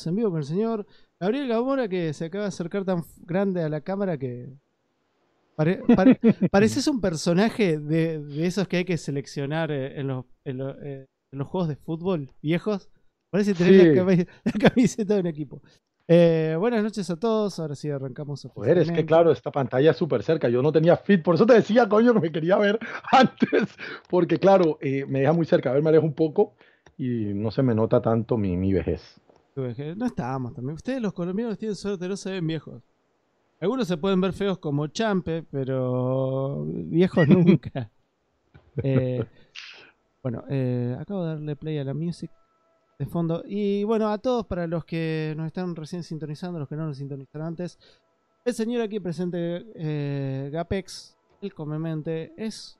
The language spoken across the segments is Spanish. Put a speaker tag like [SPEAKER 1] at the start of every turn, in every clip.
[SPEAKER 1] Estamos en vivo con el señor Gabriel Gamora que se acaba de acercar tan grande a la cámara que pareces un personaje de, esos que hay que seleccionar eh, en los, eh, en, los, juegos de fútbol viejos. Parece tener la, camiseta de un equipo. Eh, buenas noches a todos, ahora sí arrancamos.
[SPEAKER 2] Joder, es que claro, esta pantalla es súper cerca, yo no tenía fit, por eso te decía, coño, que me quería ver antes, porque claro, me deja muy cerca, a ver, me alejo un poco y no se me nota tanto mi, mi vejez.
[SPEAKER 1] No estábamos también. Ustedes los colombianos tienen suerte, no se ven viejos. Algunos se pueden ver feos como Champe, pero viejos nunca. Eh, bueno, eh, acabo de darle play a la music de fondo. Y bueno, a todos, para los que nos están recién sintonizando, los que no nos sintonizaron antes, el señor aquí presente, eh, Gapex, el comemente, es.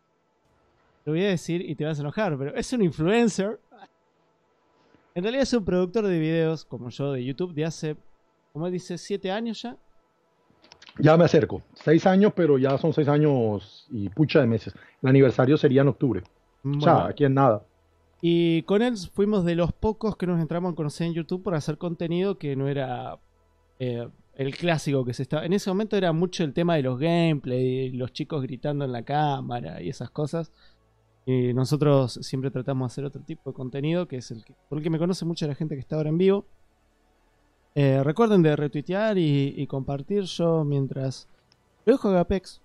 [SPEAKER 1] Lo voy a decir y te vas a enojar, pero es un influencer en realidad es un productor de videos, como yo, de YouTube, de hace, como dice, siete años ya.
[SPEAKER 2] Ya me acerco. Seis años, pero ya son seis años y pucha de meses. El aniversario sería en octubre. o sea, aquí en nada.
[SPEAKER 1] Y con él fuimos de los pocos que nos entramos a conocer en YouTube por hacer contenido que no era eh, el clásico que se estaba. En ese momento era mucho el tema de los gameplay, los chicos gritando en la cámara y esas cosas. Y nosotros siempre tratamos de hacer otro tipo de contenido, que es el que, por el que me conoce mucha la gente que está ahora en vivo. Eh, recuerden de retuitear y, compartir yo mientras lo dejo a Gapex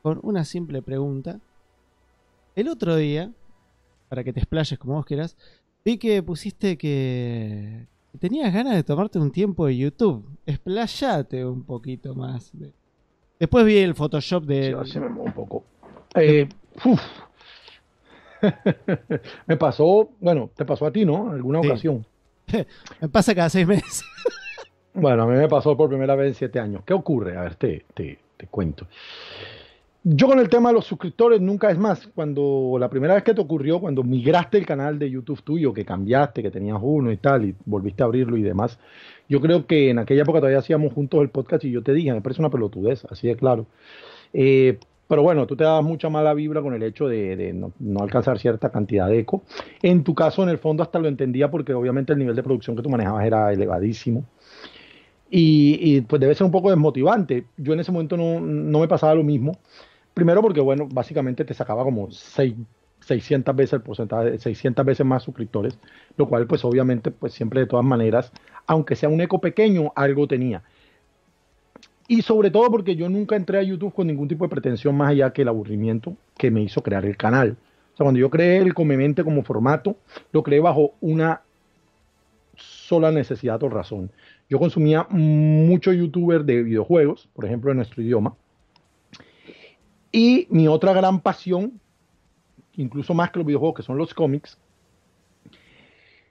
[SPEAKER 1] con una simple pregunta. El otro día, para que te explayes como vos quieras, vi que pusiste que, tenías ganas de tomarte un tiempo de YouTube. Explayate un poquito más. Después vi el Photoshop de...
[SPEAKER 2] Sí, me un poco. Eh, me pasó, bueno, te pasó a ti, ¿no? Alguna ocasión.
[SPEAKER 1] me pasa cada seis meses.
[SPEAKER 2] bueno, a mí me pasó por primera vez en siete años. ¿Qué ocurre? A ver, te, te, te cuento. Yo con el tema de los suscriptores nunca es más. Cuando la primera vez que te ocurrió, cuando migraste el canal de YouTube tuyo, que cambiaste, que tenías uno y tal, y volviste a abrirlo y demás, yo creo que en aquella época todavía hacíamos juntos el podcast y yo te dije, me parece una pelotudez, así de claro. Eh, pero bueno, tú te das mucha mala vibra con el hecho de, no, alcanzar cierta cantidad de eco. En tu caso, en el fondo, hasta lo entendía porque obviamente el nivel de producción que tú manejabas era elevadísimo. Y, pues debe ser un poco desmotivante. Yo en ese momento no, me pasaba lo mismo. Primero porque, bueno, básicamente te sacaba como 600 veces el porcentaje, 600 veces más suscriptores, lo cual pues obviamente pues siempre de todas maneras, aunque sea un eco pequeño, algo tenía. Y sobre todo porque yo nunca entré a YouTube con ningún tipo de pretensión más allá que el aburrimiento que me hizo crear el canal. O sea, cuando yo creé el Comemente como formato, lo creé bajo una sola necesidad o razón. Yo consumía mucho youtuber de videojuegos, por ejemplo, en nuestro idioma. Y mi otra gran pasión, incluso más que los videojuegos, que son los cómics,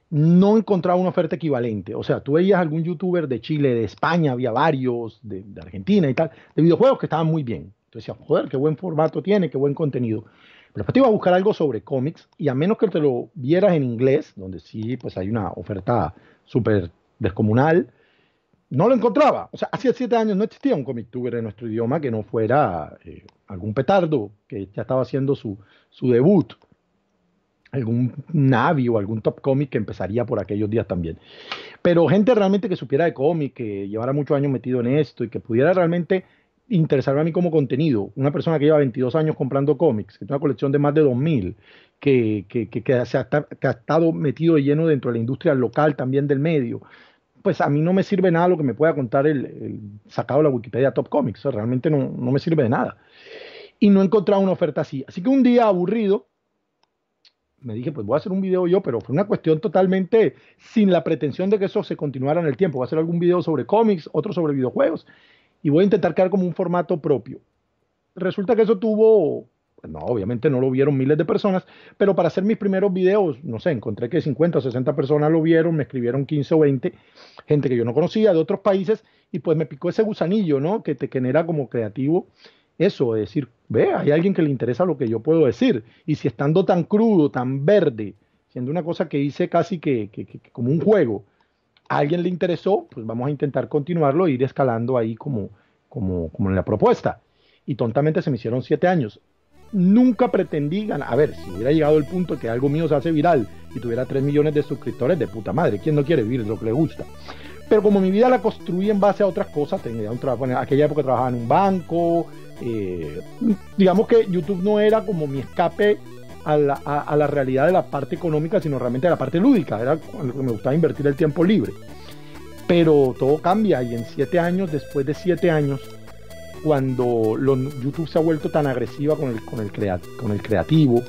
[SPEAKER 2] no encontraba una oferta equivalente. O sea, tú veías algún youtuber de Chile, de España, había varios, de, Argentina y tal, de videojuegos que estaban muy bien. Entonces decía, joder, qué buen formato tiene, qué buen contenido. Pero después te iba a buscar algo sobre cómics y a menos que te lo vieras en inglés, donde sí, pues hay una oferta súper descomunal, no lo encontraba. O sea, hace siete años no existía un cómic tuber en nuestro idioma que no fuera eh, algún petardo que ya estaba haciendo su, su debut algún Navi o algún top cómic que empezaría por aquellos días también. Pero gente realmente que supiera de cómic, que llevara muchos años metido en esto y que pudiera realmente interesarme a mí como contenido. Una persona que lleva 22 años comprando cómics, que tiene una colección de más de 2.000, que, que, que, ha, que ha estado metido lleno dentro de la industria local también del medio. Pues a mí no me sirve nada lo que me pueda contar el, sacado de la Wikipedia Top Comics. realmente no, no me sirve de nada. Y no he encontrado una oferta así. Así que un día aburrido, me dije, pues voy a hacer un video yo, pero fue una cuestión totalmente sin la pretensión de que eso se continuara en el tiempo. Voy a hacer algún video sobre cómics, otro sobre videojuegos, y voy a intentar crear como un formato propio. Resulta que eso tuvo, pues no, obviamente no lo vieron miles de personas, pero para hacer mis primeros videos, no sé, encontré que 50 o 60 personas lo vieron, me escribieron 15 o 20, gente que yo no conocía de otros países, y pues me picó ese gusanillo, ¿no? Que te genera como creativo eso, es decir, ve, hay alguien que le interesa lo que yo puedo decir. Y si estando tan crudo, tan verde, siendo una cosa que hice casi que, como un juego, alguien le interesó, pues vamos a intentar continuarlo e ir escalando ahí como, como, como en la propuesta. Y tontamente se me hicieron siete años. Nunca pretendí ganar. A ver, si hubiera llegado el punto que algo mío se hace viral y tuviera 3 millones de suscriptores, de puta madre, ¿quién no quiere vivir lo que le gusta? Pero como mi vida la construí en base a otras cosas, tenía un trabajo, en aquella época trabajaba en un banco, eh, digamos que YouTube no era como mi escape a la, a la, realidad de la parte económica, sino realmente de la parte lúdica, era lo que me gustaba invertir el tiempo libre. Pero todo cambia y en siete años, después de siete años, cuando YouTube se ha vuelto tan agresiva con el, con, el con el creativo,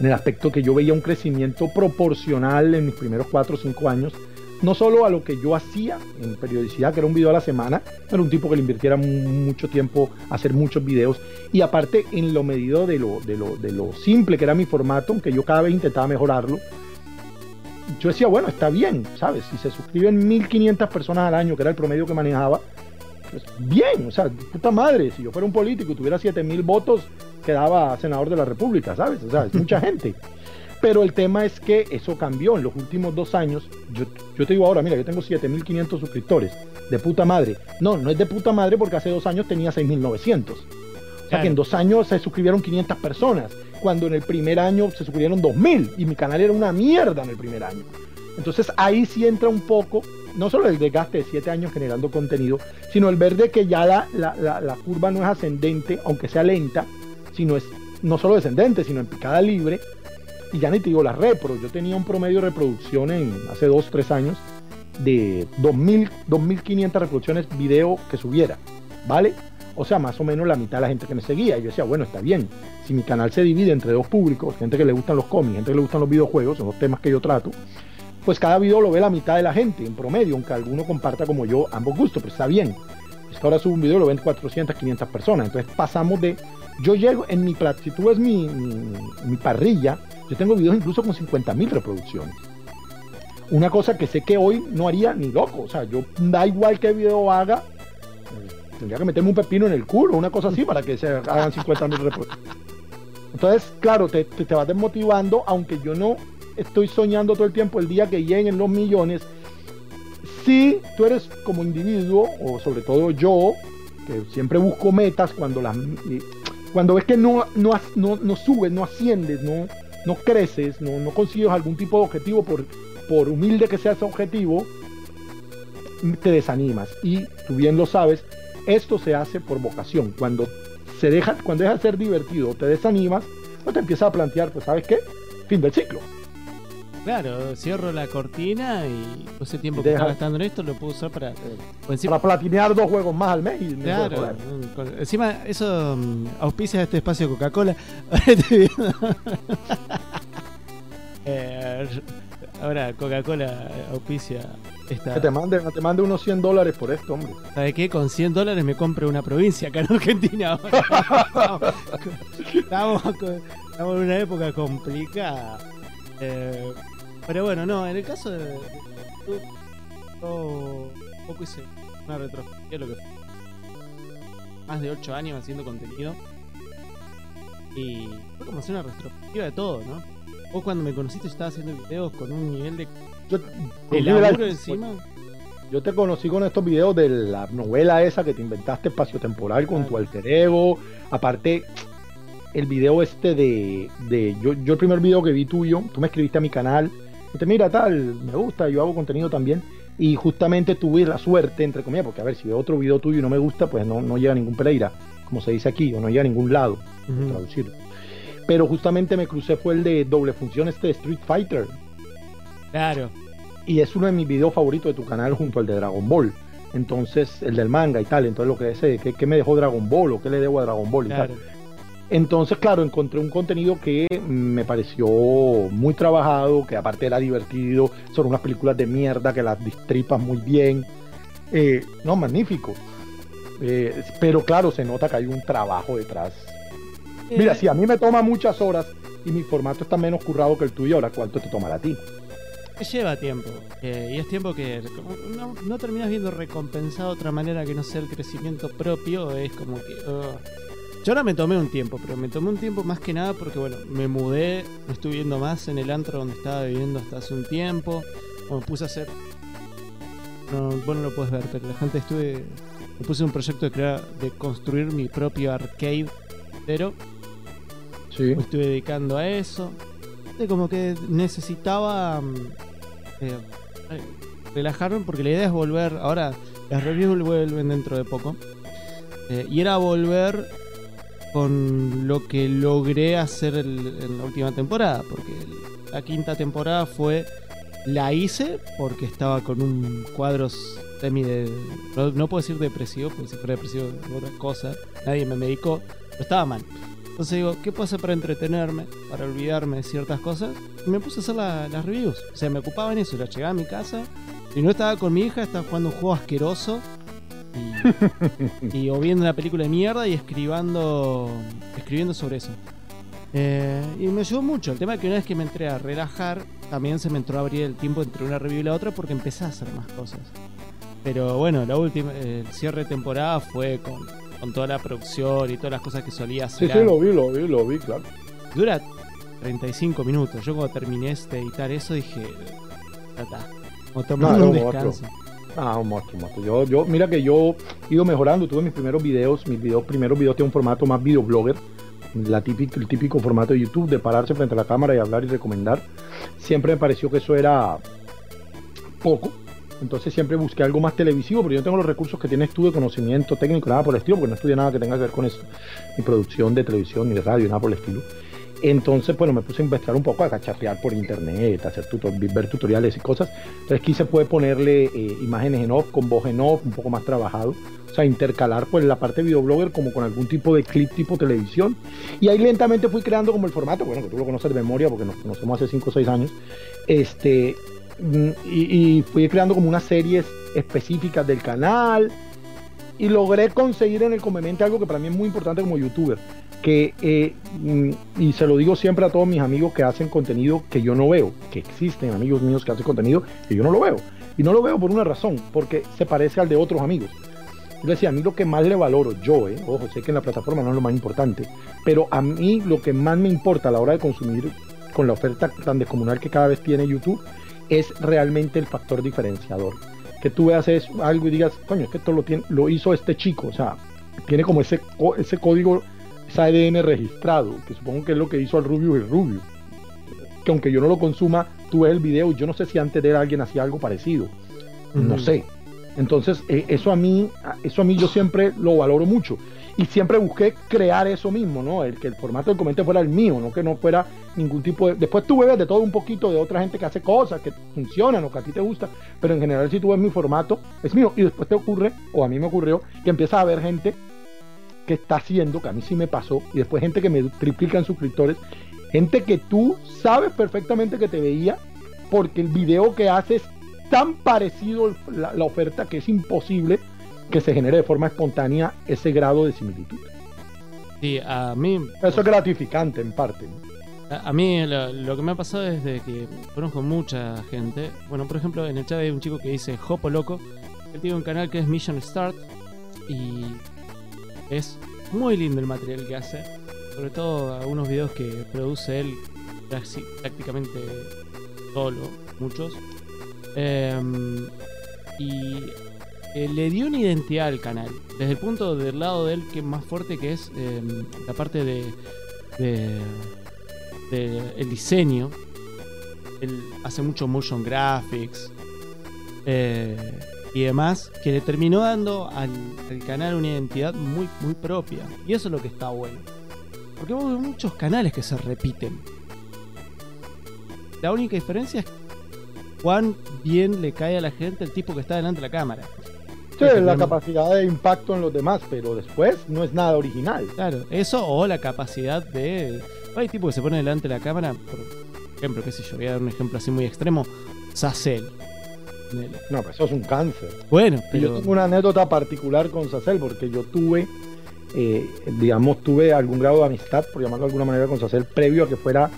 [SPEAKER 2] en el aspecto que yo veía un crecimiento proporcional en mis primeros cuatro o cinco años, no solo a lo que yo hacía en periodicidad, que era un video a la semana, era un tipo que le invirtiera mucho tiempo a hacer muchos videos, y aparte en lo medido de lo, de lo, de lo simple que era mi formato, aunque yo cada vez intentaba mejorarlo, yo decía, bueno, está bien, ¿sabes? Si se suscriben 1500 personas al año, que era el promedio que manejaba, pues bien, o sea, puta madre, si yo fuera un político y tuviera 7000 votos, quedaba senador de la República, ¿sabes? O sea, es mucha gente. Pero el tema es que eso cambió en los últimos dos años. Yo, yo te digo ahora, mira, yo tengo 7500 suscriptores. De puta madre. No, no es de puta madre porque hace dos años tenía 6900. O sea que en dos años se suscribieron 500 personas, cuando en el primer año se suscribieron 2000 y mi canal era una mierda en el primer año. Entonces ahí sí entra un poco, no solo el desgaste de 7 años generando contenido, sino el ver de que ya la, la, la, curva no es ascendente, aunque sea lenta, sino es no solo descendente, sino en picada libre. Y ya ni te digo la repro, yo tenía un promedio de reproducción en hace 2, 3 años de 2000, 2500 reproducciones video que subiera, ¿vale? O sea, más o menos la mitad de la gente que me seguía. Y yo decía, bueno, está bien. Si mi canal se divide entre dos públicos, gente que le gustan los cómics, gente que le gustan los videojuegos, son los temas que yo trato, pues cada video lo ve la mitad de la gente, en promedio, aunque alguno comparta como yo ambos gustos, pero está bien. Es que ahora subo un video lo ven 400, 500 personas. Entonces pasamos de. Yo llego en mi. Si tú ves mi, mi, parrilla, yo tengo videos incluso con 50.000 reproducciones. Una cosa que sé que hoy no haría ni loco. O sea, yo da igual qué video haga, tendría que meterme un pepino en el culo, una cosa así, para que se hagan 50 mil reproducciones. Entonces, claro, te, te, vas desmotivando, aunque yo no estoy soñando todo el tiempo el día que lleguen los millones. Si tú eres como individuo, o sobre todo yo, que siempre busco metas cuando las cuando ves que no, no, no, no subes, no asciendes, no, no creces, no, no consigues algún tipo de objetivo, por, por humilde que sea ese objetivo, te desanimas. Y tú bien lo sabes, esto se hace por vocación. Cuando se deja, cuando deja de ser divertido, te desanimas, pues te empiezas a plantear, pues sabes qué, fin del ciclo.
[SPEAKER 1] Claro, cierro la cortina y ese tiempo que estaba gastando en esto lo puedo usar para.
[SPEAKER 2] Pues para platinear dos juegos más al mes. Y
[SPEAKER 1] claro, encima eso um, auspicia este espacio Coca-Cola. eh, Ahora Coca-Cola auspicia esta...
[SPEAKER 2] Que te mande, te mande unos 100 dólares por esto, hombre.
[SPEAKER 1] ¿Sabes qué? Con 100 dólares me compro una provincia acá en Argentina. estamos, en una época complicada. Eh, pero bueno, no, en el caso de... Yo poco hice una retrospectiva, lo que fue más de 8 años haciendo contenido. Y fue como hacer una retrospectiva de todo, ¿no? Vos cuando me conociste estaba haciendo videos con un nivel de,
[SPEAKER 2] yo, de encima. Yo te conocí con estos videos de la novela esa que te inventaste espacio temporal con tu alter ego. Aparte, el video este de, de yo, yo el primer video que vi tuyo, tú me escribiste a mi canal. Te mira tal, me gusta, yo hago contenido también. Y justamente tuve la suerte, entre comillas, porque a ver, si veo otro video tuyo y no me gusta, pues no, no llega a ningún Pereira, como se dice aquí, o no llega a ningún lado, traducirlo pero justamente me crucé fue el de doble función este de Street Fighter.
[SPEAKER 1] Claro.
[SPEAKER 2] Y es uno de mis videos favoritos de tu canal junto al de Dragon Ball. Entonces, el del manga y tal. Entonces, lo que es, ¿qué, me dejó Dragon Ball o qué le debo a Dragon Ball y tal? Entonces, claro, encontré un contenido que me pareció muy trabajado, que aparte era divertido, son unas películas de mierda que las distripas muy bien. Eh, no, magnífico. Eh, pero claro, se nota que hay un trabajo detrás Mira, si a mí me toma muchas horas y mi formato está menos currado que el tuyo, ahora cuánto te tomará a ti.
[SPEAKER 1] Lleva tiempo. Eh, y es tiempo que no, terminas viendo recompensado de otra manera que no sea el crecimiento propio. Es como que. Oh. Yo ahora me tomé un tiempo, pero me tomé un tiempo más que nada porque, bueno, me mudé, me estuve viendo más en el antro donde estaba viviendo hasta hace un tiempo. me puse a hacer. No, vos no lo puedes ver, pero la gente estuve. Me puse un proyecto de crear, de construir mi propio arcade pero me estuve dedicando a eso. aparte como que necesitaba mm, eh, relajarme porque la idea es volver, ahora las reviews vuelven dentro de poco, eh, y era volver con lo que logré hacer en la última temporada, porque la quinta temporada fue, la hice porque estaba con un cuadro semi de, no, puedo decir depresivo, porque si fuera depresivo es otra cosa, nadie me medicó, pero estaba mal. Entonces digo, ¿qué puedo hacer para entretenerme? Para olvidarme de ciertas cosas. Y me puse a hacer las reviews. O sea, me ocupaba en eso. La llegaba a mi casa. Y no estaba con mi hija, estaba jugando un juego asqueroso. Y, o viendo una película de mierda y escribiendo, escribiendo sobre eso. Eh, y me ayudó mucho. El tema es que una vez que me entré a relajar, también se me entró a abrir el tiempo entre una review y la otra porque empecé a hacer más cosas. Pero bueno, la última, el cierre de temporada fue con con toda la producción y todas las cosas que solía hacer.
[SPEAKER 2] Sí, sí, lo vi, lo vi, lo vi, claro.
[SPEAKER 1] Dura 35 minutos. Yo cuando terminé de editar eso dije, ya está. tomando un descanso.
[SPEAKER 2] Ah, un monstruo, monstruo. Yo, yo, mira que yo he ido mejorando. Tuve mis primeros videos, mis videos, primeros videos tienen un formato más videoblogger. La típica, el típico formato de YouTube de pararse frente a la cámara y hablar y recomendar. Siempre me pareció que eso era poco entonces siempre busqué algo más televisivo, pero yo tengo los recursos que tienes tú de conocimiento técnico, nada por el estilo, porque no estudié nada que tenga que ver con eso, ni producción de televisión, ni de radio, nada por el estilo. Entonces, bueno, me puse a investigar un poco, a cacharrear por internet, a hacer ver tutoriales y cosas. Entonces aquí se puede ponerle eh, imágenes en off, con voz en off, un poco más trabajado. O sea, intercalar pues la parte de videoblogger como con algún tipo de clip tipo televisión. Y ahí lentamente fui creando como el formato, bueno, que tú lo conoces de memoria porque nos conocemos hace 5 o 6 años. Este, Mm, y, fui creando como unas series específicas del canal y logré conseguir en el conveniente algo que para mí es muy importante como youtuber que eh, mm, y se lo digo siempre a todos mis amigos que hacen contenido que yo no veo que existen amigos míos que hacen contenido que yo no lo veo y no lo veo por una razón porque se parece al de otros amigos yo decía, a mí lo que más le valoro, yo, eh, ojo, sé que en la plataforma no es lo más importante, pero a mí lo que más me importa a la hora de consumir con la oferta tan descomunal que cada vez tiene YouTube es realmente el factor diferenciador. Que tú veas algo y digas, coño, es que esto lo, tiene, lo hizo este chico, o sea, tiene como ese, ese código, ese ADN registrado, que supongo que es lo que hizo al Rubio y Rubio. Que aunque yo no lo consuma, tú ves el video y yo no sé si antes de él alguien hacía algo parecido. No sé. Entonces, eh, eso a mí, eso a mí yo siempre lo valoro mucho y siempre busqué crear eso mismo, ¿no? El que el formato del comente fuera el mío, no que no fuera ningún tipo de... Después tú ves de todo un poquito de otra gente que hace cosas, que funcionan o que a ti te gusta, pero en general si tú ves mi formato, es mío. Y después te ocurre, o a mí me ocurrió, que empieza a haber gente que está haciendo, que a mí sí me pasó, y después gente que me triplica en suscriptores, gente que tú sabes perfectamente que te veía, porque el video que haces tan parecido la, la oferta que es imposible que se genere de forma espontánea ese grado de similitud.
[SPEAKER 1] Sí, a mí...
[SPEAKER 2] Eso es gratificante en parte.
[SPEAKER 1] A, mí lo, que me ha pasado es de que conozco mucha gente. Bueno, por ejemplo, en el chat hay un chico que dice Jopo Loco. Él tiene un canal que es Mission Start. Y es muy lindo el material que hace. Sobre todo algunos videos que produce él prácticamente solo, muchos. Em, y eh, le dio una identidad al canal. Desde el punto del lado de él que es más fuerte que es em, la parte de, de, el diseño. Él hace mucho motion graphics eh, y demás que le terminó dando al, canal una identidad muy, muy propia. Y eso es lo que está bueno. Porque hay muchos canales que se repiten. La única diferencia es cuán bien le cae a la gente el tipo que está delante de la cámara.
[SPEAKER 2] Sí, la capacidad de impacto en los demás, pero después no es nada original.
[SPEAKER 1] Claro, eso o la capacidad de. Hay tipo que se pone delante de la cámara, por ejemplo, qué sé yo, voy a dar un ejemplo así muy extremo: Sacel.
[SPEAKER 2] No, pero eso es un cáncer.
[SPEAKER 1] Bueno,
[SPEAKER 2] pero... Yo tengo una anécdota particular con Sacel, porque yo tuve, eh, digamos, tuve algún grado de amistad, por llamarlo de alguna manera, con Sacel, previo a que fuera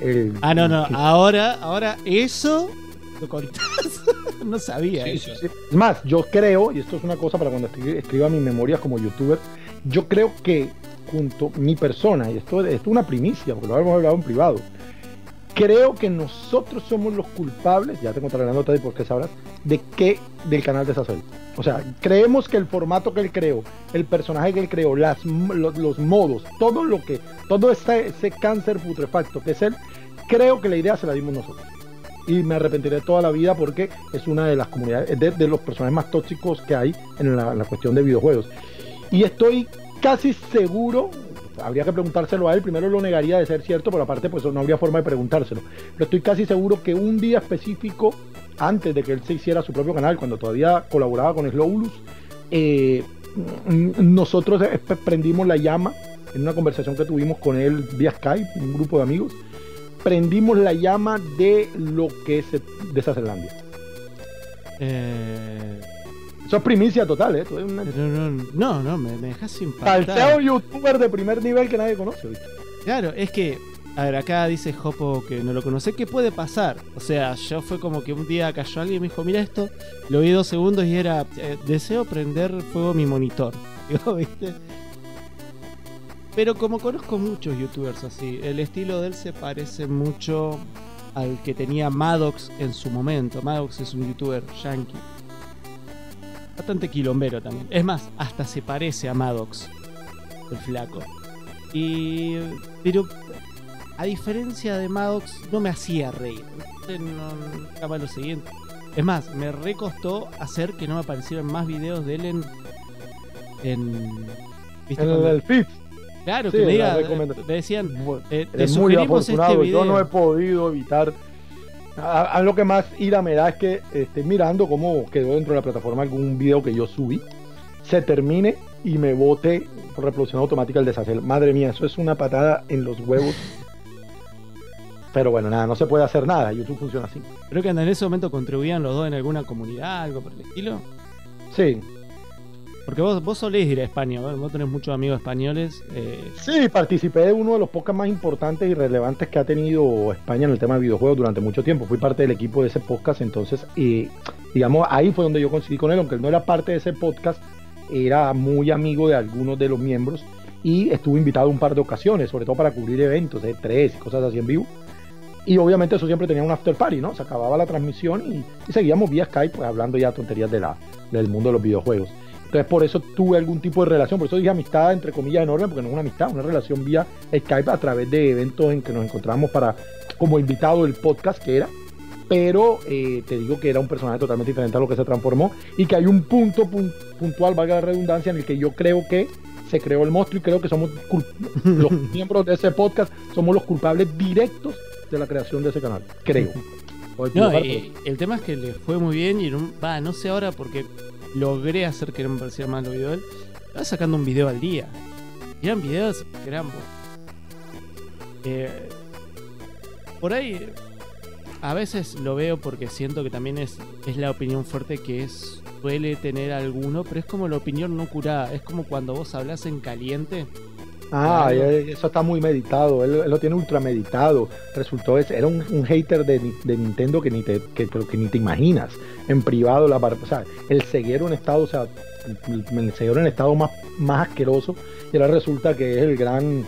[SPEAKER 2] el.
[SPEAKER 1] Ah, no, no, ahora, ahora eso no sabía eso. Es
[SPEAKER 2] más, yo creo, y esto es una cosa para cuando escriba mis memorias como youtuber, yo creo que junto mi persona, y esto, es una primicia, porque lo hemos hablado en privado, creo que nosotros somos los culpables, ya tengo otra la nota de por qué sabrás, de que del canal de Sasol. O sea, creemos que el formato que él creó, el personaje que él creó, los, modos, todo lo que, todo ese, ese cáncer putrefacto que es él, creo que la idea se la dimos nosotros. Y me arrepentiré toda la vida porque es una de las comunidades, de, de los personajes más tóxicos que hay en la cuestión de videojuegos. Y estoy casi seguro, habría que preguntárselo a él, primero lo negaría de ser cierto, pero aparte pues no habría forma de preguntárselo. Pero estoy casi seguro que un día específico, antes de que él se hiciera su propio canal, cuando todavía colaboraba con Slowlus, eh, nosotros prendimos la llama en una conversación que tuvimos con él vía Skype, un grupo de amigos, prendimos la llama de lo que es de esa.
[SPEAKER 1] Eh,
[SPEAKER 2] Eso es primicia total, ¿eh?
[SPEAKER 1] No, no, no, me, me dejas impactar.
[SPEAKER 2] Salseo youtuber de primer nivel que nadie conoce, ¿viste?
[SPEAKER 1] Claro, es que, a ver, acá dice Jopo que no lo conoce. ¿Qué puede pasar? O sea, yo fue como que un día cayó alguien y me dijo, mira esto, lo vi dos segundos y era, eh, deseo prender fuego mi monitor. Digo, ¿viste? Pero como conozco muchos youtubers así, el estilo de él se parece mucho al que tenía Maddox en su momento. Maddox es un youtuber yankee. Bastante quilombero también. Es más, hasta se parece a Maddox, el flaco. Y. Pero. A diferencia de Maddox, no me hacía reír. No, más lo siguiente. Es más, me recostó hacer que no me aparecieran más videos de él en. En. ¿viste
[SPEAKER 2] En el, el
[SPEAKER 1] claro,
[SPEAKER 2] sí,
[SPEAKER 1] que me diga. Me decían.
[SPEAKER 2] Bueno,
[SPEAKER 1] te
[SPEAKER 2] Eres muy
[SPEAKER 1] este video.
[SPEAKER 2] Yo no he podido evitar. A, a lo que más ira me da es que esté mirando cómo quedó dentro de la plataforma algún video que yo subí, se termine y me bote por reproducción automática el deshacer. Madre mía, eso es una patada en los huevos. Pero bueno, nada, no se puede hacer nada. YouTube funciona así.
[SPEAKER 1] Creo que en ese momento contribuían los dos en alguna comunidad, algo por el estilo.
[SPEAKER 2] Sí,
[SPEAKER 1] Porque vos, vos solés ir a España, ¿verdad? vos tenés muchos amigos españoles. eh,
[SPEAKER 2] Sí, participé de uno de los podcasts más importantes y relevantes que ha tenido España en el tema de videojuegos durante mucho tiempo. Fui parte del equipo de ese podcast, entonces, digamos, ahí fue donde yo coincidí con él, aunque él no era parte de ese podcast, era muy amigo de algunos de los miembros y estuvo invitado un par de ocasiones, sobre todo para cubrir eventos de tres y cosas así en vivo. Y obviamente eso siempre tenía un after party, ¿no? Se acababa la transmisión y, y seguíamos vía Skype pues, hablando ya tonterías de la, del mundo de los videojuegos. Entonces por eso tuve algún tipo de relación, por eso dije amistad entre comillas enorme, porque no es una amistad, una relación vía Skype a través de eventos en que nos encontrábamos para como invitado del podcast que era. Pero eh, te digo que era un personaje totalmente diferente a lo que se transformó y que hay un punto pun- puntual, valga la redundancia, en el que yo creo que se creó el monstruo y creo que somos los miembros de ese podcast, somos los culpables directos de la creación de ese canal. Creo.
[SPEAKER 1] No, y el tema es que le fue muy bien y un- va, no sé ahora porque logré hacer que no me pareciera mal de él. Estaba sacando un video al día. Y eran videos eran. eh, por ahí. A veces lo veo porque siento que también es, es la opinión fuerte que es, suele tener alguno, pero es como la opinión no curada. Es como cuando vos hablas en caliente.
[SPEAKER 2] Ah, eso está muy meditado, él, él lo tiene ultra meditado. Resultó, es- era un, un hater de, de Nintendo que ni te, que, que ni te imaginas. En privado, la, o sea, el ceguero en estado, o sea, el, el ceguero en estado más, más asqueroso. Y ahora resulta que es el gran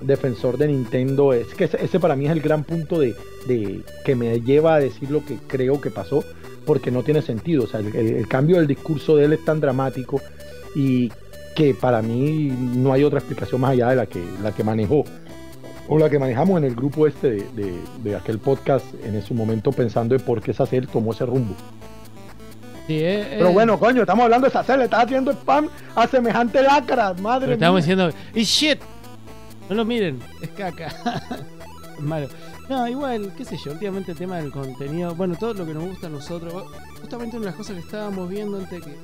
[SPEAKER 2] defensor de Nintendo. Es que ese, ese para mí es el gran punto de, de que me lleva a decir lo que creo que pasó, porque no tiene sentido. O sea, el, el- el cambio del discurso de él es tan dramático y que para mí no hay otra explicación más allá de la que, la que manejó o la que manejamos en el grupo este de, de- de aquel podcast en ese momento pensando en por qué Sacel tomó ese rumbo.
[SPEAKER 1] Sí, eh,
[SPEAKER 2] Pero
[SPEAKER 1] eh,
[SPEAKER 2] bueno, coño, estamos hablando de Sacel, le estás haciendo spam a semejante lacra, madre
[SPEAKER 1] estamos
[SPEAKER 2] mía.
[SPEAKER 1] diciendo, ¡y shit! No lo miren, es caca. malo. No, igual, qué sé yo, últimamente el tema del contenido, bueno, todo lo que nos gusta a nosotros, justamente una de las cosas que estábamos viendo antes de que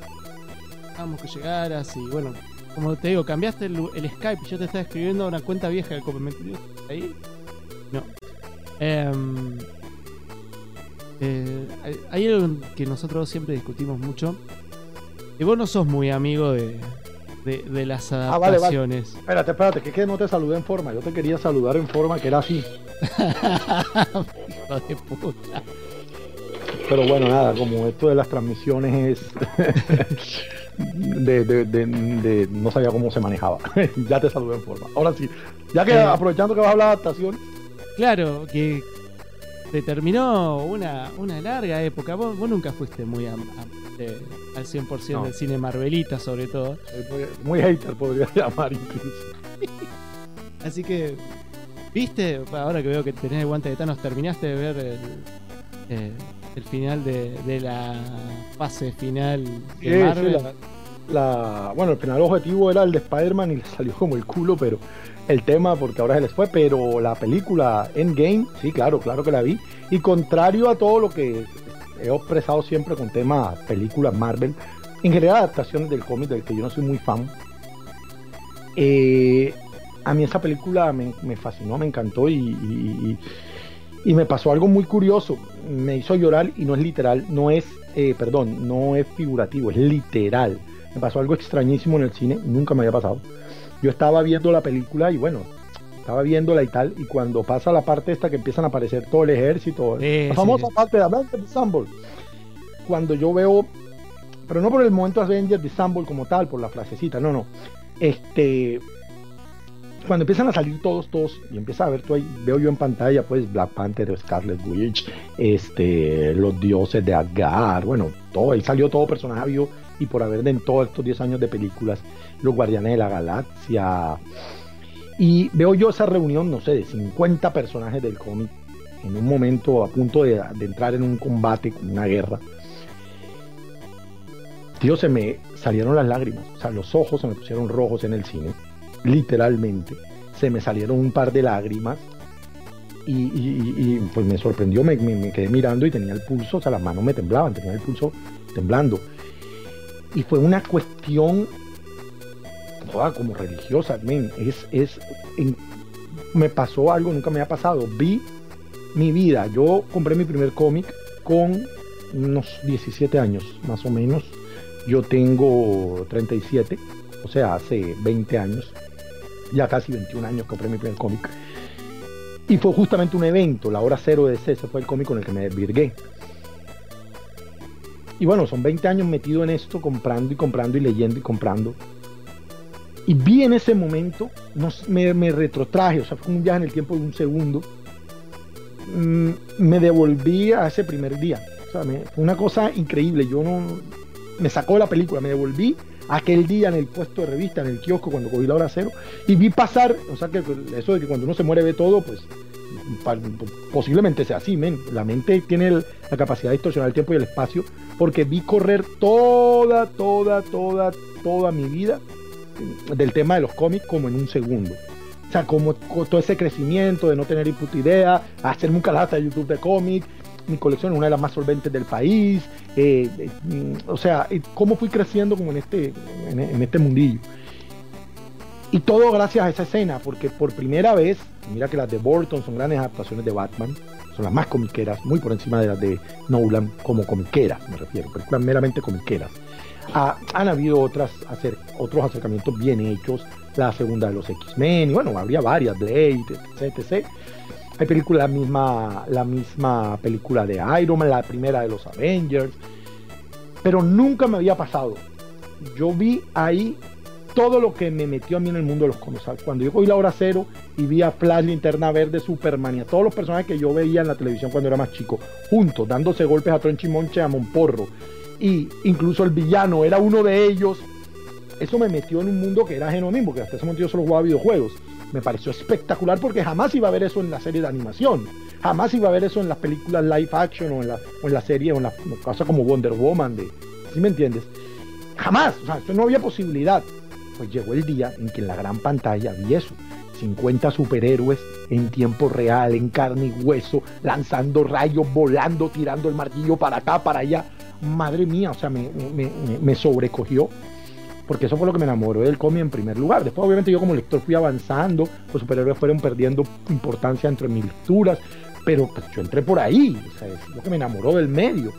[SPEAKER 1] estábamos que llegaras y bueno, como te digo, cambiaste el, el Skype y yo te estaba escribiendo a una cuenta vieja de Copa ¿Metido ahí? No. Em, eh, hay- hay algo que nosotros siempre discutimos mucho. Y vos no sos muy amigo de, de, de las
[SPEAKER 2] Ah, vale, vale.
[SPEAKER 1] adaptaciones.
[SPEAKER 2] Espérate, espérate, que, que no te saludé en forma. Yo te quería saludar en forma que era así.
[SPEAKER 1] Hijo de puta.
[SPEAKER 2] Pero bueno, nada, como esto de las transmisiones es. de, de- de- de- no sabía cómo se manejaba. ya te saludé en forma. Ahora sí, ya que
[SPEAKER 1] Eh.
[SPEAKER 2] aprovechando que vas a hablar de adaptación,
[SPEAKER 1] Claro, que te terminó una, una larga época. Vos, vos nunca fuiste muy de- al 100%
[SPEAKER 2] No.
[SPEAKER 1] del cine Marvelita, sobre todo.
[SPEAKER 2] muy hater podría llamar incluso.
[SPEAKER 1] Así que ¿Viste? Ahora que veo que tenés el guante de Thanos, ¿terminaste de ver el, eh, el final de, de, la fase final de Marvel?
[SPEAKER 2] sí, la- la- bueno, el final objetivo era el de Spider-Man y le salió como el culo, pero el tema, porque ahora se les fue, pero la película Endgame, sí, claro, claro que la vi. Y contrario a todo lo que he expresado siempre con temas películas Marvel, en general adaptaciones del cómic del que yo no soy muy fan, eh, a mí esa película me, me fascinó, me encantó y, y- y me pasó algo muy curioso. Me hizo llorar y no es literal, no es, eh, perdón, no es figurativo, es literal. Me pasó algo extrañísimo en el cine, nunca me había pasado. Yo estaba viendo la película y bueno, estaba viéndola y tal, y cuando pasa la parte esta que empiezan a aparecer todo el ejército,
[SPEAKER 1] Sí,
[SPEAKER 2] la famosa
[SPEAKER 1] sí.
[SPEAKER 2] parte de Avengers Assemble, cuando yo veo, pero no por el momento Avengers Assemble como tal, por la frasecita, no, no, este, cuando empiezan a salir todos, todos, y empieza a ver tú ahí, veo yo en pantalla, pues Black Panther, Scarlet Witch, este, los dioses de Asgard, bueno, todo, ahí salió todo personaje vivo y por haber en todos estos 10 años de películas, los Guardianes de la Galaxia, y veo yo esa reunión, no sé, de 50 personajes del cómic, en un momento a punto de entrar en un combate, una guerra. Tío, se me salieron las lágrimas, o sea, los ojos se me pusieron rojos en el cine literalmente. Se me salieron un par de lágrimas y, pues me sorprendió, me, quedé mirando y tenía el pulso, o sea, las manos me temblaban, tenía el pulso temblando. Y fue una cuestión, como religiosa, men, es, es, en- me pasó algo, nunca me ha pasado, vi mi vida, yo compré mi primer cómic con unos 17 años, más o menos, yo tengo 37, o sea, hace 20 años, ya casi 21 años compré mi primer cómic. Y fue justamente un evento, la hora cero de ese, ese fue el cómic con el que me desvirgué. Y bueno, son 20 años metido en esto, comprando y comprando y leyendo y comprando. Y vi en ese momento, me, retrotraje, o sea, fue un viaje en el tiempo de un segundo. Mm, me devolví a ese primer día. O sea, fue una cosa increíble. Yo no. Me sacó la película, me devolví aquel día en el puesto de revista, en el kiosco, cuando cogí la hora cero, y vi pasar, o sea, que eso de que cuando uno se muere ve todo, pues posiblemente sea así, men. La mente tiene la capacidad de distorsionar el tiempo y el espacio, porque vi correr toda, toda, toda, toda mi vida del tema de los cómics como en un segundo. O sea, como co- todo ese crecimiento de no tener ni puta idea, hacerme un canal de YouTube de cómics, mi colección es una de las más solventes del país, eh, eh, mm, o sea, eh, cómo fui creciendo como en este, en, en este mundillo. Y todo gracias a esa escena, porque por primera vez, mira que las de Burton son grandes adaptaciones de Batman, son las más comiqueras, muy por encima de las de Nolan, como comiqueras, me refiero, películas meramente comiqueras. Ah, han habido otras hacer, otros acercamientos bien hechos, la segunda de los X-Men, y bueno, habría varias, Blade, etc, etc. Hay películas, la misma, la misma película de Iron Man, la primera de los Avengers, pero nunca me había pasado. Yo vi ahí todo lo que me metió a mí en el mundo de los cómics. Cuando yo cogí la hora cero y vi a Flash, Linterna Verde, Superman y a todos los personajes que yo veía en la televisión cuando era más chico, juntos, dándose golpes a Tronchi Monche, a Monporro, y incluso el villano era uno de ellos, eso me metió en un mundo que era ajeno a mí, porque hasta ese momento yo solo jugaba videojuegos. Me pareció espectacular porque jamás iba a ver eso en la serie de animación. Jamás iba a ver eso en las películas live action o en la, o en la serie o en la cosa como Wonder Woman. De, ¿Sí me entiendes? Jamás. O sea, no había posibilidad. Pues llegó el día en que en la gran pantalla vi eso. 50 superhéroes en tiempo real, en carne y hueso, lanzando rayos, volando, tirando el martillo para acá, para allá. Madre mía, o sea, me, me sobrecogió porque eso fue lo que me enamoró del cómic en primer lugar. Después, obviamente, yo como lector fui avanzando, los superhéroes fueron perdiendo importancia entre mis lecturas, pero pues, yo entré por ahí, o sea, es lo que me enamoró del medio,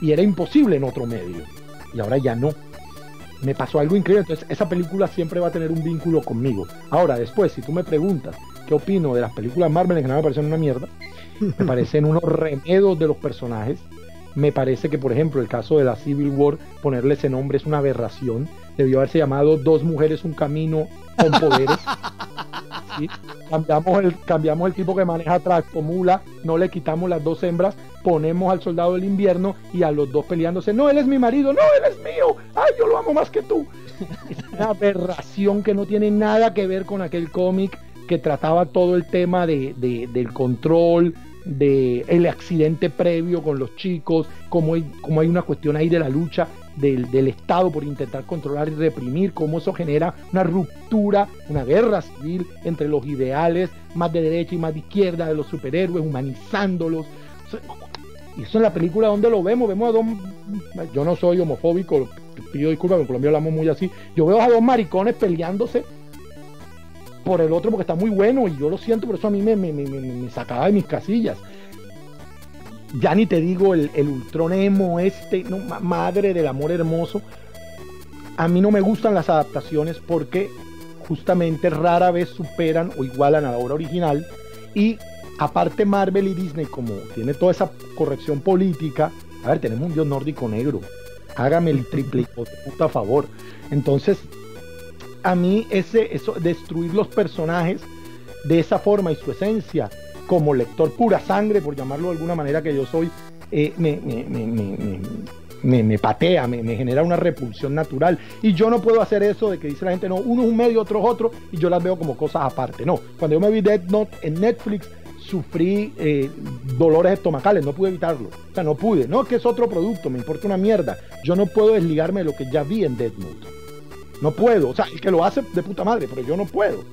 [SPEAKER 2] y era imposible en otro medio, y ahora ya no. Me pasó algo increíble, entonces esa película siempre va a tener un vínculo conmigo. Ahora, después, si tú me preguntas qué opino de las películas Marvel, en general me parecen una mierda, me parecen unos remedos de los personajes, me parece que, por ejemplo, el caso de la Civil War, ponerle ese nombre es una aberración. Debió haberse llamado Dos Mujeres, un Camino con Poderes. ¿Sí? Cambiamos, el, cambiamos el tipo que maneja Tractomula, no le quitamos las dos hembras, ponemos al soldado del invierno y a los dos peleándose. No, él es mi marido, no, él es mío. Ay, yo lo amo más que tú. Es una aberración que no tiene nada que ver con aquel cómic que trataba todo el tema de, del control, del el accidente previo con los chicos, como hay, como hay una cuestión ahí de la lucha del, del, Estado por intentar controlar y reprimir, cómo eso genera una ruptura, una guerra civil entre los ideales más de derecha y más de izquierda de los superhéroes, humanizándolos. Y eso en la película donde lo vemos, vemos a dos, yo no soy homofóbico, pido disculpas, en Colombia hablamos muy así, yo veo a dos maricones peleándose por el otro porque está muy bueno y yo lo siento, por eso a mí me, me, me, me sacaba de mis casillas. Ya ni te digo el, el Ultron emo este, no, madre del amor hermoso. A mí no me gustan las adaptaciones porque justamente rara vez superan o igualan a la obra original y aparte Marvel y Disney como tiene toda esa corrección política, a ver, tenemos un dios nórdico negro, hágame el triple puta favor. Entonces, a mí ese, eso, destruir los personajes de esa forma y su esencia, como lector pura sangre, por llamarlo de alguna manera que yo soy, eh, me, me, me, me, patea, me, genera una repulsión natural. Y yo no puedo hacer eso de que dice la gente, no, uno es un medio, otro es otro, y yo las veo como cosas aparte. No, cuando yo me vi Dead Note en Netflix, sufrí eh, dolores estomacales, no pude evitarlo. O sea, no pude. No, que es otro producto, me importa una mierda. Yo no puedo desligarme de lo que ya vi en Dead Note. No puedo. O sea, el que lo hace de puta madre, pero yo no puedo.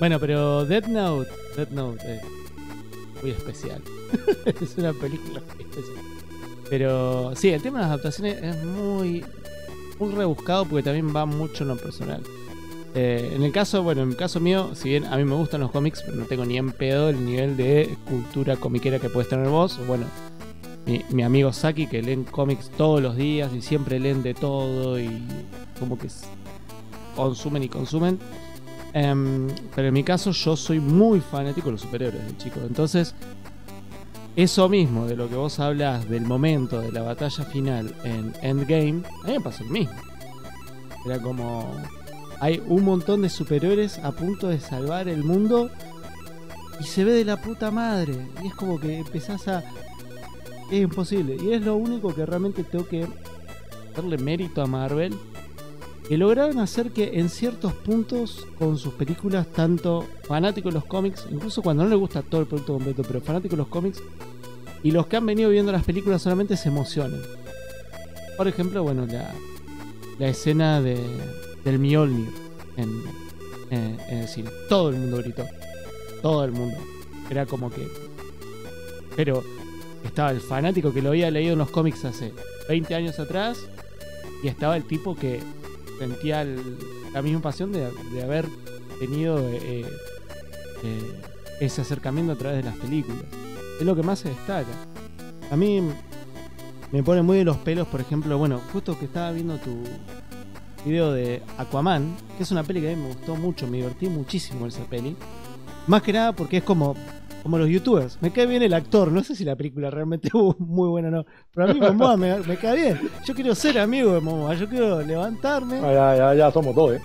[SPEAKER 1] Bueno, pero Dead Note, Dead Note es muy especial. es una película especial. Pero sí, el tema de las adaptaciones es muy, muy rebuscado porque también va mucho en lo personal. Eh, en el caso, bueno, en el caso mío, si bien a mí me gustan los cómics, pero no tengo ni en pedo el nivel de cultura comiquera que puedes tener vos. Bueno, mi, amigo Saki que leen cómics todos los días y siempre leen de todo y como que consumen y consumen. Em, pero en mi caso yo soy muy fanático de los superhéroes, chicos. Entonces, eso mismo de lo que vos hablas del momento de la batalla final en Endgame, a mí me pasó el mismo. Era como hay un montón de superhéroes a punto de salvar el mundo y se ve de la puta madre. Y es como que empezás a. Es imposible. Y es lo único que realmente tengo que darle mérito a Marvel. Que lograron hacer que en ciertos puntos con sus películas, tanto fanáticos de los cómics, incluso cuando no les gusta todo el producto completo, pero fanáticos de los cómics, y los que han venido viendo las películas solamente se emocionen. Por ejemplo, bueno, la, la escena de, del Mjolnir en, en, el cine. Todo el mundo gritó. Todo el mundo. Era como que. Pero estaba el fanático que lo había leído en los cómics hace 20 años atrás. Y estaba el tipo que sentía la misma pasión de, haber tenido eh, eh, ese acercamiento a través de las películas. Es lo que más se destaca. A mí me pone muy de los pelos, por ejemplo, bueno, justo que estaba viendo tu, video de Aquaman, que es una peli que a mí me gustó mucho, me divertí muchísimo esa peli. Más que nada porque es como, como los youtubers. Me cae bien el actor, no sé si la película realmente fue muy buena o no, pero a mí Momoa me, me, cae bien. Yo quiero ser amigo de Momoa, yo quiero levantarme.
[SPEAKER 2] Ya, ya, ya somos dos, ¿eh?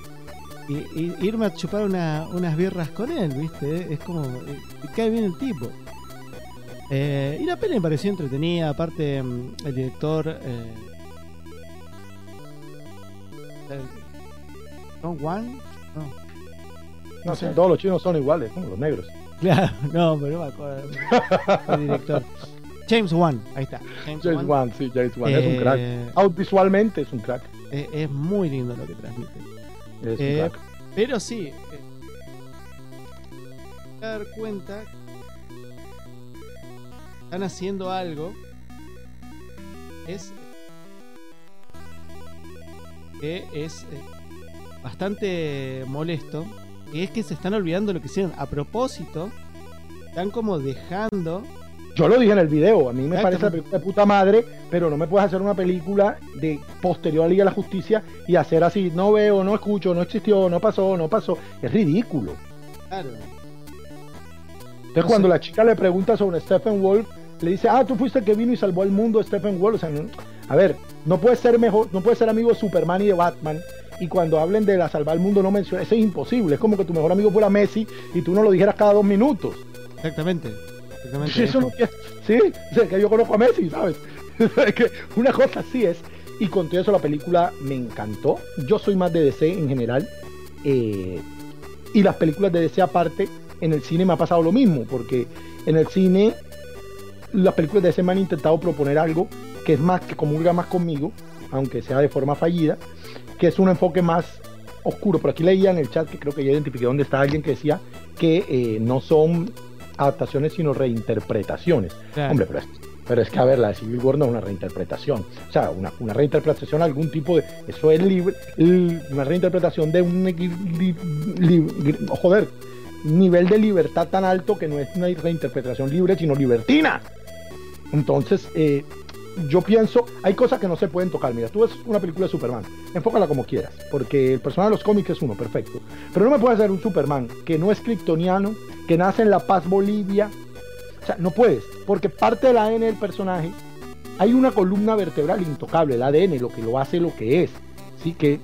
[SPEAKER 1] Y, irme a chupar unas birras con él, ¿viste? Es como, eh, me cae bien el tipo. Eh, y la peli me pareció entretenida, aparte mm, el director... Eh, ¿Son One?
[SPEAKER 2] No. No, sé. todos los chinos son iguales, como los negros.
[SPEAKER 1] Claro, no, pero no me acuerdo el director. James Wan, ahí está.
[SPEAKER 2] James, Wan. sí, James Wan. es un crack. Eh, Audiovisualmente es un crack.
[SPEAKER 1] Es, muy lindo lo que transmite. Es un eh, crack. Pero sí, eh, dar cuenta están haciendo algo es que es bastante molesto, es que se están olvidando lo que hicieron a propósito, están como dejando...
[SPEAKER 2] Yo lo dije en el video, a mí me parece la película de puta madre, pero no me puedes hacer una película de posterior a Liga de la Justicia y hacer así, no veo, no escucho, no existió, no pasó, no pasó. Es ridículo. Claro. Entonces cuando la chica le pregunta sobre Stephen Wolf, le dice, ah, tú fuiste el que vino y salvó al mundo, Stephen Wolf. O sea, a ver, no puede ser mejor, no puede ser amigo de Superman y de Batman. Y cuando hablen de la salvar el mundo no menciona, eso es imposible. Es como que tu mejor amigo fuera Messi y tú no lo dijeras cada dos minutos.
[SPEAKER 1] Exactamente.
[SPEAKER 2] sí, eso no, sí, que yo conozco a Messi, ¿sabes? que una cosa así es. Y con todo eso la película me encantó. Yo soy más de DC en general. Eh, Y las películas de DC aparte, en el cine me ha pasado lo mismo, porque en el cine las películas de DC me han intentado proponer algo que es más, que comulga más conmigo, aunque sea de forma fallida, que es un enfoque más oscuro. Por aquí leía en el chat que creo que ya identifiqué dónde está alguien que decía que eh, no son adaptaciones sino reinterpretaciones. Hombre, pero es, pero es que a ver, la de Civil War no es una reinterpretación. O sea, una, una reinterpretación, algún tipo de. Eso es libre, una reinterpretación de un. joder, nivel de libertad tan alto que no es una reinterpretación libre, sino libertina. Entonces, eh, yo pienso, hay cosas que no se pueden tocar. Mira, tú ves una película de Superman, enfócala como quieras, porque el personaje de los cómics es uno, perfecto. Pero no me puedes hacer un Superman que no es kryptoniano, que nace en La Paz, Bolivia. O sea, no puedes, porque parte del ADN del personaje hay una columna vertebral intocable, el ADN, lo que lo hace lo que es. ¿sí? Que,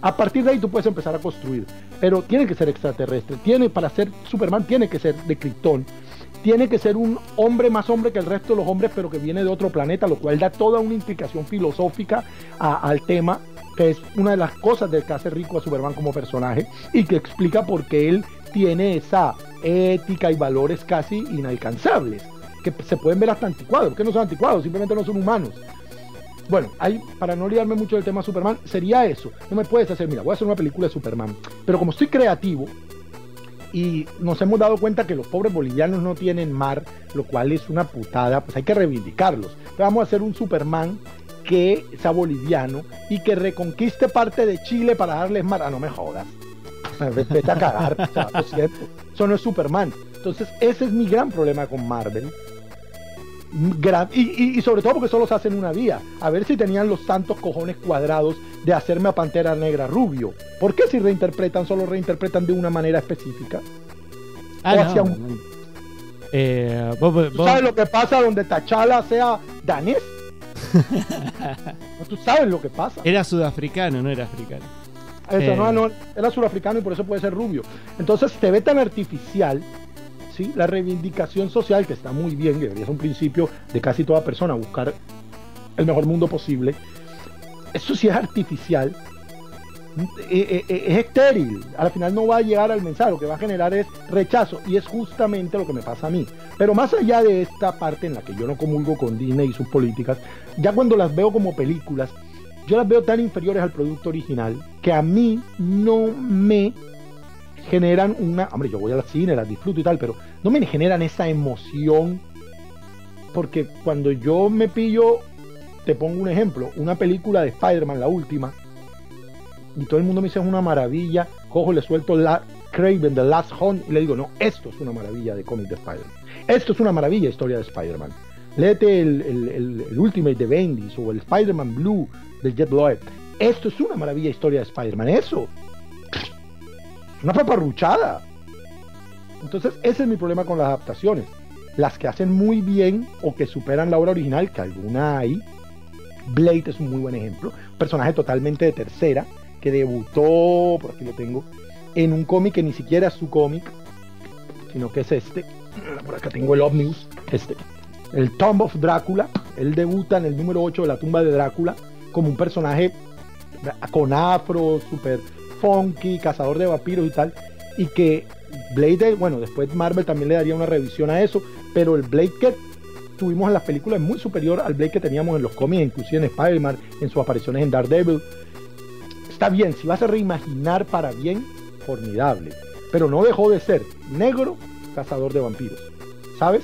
[SPEAKER 2] a partir de ahí tú puedes empezar a construir. Pero tiene que ser extraterrestre, tiene, para ser Superman tiene que ser de Krypton tiene que ser un hombre más hombre que el resto de los hombres, pero que viene de otro planeta, lo cual da toda una implicación filosófica al tema, que es una de las cosas del que hace rico a Superman como personaje y que explica por qué él tiene esa ética y valores casi inalcanzables, que se pueden ver hasta anticuados, porque no son anticuados, simplemente no son humanos. Bueno, ahí, para no olvidarme mucho del tema Superman, sería eso. No me puedes hacer, mira, voy a hacer una película de Superman, pero como estoy creativo, y nos hemos dado cuenta que los pobres bolivianos no tienen mar, lo cual es una putada, pues hay que reivindicarlos. vamos a hacer un Superman que sea boliviano y que reconquiste parte de Chile para darles mar. Ah, no me jodas. Vete a cagar. Eso no es Superman. Entonces, ese es mi gran problema con Marvel. Y, y, sobre todo porque solo se hacen una vía. A ver si tenían los santos cojones cuadrados de hacerme a Pantera Negra rubio. ¿Por qué si reinterpretan, solo reinterpretan de una manera específica?
[SPEAKER 1] Ah, no, eh,
[SPEAKER 2] ¿Tú sabes lo que pasa donde Tachala sea danés? ¿Tú sabes lo que pasa?
[SPEAKER 1] Era sudafricano, no era africano.
[SPEAKER 2] Eso, no, eh. no, era sudafricano y por eso puede ser rubio. Entonces te ve tan artificial la reivindicación social, que está muy bien, que debería ser un principio de casi toda persona, buscar el mejor mundo posible, eso sí es artificial, eh, eh, eh, es estéril, al final no va a llegar al mensaje, lo que va a generar es rechazo. Y es justamente lo que me pasa a mí. Pero más allá de esta parte en la que yo no comulgo con Disney y sus políticas, ya cuando las veo como películas, yo las veo tan inferiores al producto original que a mí no me generan una, hombre, yo voy a la cine, las disfruto y tal, pero no me generan esa emoción porque cuando yo me pillo te pongo un ejemplo, una película de Spider-Man, la última, y todo el mundo me dice es una maravilla, cojo, le suelto la Craven, The Last Hunt, y le digo, no, esto es una maravilla de cómic de Spider-Man. Esto es una maravilla historia de Spider-Man. Léete el, el, Ultimate de Bendis o el Spider-Man Blue de Jet Lloyd. Esto es una maravilla historia de Spider-Man. Eso. Una paparruchada. Entonces, ese es mi problema con las adaptaciones. Las que hacen muy bien o que superan la obra original, que alguna hay, Blade es un muy buen ejemplo. Personaje totalmente de tercera que debutó, por aquí lo tengo, en un cómic que ni siquiera es su cómic, sino que es este. Por acá tengo el Omnibus, este. El Tomb of Drácula. Él debuta en el número 8 de la tumba de Drácula como un personaje con afro, super funky, cazador de vampiros y tal. Y que Blade, bueno, después Marvel también le daría una revisión a eso, pero el Blade que tuvimos en las películas es muy superior al Blade que teníamos en los cómics, inclusive en Spider-Man, en sus apariciones en Daredevil. Está bien, si vas a reimaginar para bien, formidable. Pero no dejó de ser negro, cazador de vampiros. ¿Sabes?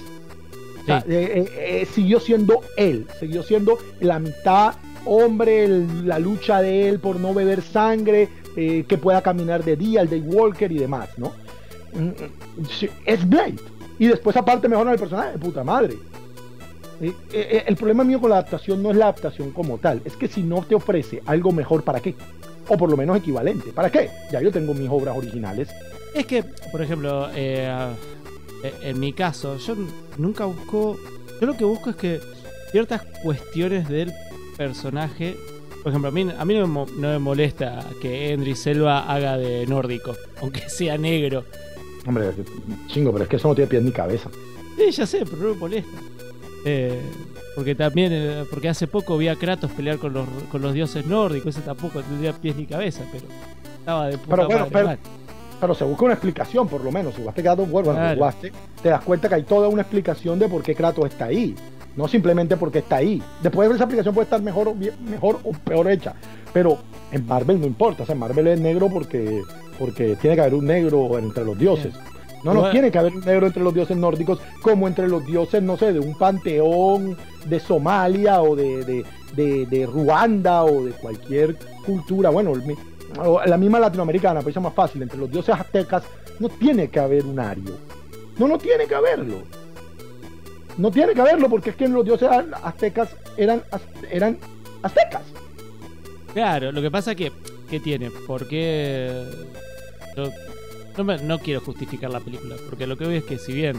[SPEAKER 2] Eh, eh, eh, siguió siendo él, siguió siendo la mitad hombre, la lucha de él por no beber sangre, que pueda caminar de día, el Walker y demás, ¿no? Mm, mm, es Blade. Y después aparte mejora el personaje, puta madre. Eh, eh, el problema mío con la adaptación no es la adaptación como tal, es que si no te ofrece algo mejor, ¿para qué? O por lo menos equivalente, ¿para qué? Ya yo tengo mis obras originales.
[SPEAKER 1] Es que, por ejemplo, eh, en mi caso, yo nunca busco. Yo lo que busco es que ciertas cuestiones del personaje. Por ejemplo, a mí, a mí no, me, molesta que Endry Selva haga de nórdico, aunque sea negro.
[SPEAKER 2] Hombre, chingo, pero es que eso no tiene pies ni cabeza.
[SPEAKER 1] Sí, ya sé, pero no me molesta. Eh, porque también, eh, porque hace poco vi a Kratos pelear con los, con los dioses nórdicos, ese tampoco tendría pies ni cabeza, pero estaba de puta
[SPEAKER 2] pero, bueno, pero se busca una explicación, por lo menos. Si jugaste God of War, bueno,
[SPEAKER 1] Claro.
[SPEAKER 2] jugaste, te das cuenta que hay toda una explicación de por qué Kratos está ahí. No simplemente porque está ahí. Después esa explicación puede estar mejor o, bien- mejor o peor hecha. Pero en Marvel no importa. O sea, en Marvel es negro porque, porque tiene que haber un negro entre los dioses. No, no tiene que haber un negro entre los dioses nórdicos como entre los dioses, no sé, de un panteón de Somalia o de, de, de- de Ruanda o de cualquier cultura. Bueno, el la misma latinoamericana, pues es más fácil. Entre los dioses aztecas no tiene que haber un ario. No, no tiene que haberlo. No tiene que haberlo porque es que los dioses aztecas eran, eran aztecas.
[SPEAKER 1] Claro, lo que pasa que, ¿qué tiene? Porque yo no, me- no quiero justificar la película, porque lo que veo es que si bien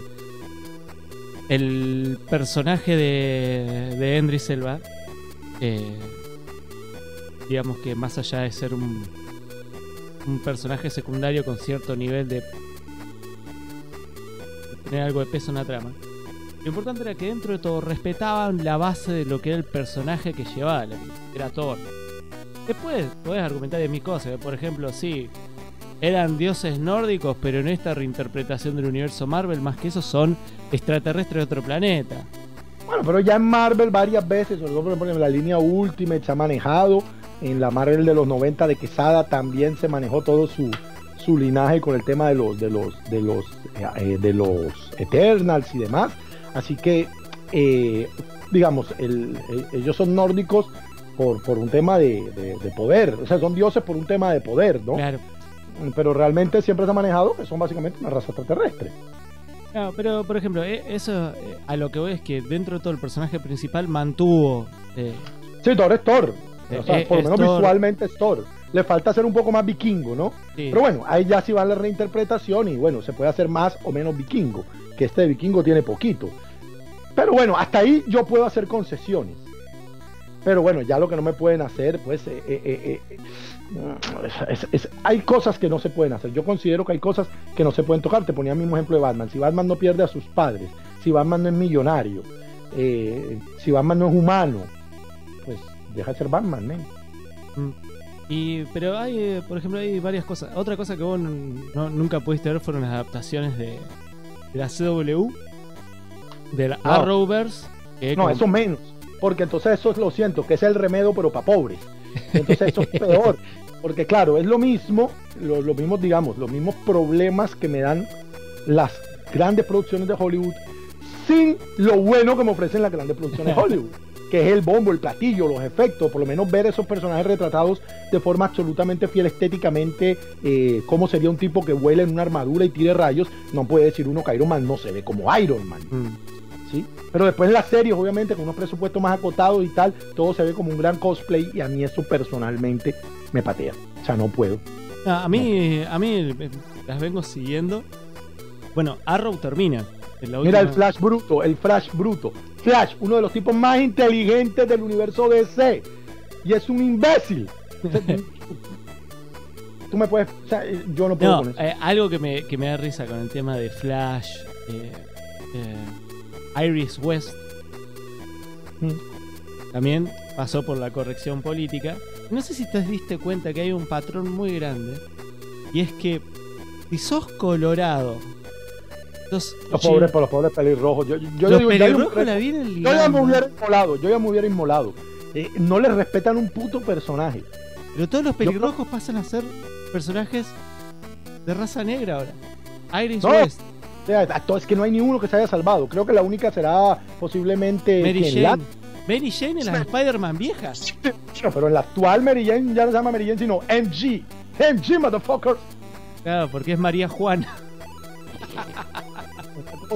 [SPEAKER 1] el personaje de, de Henry Selva, eh, digamos que más allá de ser un, un personaje secundario con cierto nivel de tener algo de peso en la trama, lo importante era que dentro de todo respetaban la base de lo que era el personaje que llevaba la era Thor. Después podés argumentar de mil cosas. Por ejemplo, sí, eran dioses nórdicos, pero en esta reinterpretación del universo Marvel, más que eso, son extraterrestres de otro planeta.
[SPEAKER 2] Bueno, pero ya en Marvel varias veces, sobre todo por ejemplo en la línea Ultimate se ha manejado, en la Marvel de los 90 de Quesada también se manejó todo su, su linaje con el tema de los de los de los eh, eh, de los Eternals y demás. Así que eh, digamos, el- el- ellos son nórdicos por, por un tema de, de- de poder, o sea, son dioses por un tema de poder, ¿no?
[SPEAKER 1] Claro.
[SPEAKER 2] Pero realmente siempre se ha manejado que son básicamente una raza extraterrestre.
[SPEAKER 1] Claro, pero por ejemplo, eh, eso eh, a lo que voy es que dentro de todo el personaje principal mantuvo. eh,
[SPEAKER 2] Sí, Thor es Thor.
[SPEAKER 1] Eh,
[SPEAKER 2] O sea,
[SPEAKER 1] eh,
[SPEAKER 2] por lo menos
[SPEAKER 1] Thor.
[SPEAKER 2] visualmente es Thor. Le falta ser un poco más vikingo, ¿no?
[SPEAKER 1] sí,
[SPEAKER 2] Pero bueno, ahí ya sí va la reinterpretación y bueno, se puede hacer más o menos vikingo, que este de vikingo tiene poquito. Pero bueno, hasta ahí yo puedo hacer concesiones. Pero bueno, ya lo que no me pueden hacer, pues eh, eh, eh, es- hay cosas que no se pueden hacer. Yo considero que hay cosas que no se pueden tocar. Te ponía el mismo ejemplo de Batman. Si Batman no pierde a sus padres, si Batman no es millonario, si Batman no es humano, pues deja de ser Batman.
[SPEAKER 1] Mm. Y, pero hay, por ejemplo, hay varias cosas. Otra cosa que vos no- nunca pudiste ver fueron las adaptaciones de, de la CW, de la
[SPEAKER 2] No.
[SPEAKER 1] Arrowverse. que
[SPEAKER 2] No,
[SPEAKER 1] como-
[SPEAKER 2] eso menos. Porque entonces eso es lo siento, que es el remedio, pero para pobres. Entonces eso es peor. Porque claro, es lo mismo, lo- los mismos, digamos, los mismos problemas que me dan las grandes producciones de Hollywood sin lo bueno que me ofrecen las grandes producciones de Hollywood. Que es el bombo, el platillo, los efectos, por lo menos ver esos personajes retratados de forma absolutamente fiel estéticamente, eh, cómo sería un tipo que vuela en una armadura y tire rayos, no puede decir uno que Iron Man no se ve como Iron Man.
[SPEAKER 1] Mm.
[SPEAKER 2] ¿sí? Pero después en las series, obviamente, con unos presupuestos más acotados y tal, todo se ve como un gran cosplay y a mí eso personalmente me patea. O sea, no puedo.
[SPEAKER 1] No, a mí, a mí eh, las vengo siguiendo. Bueno, Arrow termina. En la
[SPEAKER 2] Mira el Flash bruto, el Flash bruto. Flash, uno de los tipos más inteligentes del universo DC. Y es un imbécil. Tú me puedes... O sea, yo no puedo
[SPEAKER 1] No,
[SPEAKER 2] con eso.
[SPEAKER 1] eh, algo que me, que me da risa con el tema de Flash, eh, eh, Iris West,
[SPEAKER 2] Mm.
[SPEAKER 1] también pasó por la corrección política. No sé si te diste cuenta que hay un patrón muy grande, y es que si sos colorado,
[SPEAKER 2] Los pobres, por los pobres pelirrojos. Yo, yo, yo
[SPEAKER 1] los
[SPEAKER 2] digo, ya yo ya me hubiera inmolado, yo ya me hubiera inmolado. Eh, no le respetan un puto personaje.
[SPEAKER 1] pero todos los pelirrojos pasan a ser personajes de raza negra ahora. Iris
[SPEAKER 2] No,
[SPEAKER 1] West,
[SPEAKER 2] es que no hay ni uno que se haya salvado. Creo que la única será posiblemente
[SPEAKER 1] Mary
[SPEAKER 2] quien la-
[SPEAKER 1] Jane. Mary Jane en las Spider-Man viejas.
[SPEAKER 2] No, pero en la actual Mary Jane ya no se llama Mary Jane, sino MG. MG, motherfucker.
[SPEAKER 1] Claro, porque es María Juana.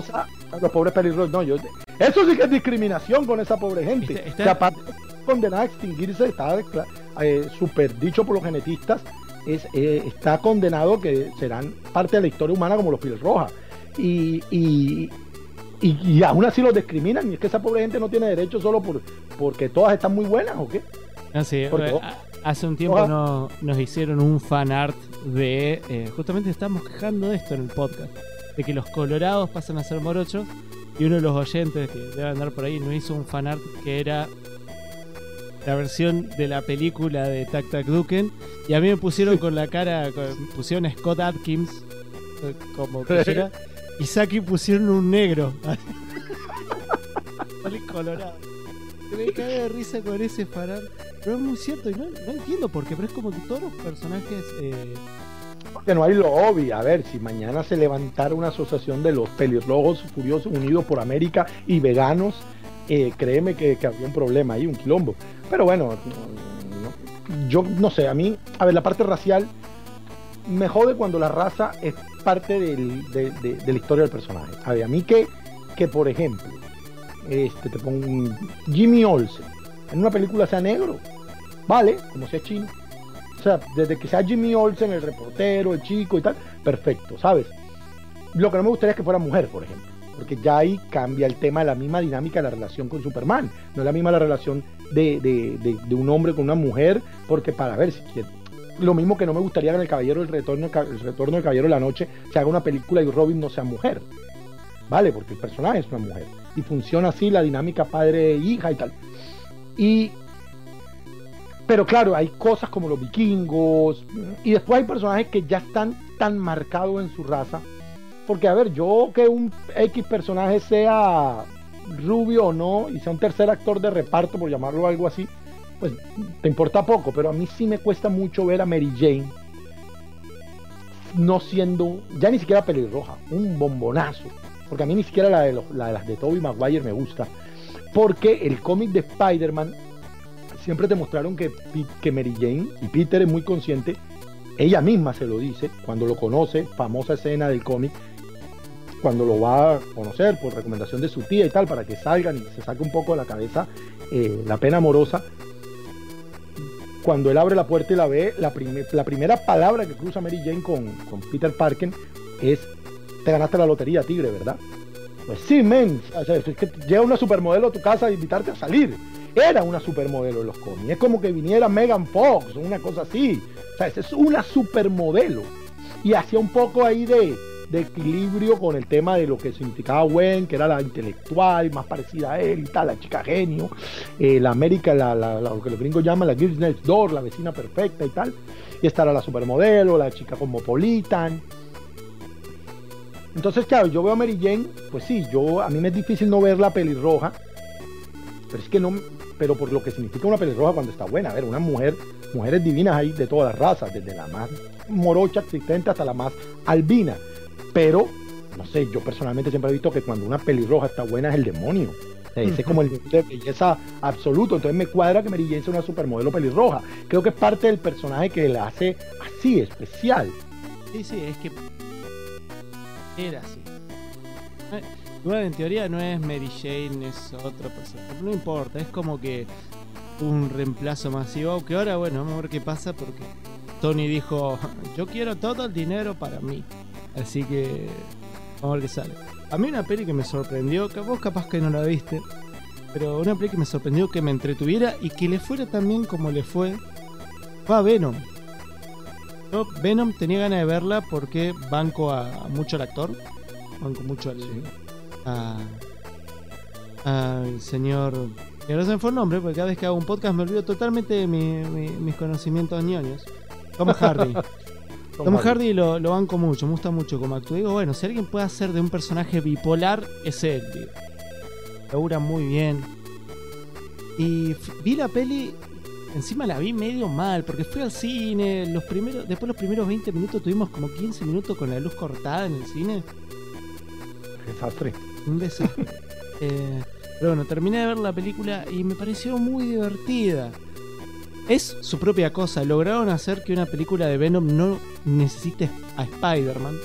[SPEAKER 2] Sea, los pobres pelirrojos. No, yo, eso sí que es discriminación con esa pobre gente. Aparte de condenada a extinguirse, está eh, super dicho por los genetistas, es, eh, está condenado que serán parte de la historia humana como los pelirrojas. Y, y, y, y aún así los discriminan. Y es que esa pobre gente no tiene derecho solo por porque todas están muy buenas o qué.
[SPEAKER 1] No sé,
[SPEAKER 2] Porque-
[SPEAKER 1] eh, a- hace un tiempo no- nos hicieron un fan art de. eh, justamente estamos quejando de esto en el podcast. De que los colorados pasan a ser morochos. Y uno de los oyentes que debe andar por ahí nos hizo un fan art que era la versión de la película de Tac Tac Duken. Y a mí me pusieron con la cara, con- pusieron a Scott Atkins eh, como que era, y Saki pusieron un negro. Colorado. Me cagué de risa con ese farán. Pero es muy cierto, y no, no entiendo por qué, pero es como que todos los personajes. eh,
[SPEAKER 2] Que no hay lo obvio. A ver, si mañana se levantara una asociación de los pelirrojos furiosos unidos por América y veganos, eh, créeme que, que habría un problema ahí, un quilombo. Pero bueno, no- no- yo no sé, a mí, a ver, la parte racial me jode cuando la raza es parte del- de, de- de la historia del personaje. A ver, a mí que, que por ejemplo, este, te pongo un Jimmy Olsen en una película sea negro, vale, como sea chino. O sea, desde que sea Jimmy Olsen, el reportero, el chico y tal, perfecto, ¿sabes? Lo que no me gustaría es que fuera mujer, por ejemplo. Porque ya ahí cambia el tema la misma dinámica de la relación con Superman. No es la misma la relación de, de- de- un hombre con una mujer. Porque para ver si quiere. Lo mismo que no me gustaría que en el Caballero del Retorno, el Retorno del Caballero de la Noche se haga una película y Robin no sea mujer. ¿Vale? Porque el personaje es una mujer. Y funciona así la dinámica padre-hija y tal. Y pero claro, hay cosas como los vikingos. Y después hay personajes que ya están tan marcados en su raza. Porque, a ver, yo que un X personaje sea rubio o no, y sea un tercer actor de reparto, por llamarlo algo así, pues te importa poco. Pero a mí sí me cuesta mucho ver a Mary Jane no siendo, ya ni siquiera pelirroja, un bombonazo. Porque a mí ni siquiera la de, los- la de las de Tobey Maguire me gusta. Porque el cómic de Spider-Man siempre te mostraron que, que Mary Jane y Peter es muy consciente, ella misma se lo dice cuando lo conoce, famosa escena del cómic, cuando lo va a conocer por recomendación de su tía y tal, para que salgan y se saque un poco de la cabeza eh, la pena amorosa. Cuando él abre la puerta y la ve, la primera palabra que cruza Mary Jane con, con Peter Parker es: Te ganaste la lotería, tigre, ¿verdad? Pues sí, men. O sea, es que llega una supermodelo a tu casa a invitarte a salir. Era una supermodelo en los cómics. Es como que viniera Megan Fox o una cosa así. O sea, es una supermodelo. Y hacía un poco ahí de, de equilibrio con el tema de lo que significaba Gwen, que era la intelectual, más parecida a él y tal, la chica genio. eh, la América, la, la- la- lo que los gringos llaman la Girls Next Door, la vecina perfecta y tal. Y esta era la supermodelo, la chica cosmopolitan. Entonces, claro, yo veo a Mary Jane, pues sí, yo a mí me es difícil no ver la pelirroja, pero es que no, pero por lo que significa una pelirroja cuando está buena, a ver, una mujer, mujeres divinas hay de todas las razas, desde la más morocha existente hasta la más albina, pero no sé, yo personalmente siempre he visto que cuando una pelirroja está buena es el demonio. Ese es como el de belleza absoluto. Entonces me cuadra que Mary Jane sea una supermodelo pelirroja. Creo que es parte del personaje que la hace así, especial.
[SPEAKER 1] Sí, sí, es que era así. En teoría no es Mary Jane, es otra persona. Pero no importa, es como que un reemplazo masivo. Aunque ahora, bueno, vamos a ver qué pasa porque Tony dijo, yo quiero todo el dinero para mí. Así que vamos a ver qué sale. A mí una peli que me sorprendió, que vos capaz que no la viste, pero una peli que me sorprendió que me entretuviera y que le fuera también como le fue, fue a Venom. Yo Venom tenía ganas de verla porque banco a, a mucho al actor, banco mucho al, a- al señor, que no se me fue el nombre, porque cada vez que hago un podcast me olvido totalmente de mi- mi- mis conocimientos ñoños. Tom Hardy. Tom Hardy lo, lo banco mucho, me gusta mucho como actúa. Digo, bueno, si alguien puede hacer de un personaje bipolar, es él, digo. Labura muy bien. Y vi la peli, encima la vi medio mal, porque fui al cine, los primeros, después los primeros 20 minutos tuvimos como 15 minutos con la luz cortada en el cine.
[SPEAKER 2] Desastre.
[SPEAKER 1] Un desastre. Eh, pero bueno, terminé de ver la película y me pareció muy divertida. Es su propia cosa. Lograron hacer que una película de Venom no necesite a Spider-Man.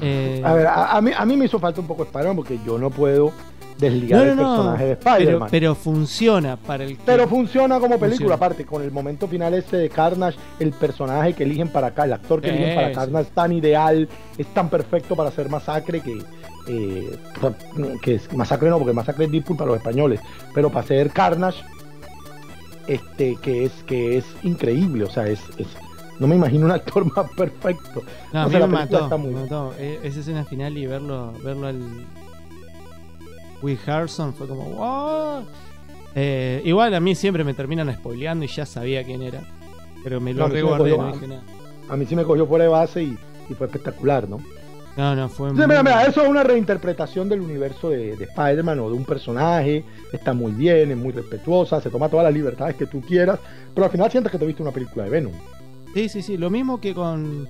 [SPEAKER 1] Eh,
[SPEAKER 2] A ver, a, a mí, a mí me hizo falta un poco Spider-Man porque yo no puedo desligar
[SPEAKER 1] No, no,
[SPEAKER 2] el
[SPEAKER 1] no,
[SPEAKER 2] personaje de
[SPEAKER 1] pero,
[SPEAKER 2] Spider-Man. Pero,
[SPEAKER 1] pero funciona para el que-
[SPEAKER 2] funciona como película,
[SPEAKER 1] Funciona.
[SPEAKER 2] aparte, con el momento final este de Carnage, el personaje que eligen para acá, el actor que eligen para. Carnage es tan ideal, es tan perfecto para hacer masacre que, eh, que es masacre no, porque masacre es para los españoles, pero para hacer Carnage, este, que es, que es increíble, o sea, es, es- no me imagino un actor más perfecto.
[SPEAKER 1] No,
[SPEAKER 2] o sea,
[SPEAKER 1] me mató,
[SPEAKER 2] está muy
[SPEAKER 1] mató. E- Esa escena final y verlo, verlo al Will Harrison fue como ¡wow! Eh, igual a mí siempre me terminan spoileando y ya sabía quién era. Pero me lo
[SPEAKER 2] No, a mí sí me
[SPEAKER 1] reguardé,
[SPEAKER 2] cogió-
[SPEAKER 1] no dije nada.
[SPEAKER 2] A mí sí me cogió fuera de base y, y fue espectacular, ¿no?
[SPEAKER 1] No, no, fue muy-
[SPEAKER 2] mira, mira, eso es una reinterpretación del universo de, de Spider-Man o de un personaje. Está muy bien, es muy respetuosa, se toma todas las libertades que tú quieras, pero al final sientes que te viste una película de Venom.
[SPEAKER 1] Sí, sí, sí. Lo mismo que con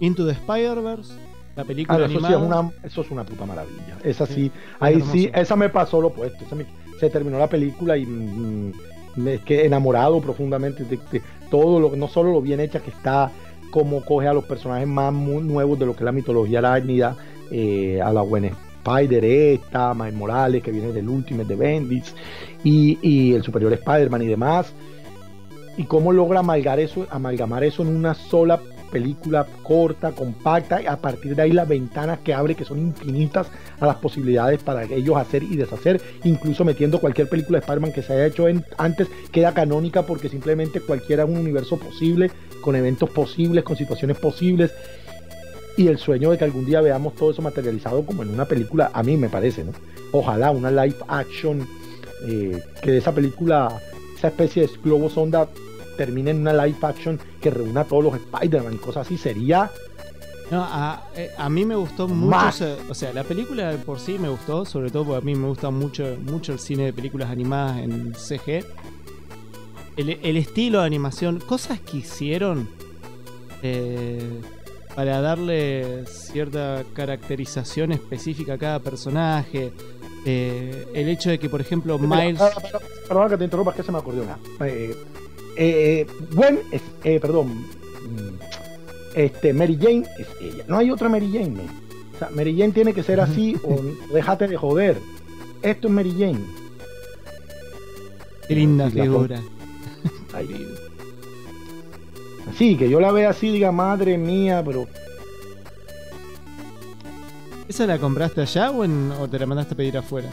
[SPEAKER 1] Into the Spider-Verse, la película
[SPEAKER 2] Ah, eso, sí es una, eso es una puta maravilla. Esa sí,
[SPEAKER 1] Sí,
[SPEAKER 2] ahí
[SPEAKER 1] hermoso.
[SPEAKER 2] sí, esa me pasó lo opuesto. esa me- se terminó la película y mm, me quedé enamorado profundamente de, de todo, lo, no solo lo bien hecha que está, como coge a los personajes más nuevos de lo que es la mitología arácnida, eh, a la buena Spider esta, Miles Morales, que viene del Ultimate de Bendis, y, el superior Spider-Man y demás, y cómo logra amalgar eso, amalgamar eso en una sola película corta, compacta, y a partir de ahí las ventanas que abre, que son infinitas a las posibilidades para ellos hacer y deshacer, incluso metiendo cualquier película de Spider-Man que se haya hecho antes, queda canónica porque simplemente cualquiera es un universo posible, con eventos posibles, con situaciones posibles, y el sueño de que algún día veamos todo eso materializado como en una película, a mí me parece, ¿no? Ojalá una live action, eh, que de esa película, esa especie de globo sonda termine en una live action que reúna a todos los Spider-Man y cosas así, sería
[SPEAKER 1] No, a, eh, a mí me gustó mucho.
[SPEAKER 2] Más.
[SPEAKER 1] ese- o sea, la película por sí me gustó, sobre todo porque a mí me gusta mucho, mucho el cine de películas animadas en CG. El, el estilo de animación, cosas que hicieron eh, para darle cierta caracterización específica a cada personaje. Eh, el hecho de que, por ejemplo, Miles.
[SPEAKER 2] Perdón, perdón, perdón que te interrumpa, es que se me acordó una. Eh, eh, Gwen es, eh, perdón, mm, este, Mary Jane es ella. No hay otra Mary Jane, man. O sea, Mary Jane tiene que ser así o déjate de joder. Esto es Mary Jane.
[SPEAKER 1] Qué linda figura.
[SPEAKER 2] Ay, Así, que yo la vea así, diga, madre mía, pero
[SPEAKER 1] ¿Esa la compraste allá o, en- o te la mandaste a pedir afuera?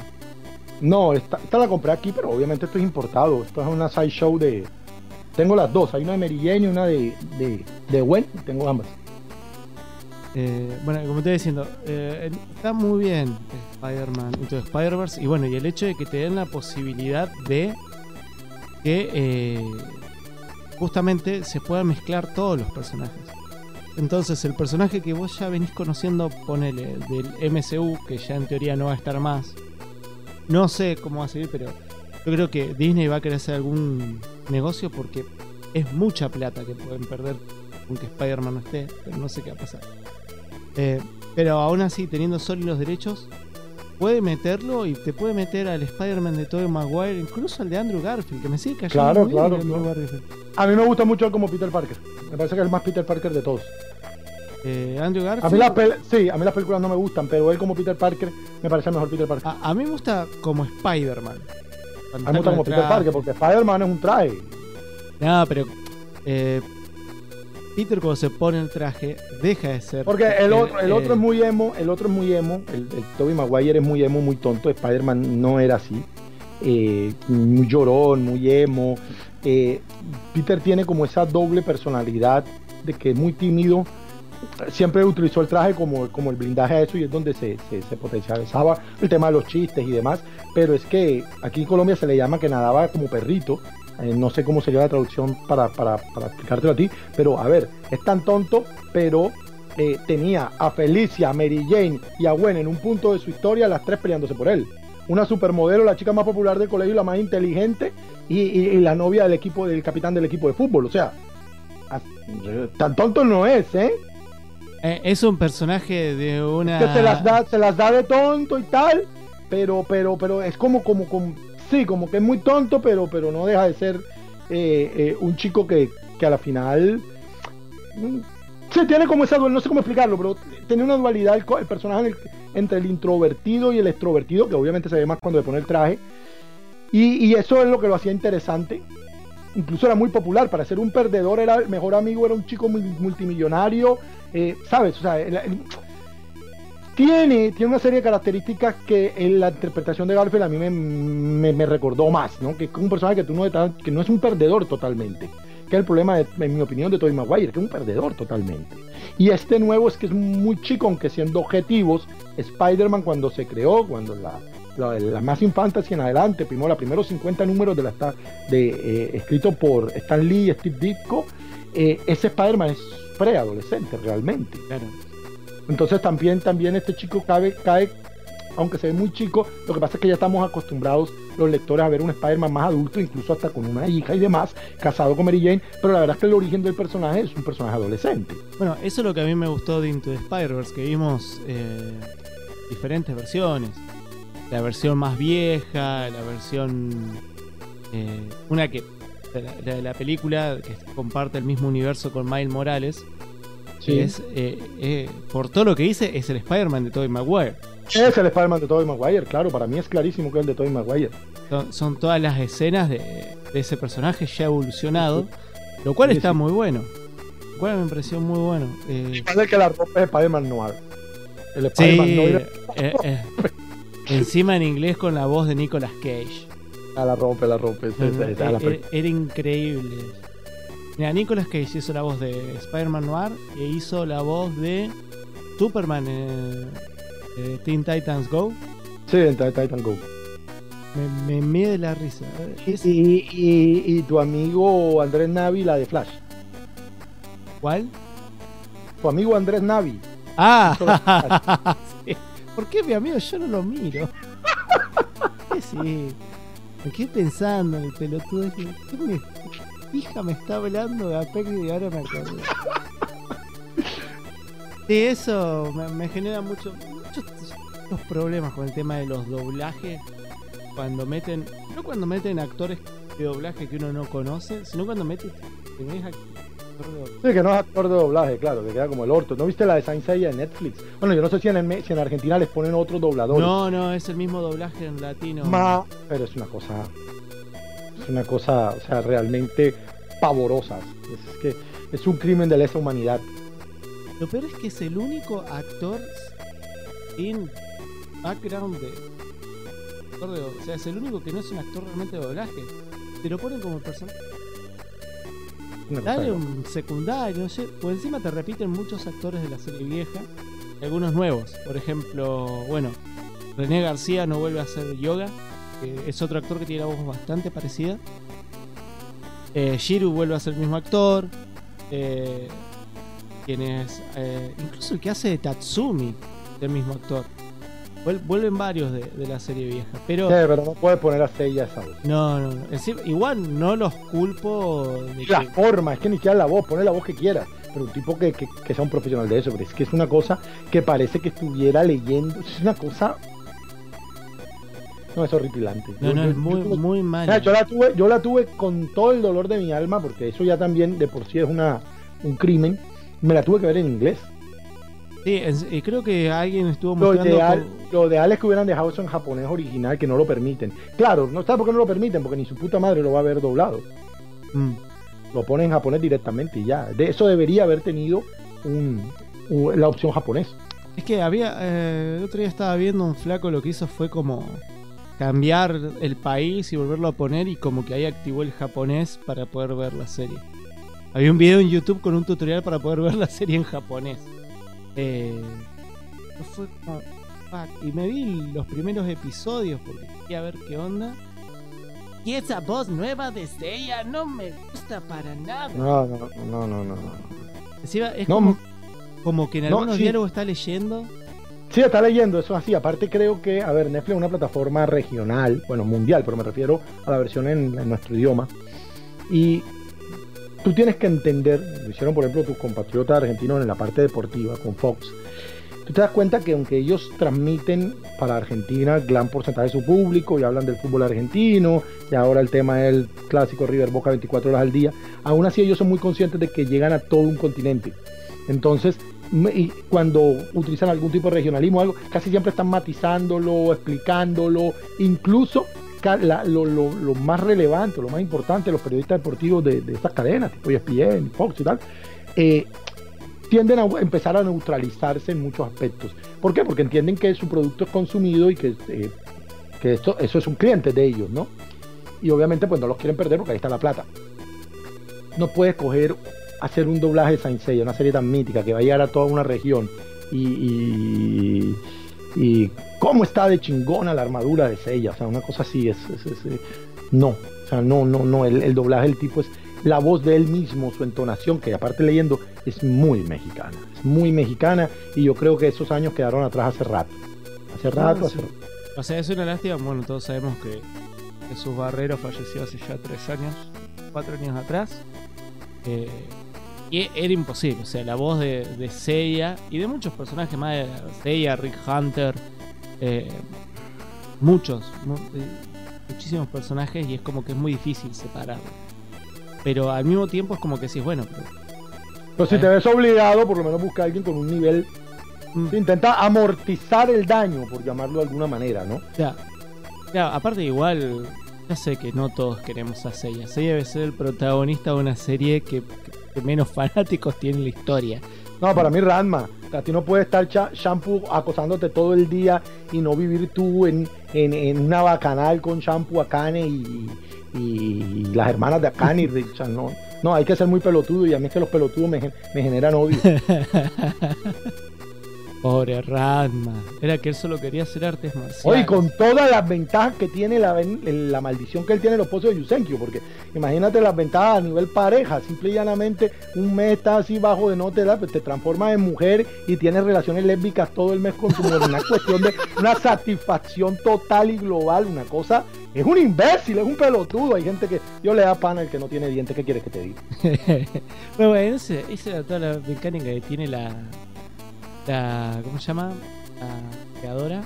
[SPEAKER 2] no, esta, esta la compré aquí, pero obviamente esto es importado. Esto es una side show de. Tengo las dos, hay una de Mary Jane y una de, de, de Gwen, tengo ambas.
[SPEAKER 1] Eh, bueno, como te diciendo, eh, está muy bien Spider-Man Into Spider-Verse. Y bueno, y el hecho de que te den la posibilidad de que eh, justamente se puedan mezclar todos los personajes. Entonces, el personaje que vos ya venís conociendo, ponele, del MCU, que ya en teoría no va a estar más. No sé cómo va a seguir, pero yo creo que Disney va a querer hacer algún negocio porque es mucha plata que pueden perder aunque Spider-Man no esté, pero no sé qué va a pasar. Eh, pero aún así, teniendo Sony los derechos, puede meterlo y te puede meter al Spider-Man de Tobey Maguire, incluso al de Andrew Garfield, que me sigue cayendo
[SPEAKER 2] Claro,
[SPEAKER 1] muy
[SPEAKER 2] claro. A mí me gusta mucho él como Peter Parker. Me parece que es el más Peter Parker de todos.
[SPEAKER 1] Eh, Andrew
[SPEAKER 2] A
[SPEAKER 1] Garfield.
[SPEAKER 2] mí las sí, a mí las películas no me gustan, pero él como Peter Parker me parece el mejor Peter Parker.
[SPEAKER 1] a, a mí me gusta como Spider-Man.
[SPEAKER 2] A mí me gusta como Peter. Parker, porque Spider-Man es un traje.
[SPEAKER 1] No, pero eh, Peter cuando se pone el traje deja de ser.
[SPEAKER 2] Porque el otro, el otro es muy emo, el otro es muy emo, el, el Tobey Maguire es muy emo, muy tonto, Spider-Man no era así. Eh, muy llorón, muy emo. Eh, Peter tiene como esa doble personalidad de que es muy tímido. Siempre utilizó el traje como, como el blindaje a eso y es donde se, se, se potencializaba el tema de los chistes y demás. Pero es que aquí en Colombia se le llama que nadaba como perrito. Eh, no sé cómo sería la traducción para, para, para explicártelo a ti. Pero a ver, es tan tonto, pero eh, tenía a Felicia, a Mary Jane y a Gwen en un punto de su historia, las tres peleándose por él. Una supermodelo, la chica más popular del colegio la más inteligente, y, y- y la novia del equipo, del capitán del equipo de fútbol. O sea, tan tonto no es, ¿eh?
[SPEAKER 1] eh, es un personaje de una.
[SPEAKER 2] Que se las da, se las da de tonto y tal, pero, pero, pero es como, como, como, sí, como que es muy tonto, pero, pero no deja de ser eh, eh, un chico que, que a la final mm, sí tiene como esa dualidad, no sé cómo explicarlo, pero tiene una dualidad el, el personaje entre el introvertido y el extrovertido, que obviamente se ve más cuando le pone el traje, y, y eso es lo que lo hacía interesante. Incluso era muy popular, para ser un perdedor era el mejor amigo, era un chico multimillonario, eh, ¿sabes? O sea, tiene, tiene una serie de características que en la interpretación de Garfield a mí me, me- recordó más, ¿no? Que es un personaje que tú no que no es un perdedor totalmente. Que es el problema, de- en mi opinión, de Tobey Maguire, que es un perdedor totalmente. Y este nuevo es que es muy chico, aunque siendo objetivos, Spider-Man cuando se creó, cuando la, la, la Massive Fantasy en adelante, primero, los primeros 50 números de la de, eh, escrito por Stan Lee y Steve Ditko, eh, ese Spider-Man es preadolescente realmente. Entonces también, también este chico cae, cae, aunque se ve muy chico, lo que pasa es que ya estamos acostumbrados los lectores a ver un Spider-Man más adulto, incluso hasta con una hija y demás, casado con Mary Jane, pero la verdad es que el origen del personaje es un personaje adolescente.
[SPEAKER 1] Bueno, eso es lo que a mí me gustó de Into the Spider-Verse, que vimos eh, diferentes versiones. La versión más vieja, la versión... eh, una que... La, la- la película que comparte el mismo universo con Miles Morales. Que es, eh, eh, por todo lo que dice, es el Spider-Man de Tobey Maguire.
[SPEAKER 2] Es el Spider-Man de Tobey Maguire, claro, para mí es clarísimo que es el de Tobey Maguire.
[SPEAKER 1] Son, son todas las escenas de, de ese personaje ya evolucionado, lo cual
[SPEAKER 2] Sí,
[SPEAKER 1] está
[SPEAKER 2] sí.
[SPEAKER 1] muy bueno. Lo cual me pareció muy bueno. Eh,
[SPEAKER 2] Parece que la ropa es Spider-Man Noir. El
[SPEAKER 1] sí,
[SPEAKER 2] Spider-Man Noir
[SPEAKER 1] eh, encima en inglés con la voz de Nicolas Cage.
[SPEAKER 2] ah, la rompe, la rompe.
[SPEAKER 1] era increíble. Mira, Nicolas Cage hizo la voz de Spider-Man Noir e hizo la voz de Superman en eh, Teen Titans Go.
[SPEAKER 2] Sí, en Titan Go.
[SPEAKER 1] Me, me mide la risa. Es-
[SPEAKER 2] Y, y- y tu amigo Andrés Navi, la de Flash.
[SPEAKER 1] ¿Cuál?
[SPEAKER 2] Tu amigo Andrés Navi.
[SPEAKER 1] Ah, sí. ¿por qué mi amigo yo no lo miro? ¿Qué sí? Me quedé pensando en el pelotudo. dije, ¿Qué me, mi hija me está hablando de Apex y ahora me acordé. Sí, eso me, me genera mucho, muchos, muchos problemas con el tema de los doblajes. Cuando meten, no cuando meten actores de doblaje que uno no conoce, sino cuando meten.
[SPEAKER 2] Sí, que no es actor de doblaje, claro, que queda como el orto. ¿No viste la de Saint Seiya en Netflix? Bueno, yo no sé si en, el- si en Argentina les ponen otro doblador.
[SPEAKER 1] No, no, es el mismo doblaje en latino.
[SPEAKER 2] Ma- pero es una cosa. Es una cosa, o sea, realmente pavorosa. Es que es un crimen de lesa humanidad.
[SPEAKER 1] Lo peor es que es el único actor sin background de. o sea, es el único que no es un actor realmente de doblaje. Te lo ponen como personaje. Dale un secundario, no sé. Por encima te repiten muchos actores de la serie vieja y algunos nuevos. Por ejemplo, bueno, René García no vuelve a hacer yoga. Que es otro actor que tiene la voz bastante parecida. Eh, Shiru vuelve a ser el mismo actor. Eh, quien es. eh, incluso el que hace de Tatsumi, el mismo actor. Vuel- vuelven varios de, de la serie vieja. Pero.
[SPEAKER 2] Sí, pero no puedes poner a Seiya esa voz.
[SPEAKER 1] No, no, no. Encima- igual no los culpo de
[SPEAKER 2] La
[SPEAKER 1] que-
[SPEAKER 2] forma, es que ni siquiera la voz, pone la voz que quieras. Pero un tipo que, que- que sea un profesional de eso, pero es que es una cosa que parece que estuviera leyendo. Es una cosa. No, es horripilante.
[SPEAKER 1] No,
[SPEAKER 2] Yo-
[SPEAKER 1] no,
[SPEAKER 2] yo-
[SPEAKER 1] es muy,
[SPEAKER 2] yo-
[SPEAKER 1] muy
[SPEAKER 2] O
[SPEAKER 1] mal.
[SPEAKER 2] sea, yo la tuve, yo la tuve con todo el dolor de mi alma, porque eso ya también de por sí es una, un crimen. Me la tuve que ver en inglés.
[SPEAKER 1] Sí, y creo que alguien estuvo
[SPEAKER 2] Lo
[SPEAKER 1] mostrando.
[SPEAKER 2] ideal,
[SPEAKER 1] co-
[SPEAKER 2] lo ideal es que hubieran dejado eso en japonés original, que no lo permiten. Claro, no está porque no lo permiten, porque ni su puta madre lo va a ver doblado.
[SPEAKER 1] Mm.
[SPEAKER 2] Lo pone en japonés directamente y ya. De eso debería haber tenido un- un- la opción japonés.
[SPEAKER 1] Es que había. eh, el otro día estaba viendo un flaco, lo que hizo fue como cambiar el país y volverlo a poner, y como que ahí activó el japonés para poder ver la serie. Había un video en YouTube con un tutorial para poder ver la serie en japonés. Eh, fue como, fuck, Y me vi los primeros episodios porque quería ver qué onda. Y esa voz nueva de ella no me gusta para nada.
[SPEAKER 2] No, no, no, no, no. no.
[SPEAKER 1] Encima es
[SPEAKER 2] No,
[SPEAKER 1] como, como que en
[SPEAKER 2] no,
[SPEAKER 1] algunos
[SPEAKER 2] sí.
[SPEAKER 1] diálogos está leyendo.
[SPEAKER 2] Sí, está leyendo, eso es así. Aparte creo que, a ver, Netflix es una plataforma regional, bueno, mundial, pero me refiero a la versión en, nuestro idioma. Y tú tienes que entender, lo hicieron por ejemplo tus compatriotas argentinos en la parte deportiva con Fox. Tú te das cuenta que aunque ellos transmiten para Argentina gran porcentaje de su público y hablan del fútbol argentino, y ahora el tema es el clásico River Boca 24 horas al día, aún así ellos son muy conscientes de que llegan a todo un continente. Entonces, y cuando utilizan algún tipo de regionalismo algo, casi siempre están matizándolo, explicándolo, incluso la- lo, más relevante, lo más importante, los periodistas deportivos de, estas cadenas, tipo ESPN, Fox y tal, eh, tienden a empezar a neutralizarse en muchos aspectos. ¿Por qué? Porque entienden que su producto es consumido y que, eh, eso es un cliente de ellos, ¿no? Y obviamente pues no los quieren perder porque ahí está la plata. No puedes coger, hacer un doblaje de Saint Seiya, una serie tan mítica que va a llegar a toda una región y, y, y ¿Cómo está de chingona la armadura de Seiya? O sea, una cosa así es, no, o sea, no, no, no, el, doblaje del tipo es la voz de él mismo, su entonación, que aparte leyendo es muy mexicana, es muy mexicana y yo creo que esos años quedaron atrás hace rato, hace rato, hace rato.
[SPEAKER 1] O sea, es una lástima, bueno, todos sabemos que Jesús Barrero falleció hace ya tres años, cuatro años atrás. Eh, y era imposible, o sea, la voz de, de Seiya y de muchos personajes más, de Seiya, Rick Hunter, eh, muchos, eh, muchísimos personajes y es como que es muy difícil separarlo. Pero al mismo tiempo es como que sí, bueno.
[SPEAKER 2] Pero, si te ves obligado, por lo menos busca a alguien con un nivel. Mm. Intenta amortizar el daño, por llamarlo de alguna manera, ¿no?
[SPEAKER 1] Ya. Ya, aparte, igual, ya sé que no todos queremos a Seiya. Seiya debe ser el protagonista de una serie que, menos fanáticos tiene en la historia.
[SPEAKER 2] No, para mí Ranma. A ti no puede estar shampoo acosándote todo el día y no vivir tú en, en, una bacanal con shampoo Akane y, y, las hermanas de Akane y Richard. No, no, hay que ser muy pelotudo y a mí es que los pelotudos me, me generan odio.
[SPEAKER 1] Pobre Radma. Era que él solo quería hacer artes marciales.
[SPEAKER 2] Oye, con todas las ventajas que tiene la, la maldición que él tiene los pozos de Yusenkyo, porque imagínate las ventajas a nivel pareja, simple y llanamente un mes está así bajo de no te da, pues te transformas en mujer y tienes relaciones lésbicas todo el mes con tu mujer. Una cuestión de una satisfacción total y global, una cosa. Es un imbécil, es un pelotudo. Hay gente que yo le da pan al que no tiene dientes. ¿Qué quieres que te diga?
[SPEAKER 1] bueno, esa es toda la mecánica que tiene la, ¿Cómo se llama? La creadora.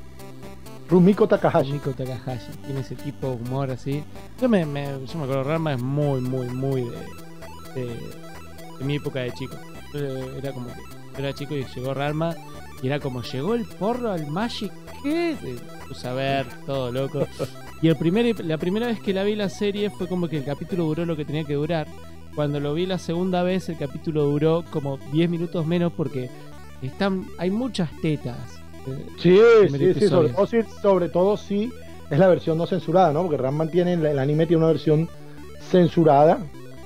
[SPEAKER 2] Rumiko Takahashi.
[SPEAKER 1] Rumiko Takahashi. Tiene ese tipo de humor así. Yo me, me, yo me acuerdo, Rama es muy, muy, muy de, de, mi época de chico. era como que yo era chico y llegó Rama y era como, llegó el porro al Magic, ¿qué? Puse a ver, todo loco. Y el primer, la primera vez que la vi la serie fue como que el capítulo duró lo que tenía que durar. Cuando lo vi la segunda vez, el capítulo duró como 10 minutos menos porque están, hay muchas tetas.
[SPEAKER 2] Eh, sí, sí, sí sobre, todo, sí, sobre todo sí es la versión no censurada, ¿no? Porque Ram tiene, el anime tiene una versión censurada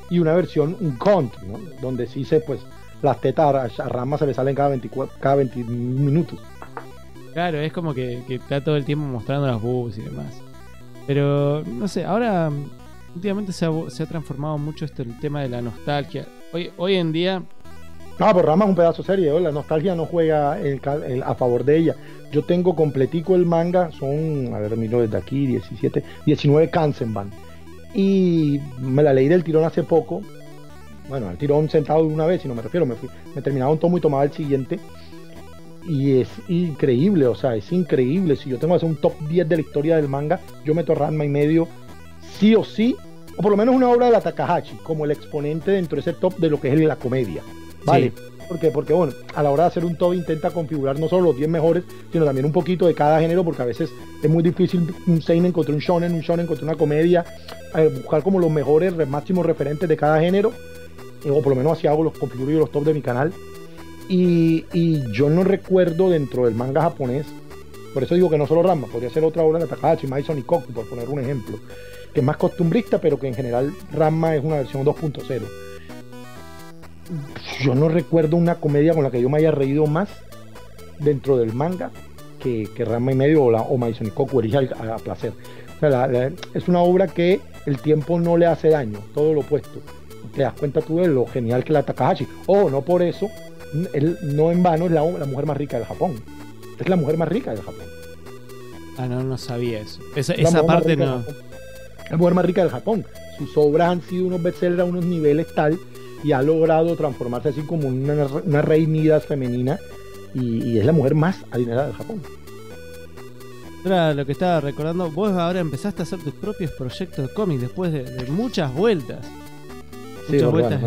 [SPEAKER 2] y una versión un cont, ¿no? Donde sí se, pues, las tetas a Rama se le salen cada 24, cada 20 minutos.
[SPEAKER 1] Claro, es como que, está todo el tiempo mostrando las boobs y demás. Pero, no sé, ahora últimamente se ha, se ha transformado mucho esto el tema de la nostalgia. Hoy, hoy en día
[SPEAKER 2] no, pero Rama es un pedazo serio, la nostalgia no juega a favor de ella. Yo tengo completico el manga, son, a ver, miro desde aquí, 17, 19 Kansenban. Y me la leí del tirón hace poco. Bueno, el tirón sentado de una vez, si no me refiero, me, fui, me terminaba un tomo y tomaba el siguiente. Y es increíble, o sea, es increíble. Si yo tengo que hacer un top 10 de la historia del manga, yo meto Ranma y medio, sí o sí, o por lo menos una obra de la Takahashi, como el exponente dentro de ese top de lo que es la comedia. ¿Vale? Porque, porque, bueno, a la hora de hacer un top intenta configurar no solo los 10 mejores, sino también un poquito de cada género, porque a veces es muy difícil un seinen contra un shonen, un shonen contra una comedia, eh, buscar como los mejores, máximos referentes de cada género, eh, o por lo menos así hago los configuro los top de mi canal. Y, yo no recuerdo dentro del manga japonés, por eso digo que no solo Rama, podría ser otra obra de Takahashi, Maison y Koku, por poner un ejemplo, que es más costumbrista, pero que en general Rama es una versión 2.0 yo no recuerdo una comedia con la que yo me haya reído más dentro del manga que, que Rama y Medio o, la, o Maison Koku a, placer. es una obra que el tiempo no le hace daño, todo lo opuesto. Te das cuenta tú de lo genial que la Takahashi. O oh, no por eso, él no en vano es la, mujer más rica del Japón. Es la mujer más rica del Japón.
[SPEAKER 1] Ah, no, no sabía eso. Esa, esa parte no.
[SPEAKER 2] La mujer más rica del Japón. Sus obras han sido unos bestsellers a unos niveles tal y ha logrado transformarse así como una, una rey Midas femenina y, es la mujer más adinerada del Japón.
[SPEAKER 1] Era lo que estaba recordando, vos ahora empezaste a hacer tus propios proyectos de cómics después de, muchas vueltas. muchas vueltas.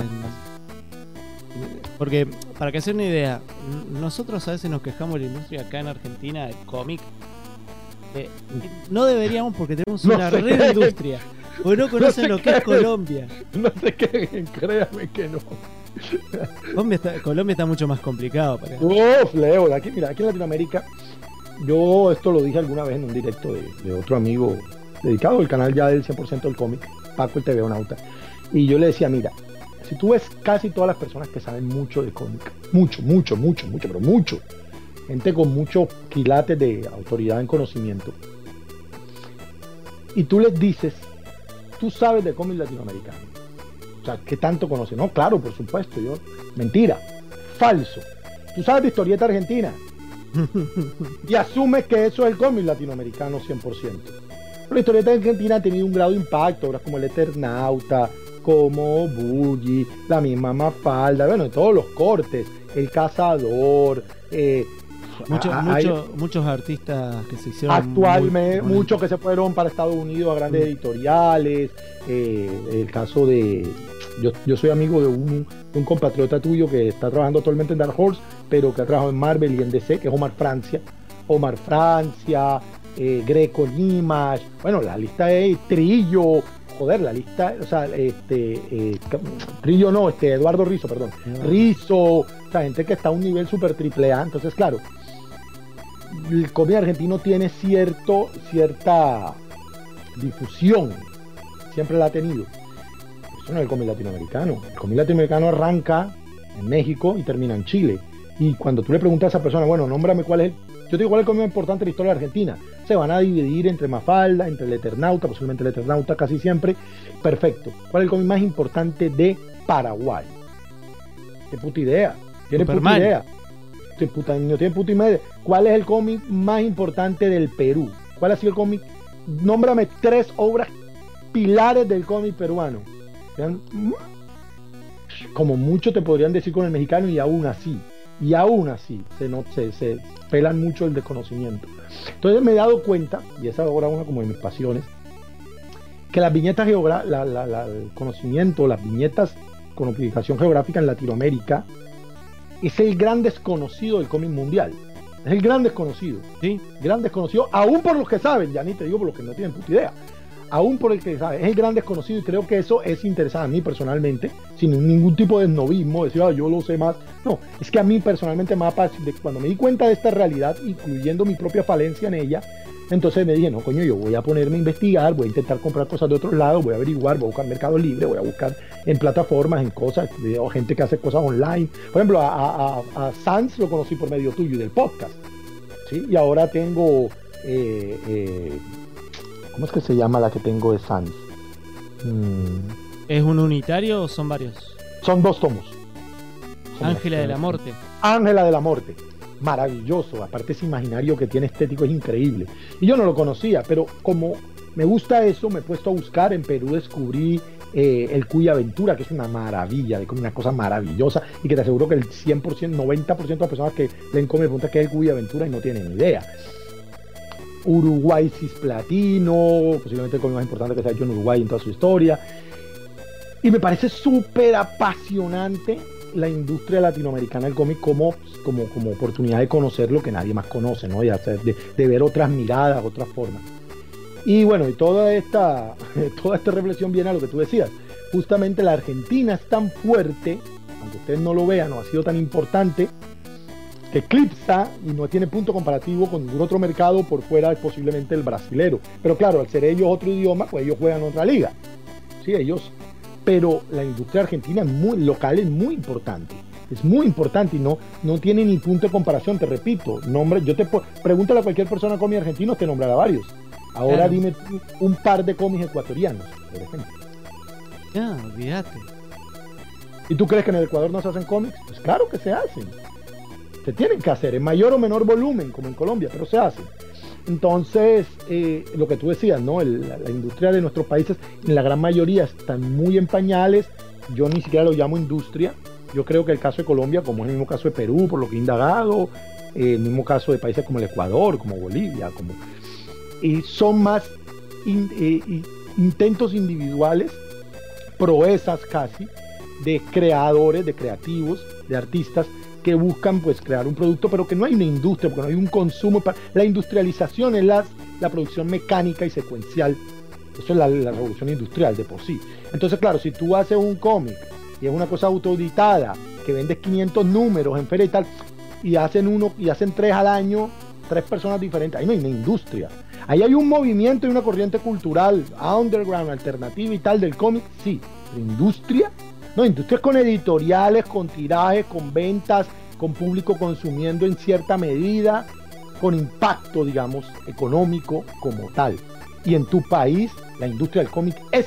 [SPEAKER 1] Porque, para que se una idea, nosotros a veces nos quejamos de la industria acá en Argentina de cómic. no deberíamos porque tenemos una red industria. O no conocen lo que es Colombia.
[SPEAKER 2] No sé qué, créanme que no.
[SPEAKER 1] Colombia está, Colombia está mucho más complicado. Para...
[SPEAKER 2] Uf, Leo, aquí, mira, aquí en Latinoamérica, yo esto lo dije alguna vez en un directo de, otro amigo dedicado al canal ya del 100% del cómic, Paco el TV Nauta. Y yo le decía, mira, si tú ves casi todas las personas que saben mucho de cómic, mucho, mucho, mucho, mucho, pero mucho, gente con muchos quilates de autoridad en conocimiento, y tú les dices, tú sabes de cómic latinoamericano. O sea, ¿qué tanto conoces? No, claro, por supuesto, yo. Mentira, falso. Tú sabes de historieta argentina. y asumes que eso es el cómic latinoamericano 100%. Pero la historieta argentina ha tenido un grado de impacto, obras como El Eternauta, como Bully, la misma Mafalda, bueno, todos los cortes, El Cazador, eh,
[SPEAKER 1] muchos artistas que se hicieron.
[SPEAKER 2] Actualmente, muchos que se fueron para Estados Unidos a grandes mm. editoriales. Eh, el caso de. Yo, soy amigo de un, compatriota tuyo que está trabajando actualmente en Dark Horse, pero que ha trabajado en Marvel y en DC, que es Omar Francia. Omar Francia, eh, Greco Nimash. Bueno, la lista es Trillo, joder, la lista, o sea, este, eh, Trillo no, este, Eduardo Rizo, perdón. Rizo, o sea, gente que está a un nivel super triple A, entonces, claro, el cómic argentino tiene cierto, cierta difusión, siempre la ha tenido. Eso no es el cómic latinoamericano. El cómic latinoamericano arranca en México y termina en Chile. Y cuando tú le preguntas a esa persona, bueno, nómbrame cuál es yo te digo cuál es el cómic más importante de la historia de Argentina. Se van a dividir entre Mafalda, entre el Eternauta, posiblemente el Eternauta casi siempre. Perfecto. ¿Cuál es el cómic más importante de Paraguay? Qué puta idea. Tiene puta idea no tiene puta idea. ¿Cuál es el cómic más importante del Perú? ¿Cuál ha sido el cómic? Nómbrame tres obras pilares del cómic peruano. Como mucho te podrían decir con el mexicano y aún así, y aún así se, no, se, se pelan mucho el desconocimiento. Entonces me he dado cuenta, y esa es ahora una como de mis pasiones, que las viñetas geográficas, el conocimiento, las viñetas con ubicación geográfica en Latinoamérica es el gran desconocido del cómic mundial. Es el gran desconocido. ¿sí? Gran desconocido, aún por los que saben, ya ni te digo por los que no tienen puta idea. Aún por el que sabe, es el gran desconocido y creo que eso es interesante a mí personalmente, sin ningún tipo de esnovismo, decir, ah, yo lo sé más. No, es que a mí personalmente me cuando me di cuenta de esta realidad, incluyendo mi propia falencia en ella, entonces me dije, no, coño, yo voy a ponerme a investigar, voy a intentar comprar cosas de otros lados, voy a averiguar, voy a buscar Mercado Libre, voy a buscar en plataformas, en cosas, veo gente que hace cosas online. Por ejemplo, a, a, Sans lo conocí por medio tuyo y del podcast. ¿sí? Y ahora tengo, eh, eh, ¿cómo es que se llama la que tengo de Sans?
[SPEAKER 1] Mm. ¿Es un unitario o son varios?
[SPEAKER 2] Son dos tomos.
[SPEAKER 1] Ángela de la Muerte.
[SPEAKER 2] Ángela de la Muerte maravilloso. Aparte ese imaginario que tiene estético es increíble. Y yo no lo conocía, pero como me gusta eso, me he puesto a buscar. En Perú descubrí eh, el Cuya Aventura, que es una maravilla, de una cosa maravillosa y que te aseguro que el 100%, 90% de las personas que leen come preguntan qué es el Cuya Aventura y no tienen idea. Uruguay Cisplatino, posiblemente el cómic más importante que se ha hecho en Uruguay en toda su historia. Y me parece súper apasionante la industria latinoamericana del cómic como, como, como oportunidad de conocer lo que nadie más conoce, ¿no? de, de, ver otras miradas, otras formas. Y bueno, y toda esta, toda esta reflexión viene a lo que tú decías. Justamente la Argentina es tan fuerte, aunque ustedes no lo vean, no ha sido tan importante, que eclipsa y no tiene punto comparativo con ningún otro mercado por fuera posiblemente el brasilero. Pero claro, al ser ellos otro idioma, pues ellos juegan otra liga. Sí, ellos pero la industria argentina es muy local, es muy importante. Es muy importante y no, no tiene ni punto de comparación, te repito. Nombre, yo te pregúntale a cualquier persona cómic argentino, te nombrará varios. Ahora dime un par de cómics ecuatorianos, por ejemplo.
[SPEAKER 1] Ya, olvídate.
[SPEAKER 2] ¿Y tú crees que en el Ecuador no se hacen cómics? Pues claro que se hacen. Se tienen que hacer en mayor o menor volumen, como en Colombia, pero se hacen. Entonces, eh, lo que tú decías, ¿no? la, industria de nuestros países, en la gran mayoría, están muy en pañales. Yo ni siquiera lo llamo industria. Yo creo que el caso de Colombia, como es el mismo caso de Perú, por lo que he indagado, eh, el mismo caso de países como el Ecuador, como Bolivia, como y son más eh, intentos individuales, proezas casi, de creadores, de creativos, de artistas que buscan pues crear un producto, pero que no hay una industria, porque no hay un consumo. La industrialización es la, la producción mecánica y secuencial. Eso es la, revolución industrial de por sí. Entonces, claro, si tú haces un cómic y es una cosa autoeditada, que vendes 500 números en feria y tal, y hacen uno y hacen tres al año, tres personas diferentes, ahí no hay una industria. Ahí hay un movimiento y una corriente cultural, underground, alternativa y tal del cómic, sí, pero industria no, industrias con editoriales, con tirajes, con ventas, con público consumiendo en cierta medida, con impacto, digamos, económico como tal. Y en tu país, la industria del cómic es,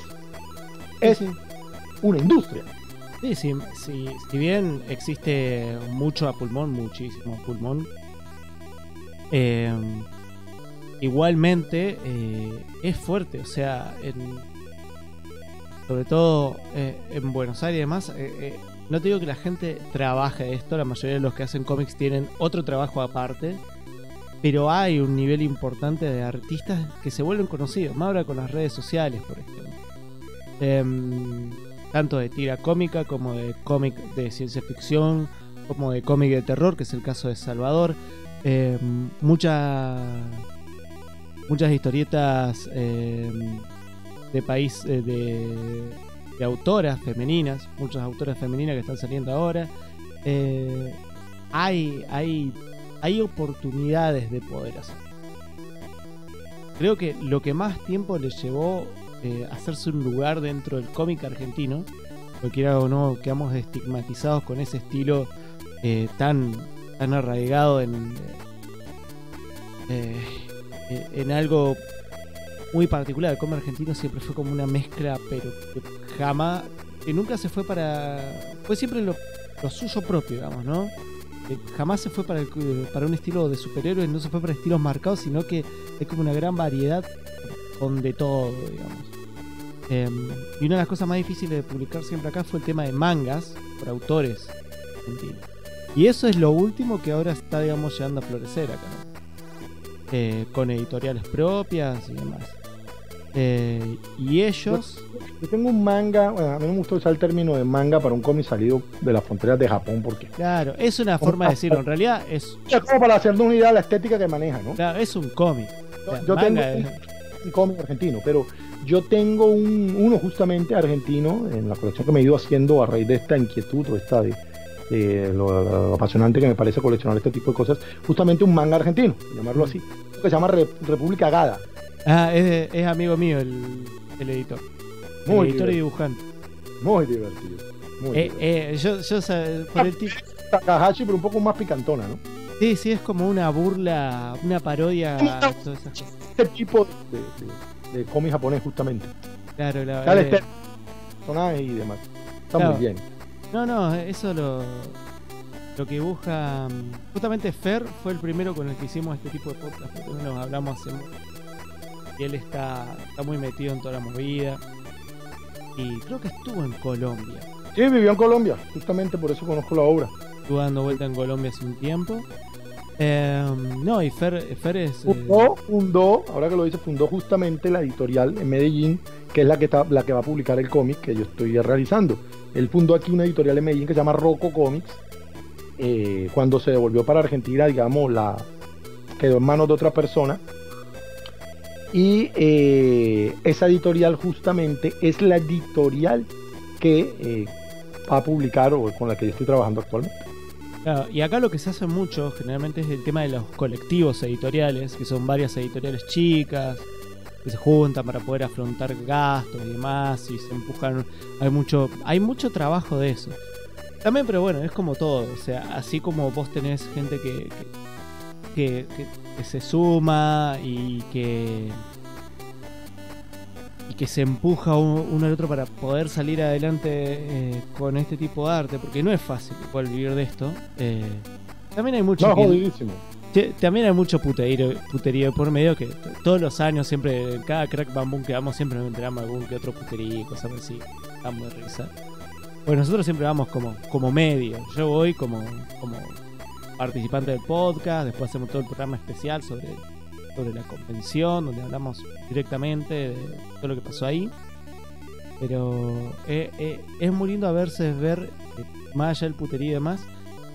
[SPEAKER 2] es una industria.
[SPEAKER 1] Sí, sí, si bien existe mucho a pulmón, muchísimo a pulmón, eh, igualmente eh, es fuerte, o sea, sobre todo eh, en Buenos Aires y demás, no te digo que la gente trabaje esto, la mayoría de los que hacen cómics tienen otro trabajo aparte, pero hay un nivel importante de artistas que se vuelven conocidos, más ahora con las redes sociales, por ejemplo. Em, tanto de tira cómica como de cómic de ciencia ficción, como de cómic de terror, que es el caso de Salvador. Eh, muchas muchas historietas eh, de país eh, de, autoras femeninas, muchas autoras femeninas que están saliendo ahora. hay, hay, hay oportunidades de poder hacer. Creo que lo que más tiempo le llevó hacerse un lugar dentro del cómic argentino, porque o no, quedamos estigmatizados con ese estilo tan tan arraigado en, eh, en algo muy particular. El cómic argentino siempre fue como una mezcla, pero que jamás, que nunca se fue para. Fue siempre lo, suyo propio, digamos, ¿no? jamás se fue para, para un estilo de superhéroes, no se fue para estilos marcados, sino que es como una gran variedad con de todo, digamos. Em, y una de las cosas más difíciles de publicar siempre acá fue el tema de mangas por autores argentinos. Y eso es lo último que ahora está, digamos, llegando a florecer acá, eh, con editoriales propias y demás. Eh, y ellos.
[SPEAKER 2] Yo, tengo un manga, a mí me gusta usar el término de manga para un cómic salido de las fronteras de Japón, porque.
[SPEAKER 1] Claro, es una forma de decirlo, en realidad es.
[SPEAKER 2] Es como para hacernos una idea de la estética que maneja, ¿no?
[SPEAKER 1] Claro, es un cómic.
[SPEAKER 2] yo, tengo un, cómic argentino, pero yo tengo un, uno justamente argentino en la colección que me he ido haciendo a raíz de esta inquietud o esta de lo, apasionante que me parece coleccionar este tipo de cosas, justamente un manga argentino, llamarlo así, que se llama República Gada.
[SPEAKER 1] Ah, es, amigo mío el, editor. Muy editor y dibujante.
[SPEAKER 2] Muy divertido. Muy
[SPEAKER 1] eh, eh, yo, yo por el tipo.
[SPEAKER 2] Takahashi, pero un poco más picantona, ¿no?
[SPEAKER 1] Sí, sí, es como una burla, una parodia.
[SPEAKER 2] Este tipo de, de, cómic japonés, justamente.
[SPEAKER 1] Claro, claro.
[SPEAKER 2] Eh. personajes y demás. Está muy bien.
[SPEAKER 1] No, no, eso lo, lo que dibuja. Justamente Fer fue el primero con el que hicimos este tipo de podcast, nos hablamos hace Él está, está muy metido en toda la movida. Y creo que estuvo en Colombia.
[SPEAKER 2] Sí, vivió en Colombia, justamente por eso conozco la obra.
[SPEAKER 1] Estuvo dando vuelta en Colombia hace un tiempo. Em, no, y Fer, Fer es.
[SPEAKER 2] Fundó, eh, fundó, ahora que lo dice, fundó justamente la editorial en Medellín, que es la que, está, la que va a publicar el cómic que yo estoy realizando. Él fundó aquí una editorial en Medellín que se llama Rocco Comics. Eh, cuando se devolvió para Argentina, digamos, la quedó en manos de otra persona. Y eh, esa editorial justamente es la editorial que eh, va a publicar o con la que yo estoy trabajando actualmente.
[SPEAKER 1] y acá lo que se hace mucho generalmente es el tema de los colectivos editoriales, que son varias editoriales chicas, que se juntan para poder afrontar gastos y demás y se empujan hay mucho hay mucho trabajo de eso también pero bueno es como todo o sea así como vos tenés gente que, que, se suma y que y que se empuja uno al otro para poder salir adelante eh, con este tipo de arte porque no es fácil igual vivir de esto eh, también hay mucho también hay mucho puterío, puterío por medio que todos los años, siempre, en cada crack bamboo que vamos, siempre nos enteramos algún que otro puterío, cosas así. Vamos de risa. Pues nosotros siempre vamos como, como medio. Yo voy como, como participante del podcast, después hacemos todo el programa especial sobre, sobre la convención, donde hablamos directamente de todo lo que pasó ahí. Pero eh, eh, es muy lindo a verse, ver, más allá del puterío y demás,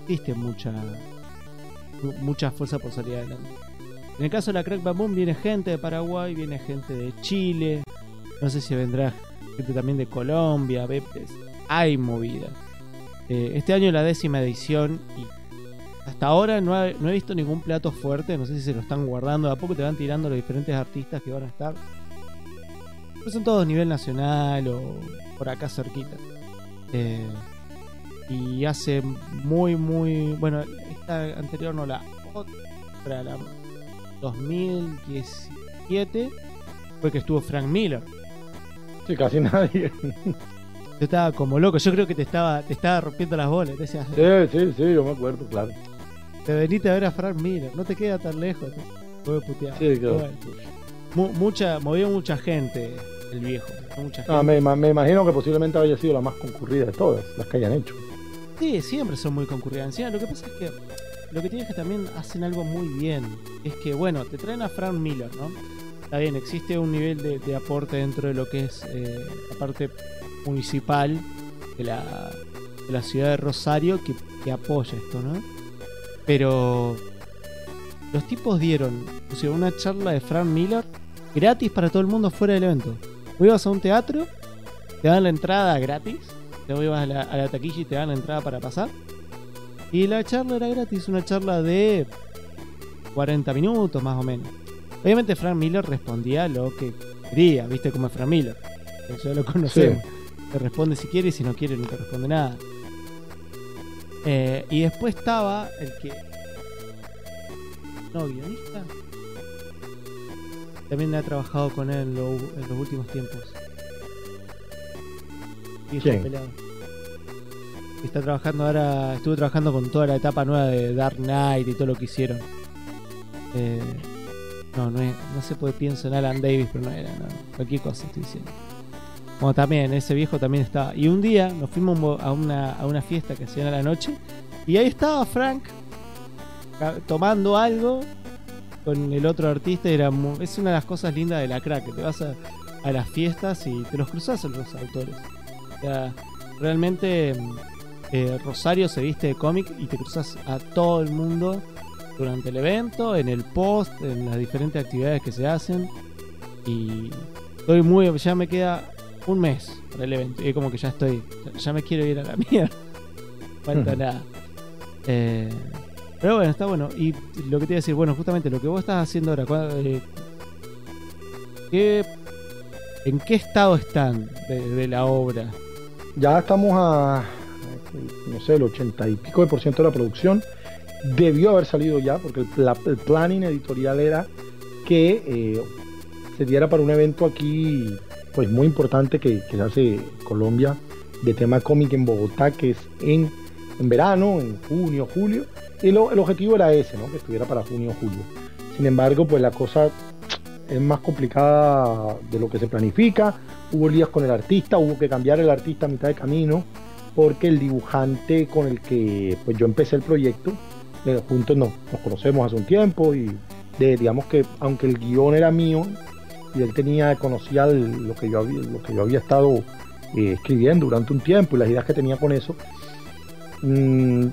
[SPEAKER 1] existe mucha mucha fuerza por salir adelante. En el caso de la Crack Boom viene gente de Paraguay, viene gente de Chile, no sé si vendrá gente también de Colombia, hay movida. Eh, este año la décima edición y hasta ahora no, he visto ningún plato fuerte, no sé si se lo están guardando, de a poco te van tirando los diferentes artistas que van a estar. Pero son todos a nivel nacional o por acá cerquita. Eh, y hace muy, muy. Bueno, esta anterior no la otra, la 2017, fue que estuvo Frank Miller.
[SPEAKER 2] Sí, casi nadie.
[SPEAKER 1] Yo estaba como loco, yo creo que te estaba, te estaba rompiendo las bolas.
[SPEAKER 2] sí, sí, sí, yo me acuerdo, claro.
[SPEAKER 1] Te veniste a ver a Frank Miller, no te queda tan lejos. Fue puteado.
[SPEAKER 2] Sí, claro.
[SPEAKER 1] mucha, movió mucha gente el viejo. Mucha
[SPEAKER 2] ah, me, me, imagino que posiblemente haya sido la más concurrida de todas, las que hayan hecho.
[SPEAKER 1] Sí, siempre son muy concurridas. Encima, lo que pasa es que lo que tiene es que también hacen algo muy bien. Es que, bueno, te traen a Frank Miller, ¿no? Está bien, existe un nivel de, aporte dentro de lo que es eh, la parte municipal de la, de la ciudad de Rosario que, que, apoya esto, ¿no? Pero los tipos dieron o sea, una charla de Frank Miller gratis para todo el mundo fuera del evento. Vos ibas a un teatro, te dan la entrada gratis te ibas a la, a la taquilla y te dan la entrada para pasar. Y la charla era gratis, una charla de 40 minutos más o menos. Obviamente Frank Miller respondía lo que quería, viste como es Frank Miller. Ya lo conocemos. Te responde si quiere y si no quiere no te responde nada. Eh, y después estaba el que... No, guionista. También ha trabajado con él en los últimos tiempos. Está trabajando ahora, estuve trabajando con toda la etapa nueva de Dark Knight y todo lo que hicieron. Eh, no, no, es, no se puede pienso en Alan Davis, pero no era, no, cualquier cosa estoy diciendo. Como también, ese viejo también estaba. Y un día nos fuimos a una, a una fiesta que hacían a la noche. Y ahí estaba Frank tomando algo con el otro artista. Era es una de las cosas lindas de la crack, que te vas a, a las fiestas y te los cruzas a los autores. O sea, realmente eh, Rosario se viste de cómic y te cruzas a todo el mundo durante el evento, en el post, en las diferentes actividades que se hacen. Y estoy muy. Ya me queda un mes para el evento. Y como que ya estoy. Ya me quiero ir a la mierda. Falta nada. Eh, pero bueno, está bueno. Y lo que te iba a decir, bueno, justamente lo que vos estás haciendo ahora. Eh, ¿En qué estado están de la obra?
[SPEAKER 2] Ya estamos a, no sé, el 80 y pico de por ciento de la producción. Debió haber salido ya, porque el, planning editorial era que eh, se diera para un evento aquí, pues muy importante que, se hace Colombia, de tema cómic en Bogotá, que es en, en verano, en junio, julio. Y el objetivo era ese, ¿no? Que estuviera para junio, julio. Sin embargo, pues la cosa es más complicada de lo que se planifica. Hubo líos con el artista, hubo que cambiar el artista a mitad de camino, porque el dibujante con el que pues yo empecé el proyecto, eh, juntos nos, conocemos hace un tiempo y de, digamos que aunque el guion era mío y él tenía, conocía lo que yo había, lo que yo había estado eh, escribiendo durante un tiempo y las ideas que tenía con eso, mm,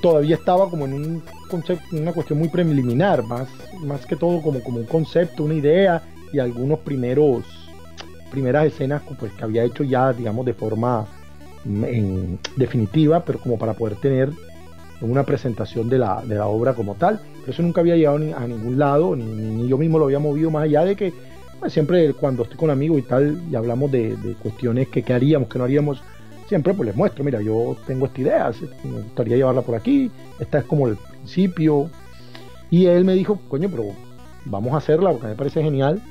[SPEAKER 2] todavía estaba como en un concepto, una cuestión muy preliminar, más, más que todo como, como un concepto, una idea y algunos primeros primeras escenas pues, que había hecho ya, digamos, de forma mm, definitiva, pero como para poder tener una presentación de la, de la obra como tal. Pero eso nunca había llegado a ningún lado, ni, yo mismo lo había movido más allá de que siempre cuando estoy con amigos y tal y hablamos de, cuestiones que, que, haríamos, que no haríamos, siempre pues les muestro, mira, yo tengo esta idea, me gustaría llevarla por aquí, esta es como el principio. Y él me dijo, coño, pero vamos a hacerla porque me parece genial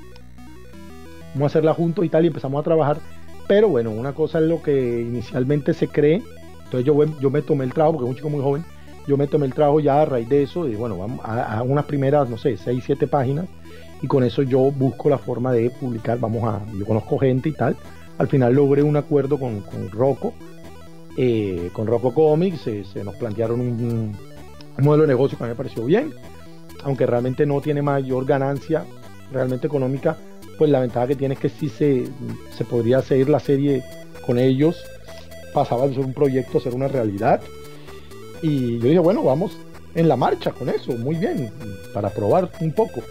[SPEAKER 2] vamos a hacerla juntos y tal, y empezamos a trabajar. Pero bueno, una cosa es lo que inicialmente se cree. Entonces yo, yo me tomé el trabajo, porque es un chico muy joven, yo me tomé el trabajo ya a raíz de eso, y bueno, vamos a, unas primeras, no sé, 6, 7 páginas, y con eso yo busco la forma de publicar, vamos a, yo conozco gente y tal. Al final logré un acuerdo con, con Rocco, eh, con Rocco Comics, se nos plantearon un, modelo de negocio que a mí me pareció bien, aunque realmente no tiene mayor ganancia realmente económica pues la ventaja que tiene es que si se, se podría seguir la serie con ellos, pasaba de ser un proyecto a ser una realidad. Y yo dije, bueno, vamos en la marcha con eso, muy bien, para probar un poco.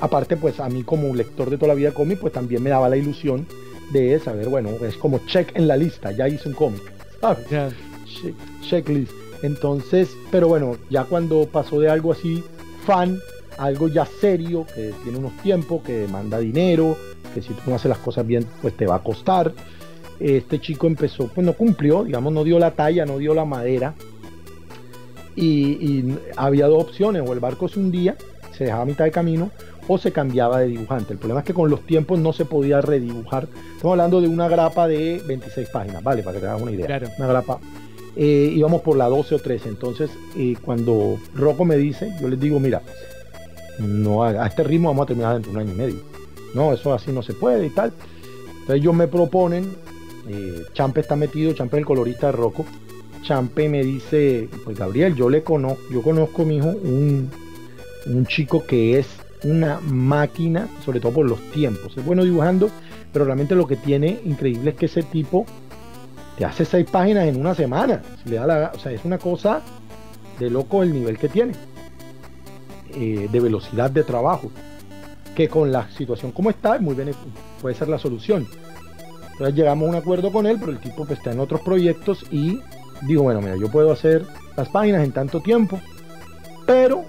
[SPEAKER 2] Aparte, pues a mí como lector de toda la vida cómic, pues también me daba la ilusión de saber, bueno, es como check en la lista, ya hice un cómic, checklist. Entonces, pero bueno, ya cuando pasó de algo así, fan, algo ya serio, que tiene unos tiempos, que demanda dinero, que si tú no haces las cosas bien, pues te va a costar. este chico empezó, pues no cumplió, digamos, no dio la talla, no dio la madera. Y, había dos opciones, o el barco se hundía, se dejaba a mitad de camino, o se cambiaba de dibujante. El problema es que con los tiempos no se podía redibujar. Estamos hablando de una grapa de 26 páginas, ¿vale? Para que te hagas una idea. Una grapa. Eh, íbamos por la 12 o 13. Entonces, eh, cuando Rocco me dice, yo les digo, mira, no a, este ritmo vamos a terminar dentro de un año y medio. No, eso así no se puede y tal. Entonces ellos me proponen, eh, Champe está metido, Champe es el colorista de Rocco. Champe me dice, pues Gabriel, yo le conozco, yo conozco, mi hijo, un, un chico que es una máquina, sobre todo por los tiempos. Es bueno dibujando, pero realmente lo que tiene increíble es que ese tipo te hace seis páginas en una semana. le da la, o sea, es una cosa de loco el nivel que tiene. Eh, de velocidad de trabajo, que con la situación como está, muy bien, puede ser la solución. Entonces llegamos a un acuerdo con él, pero el tipo pues, está en otros proyectos y digo, bueno, mira, yo puedo hacer las páginas en tanto tiempo, pero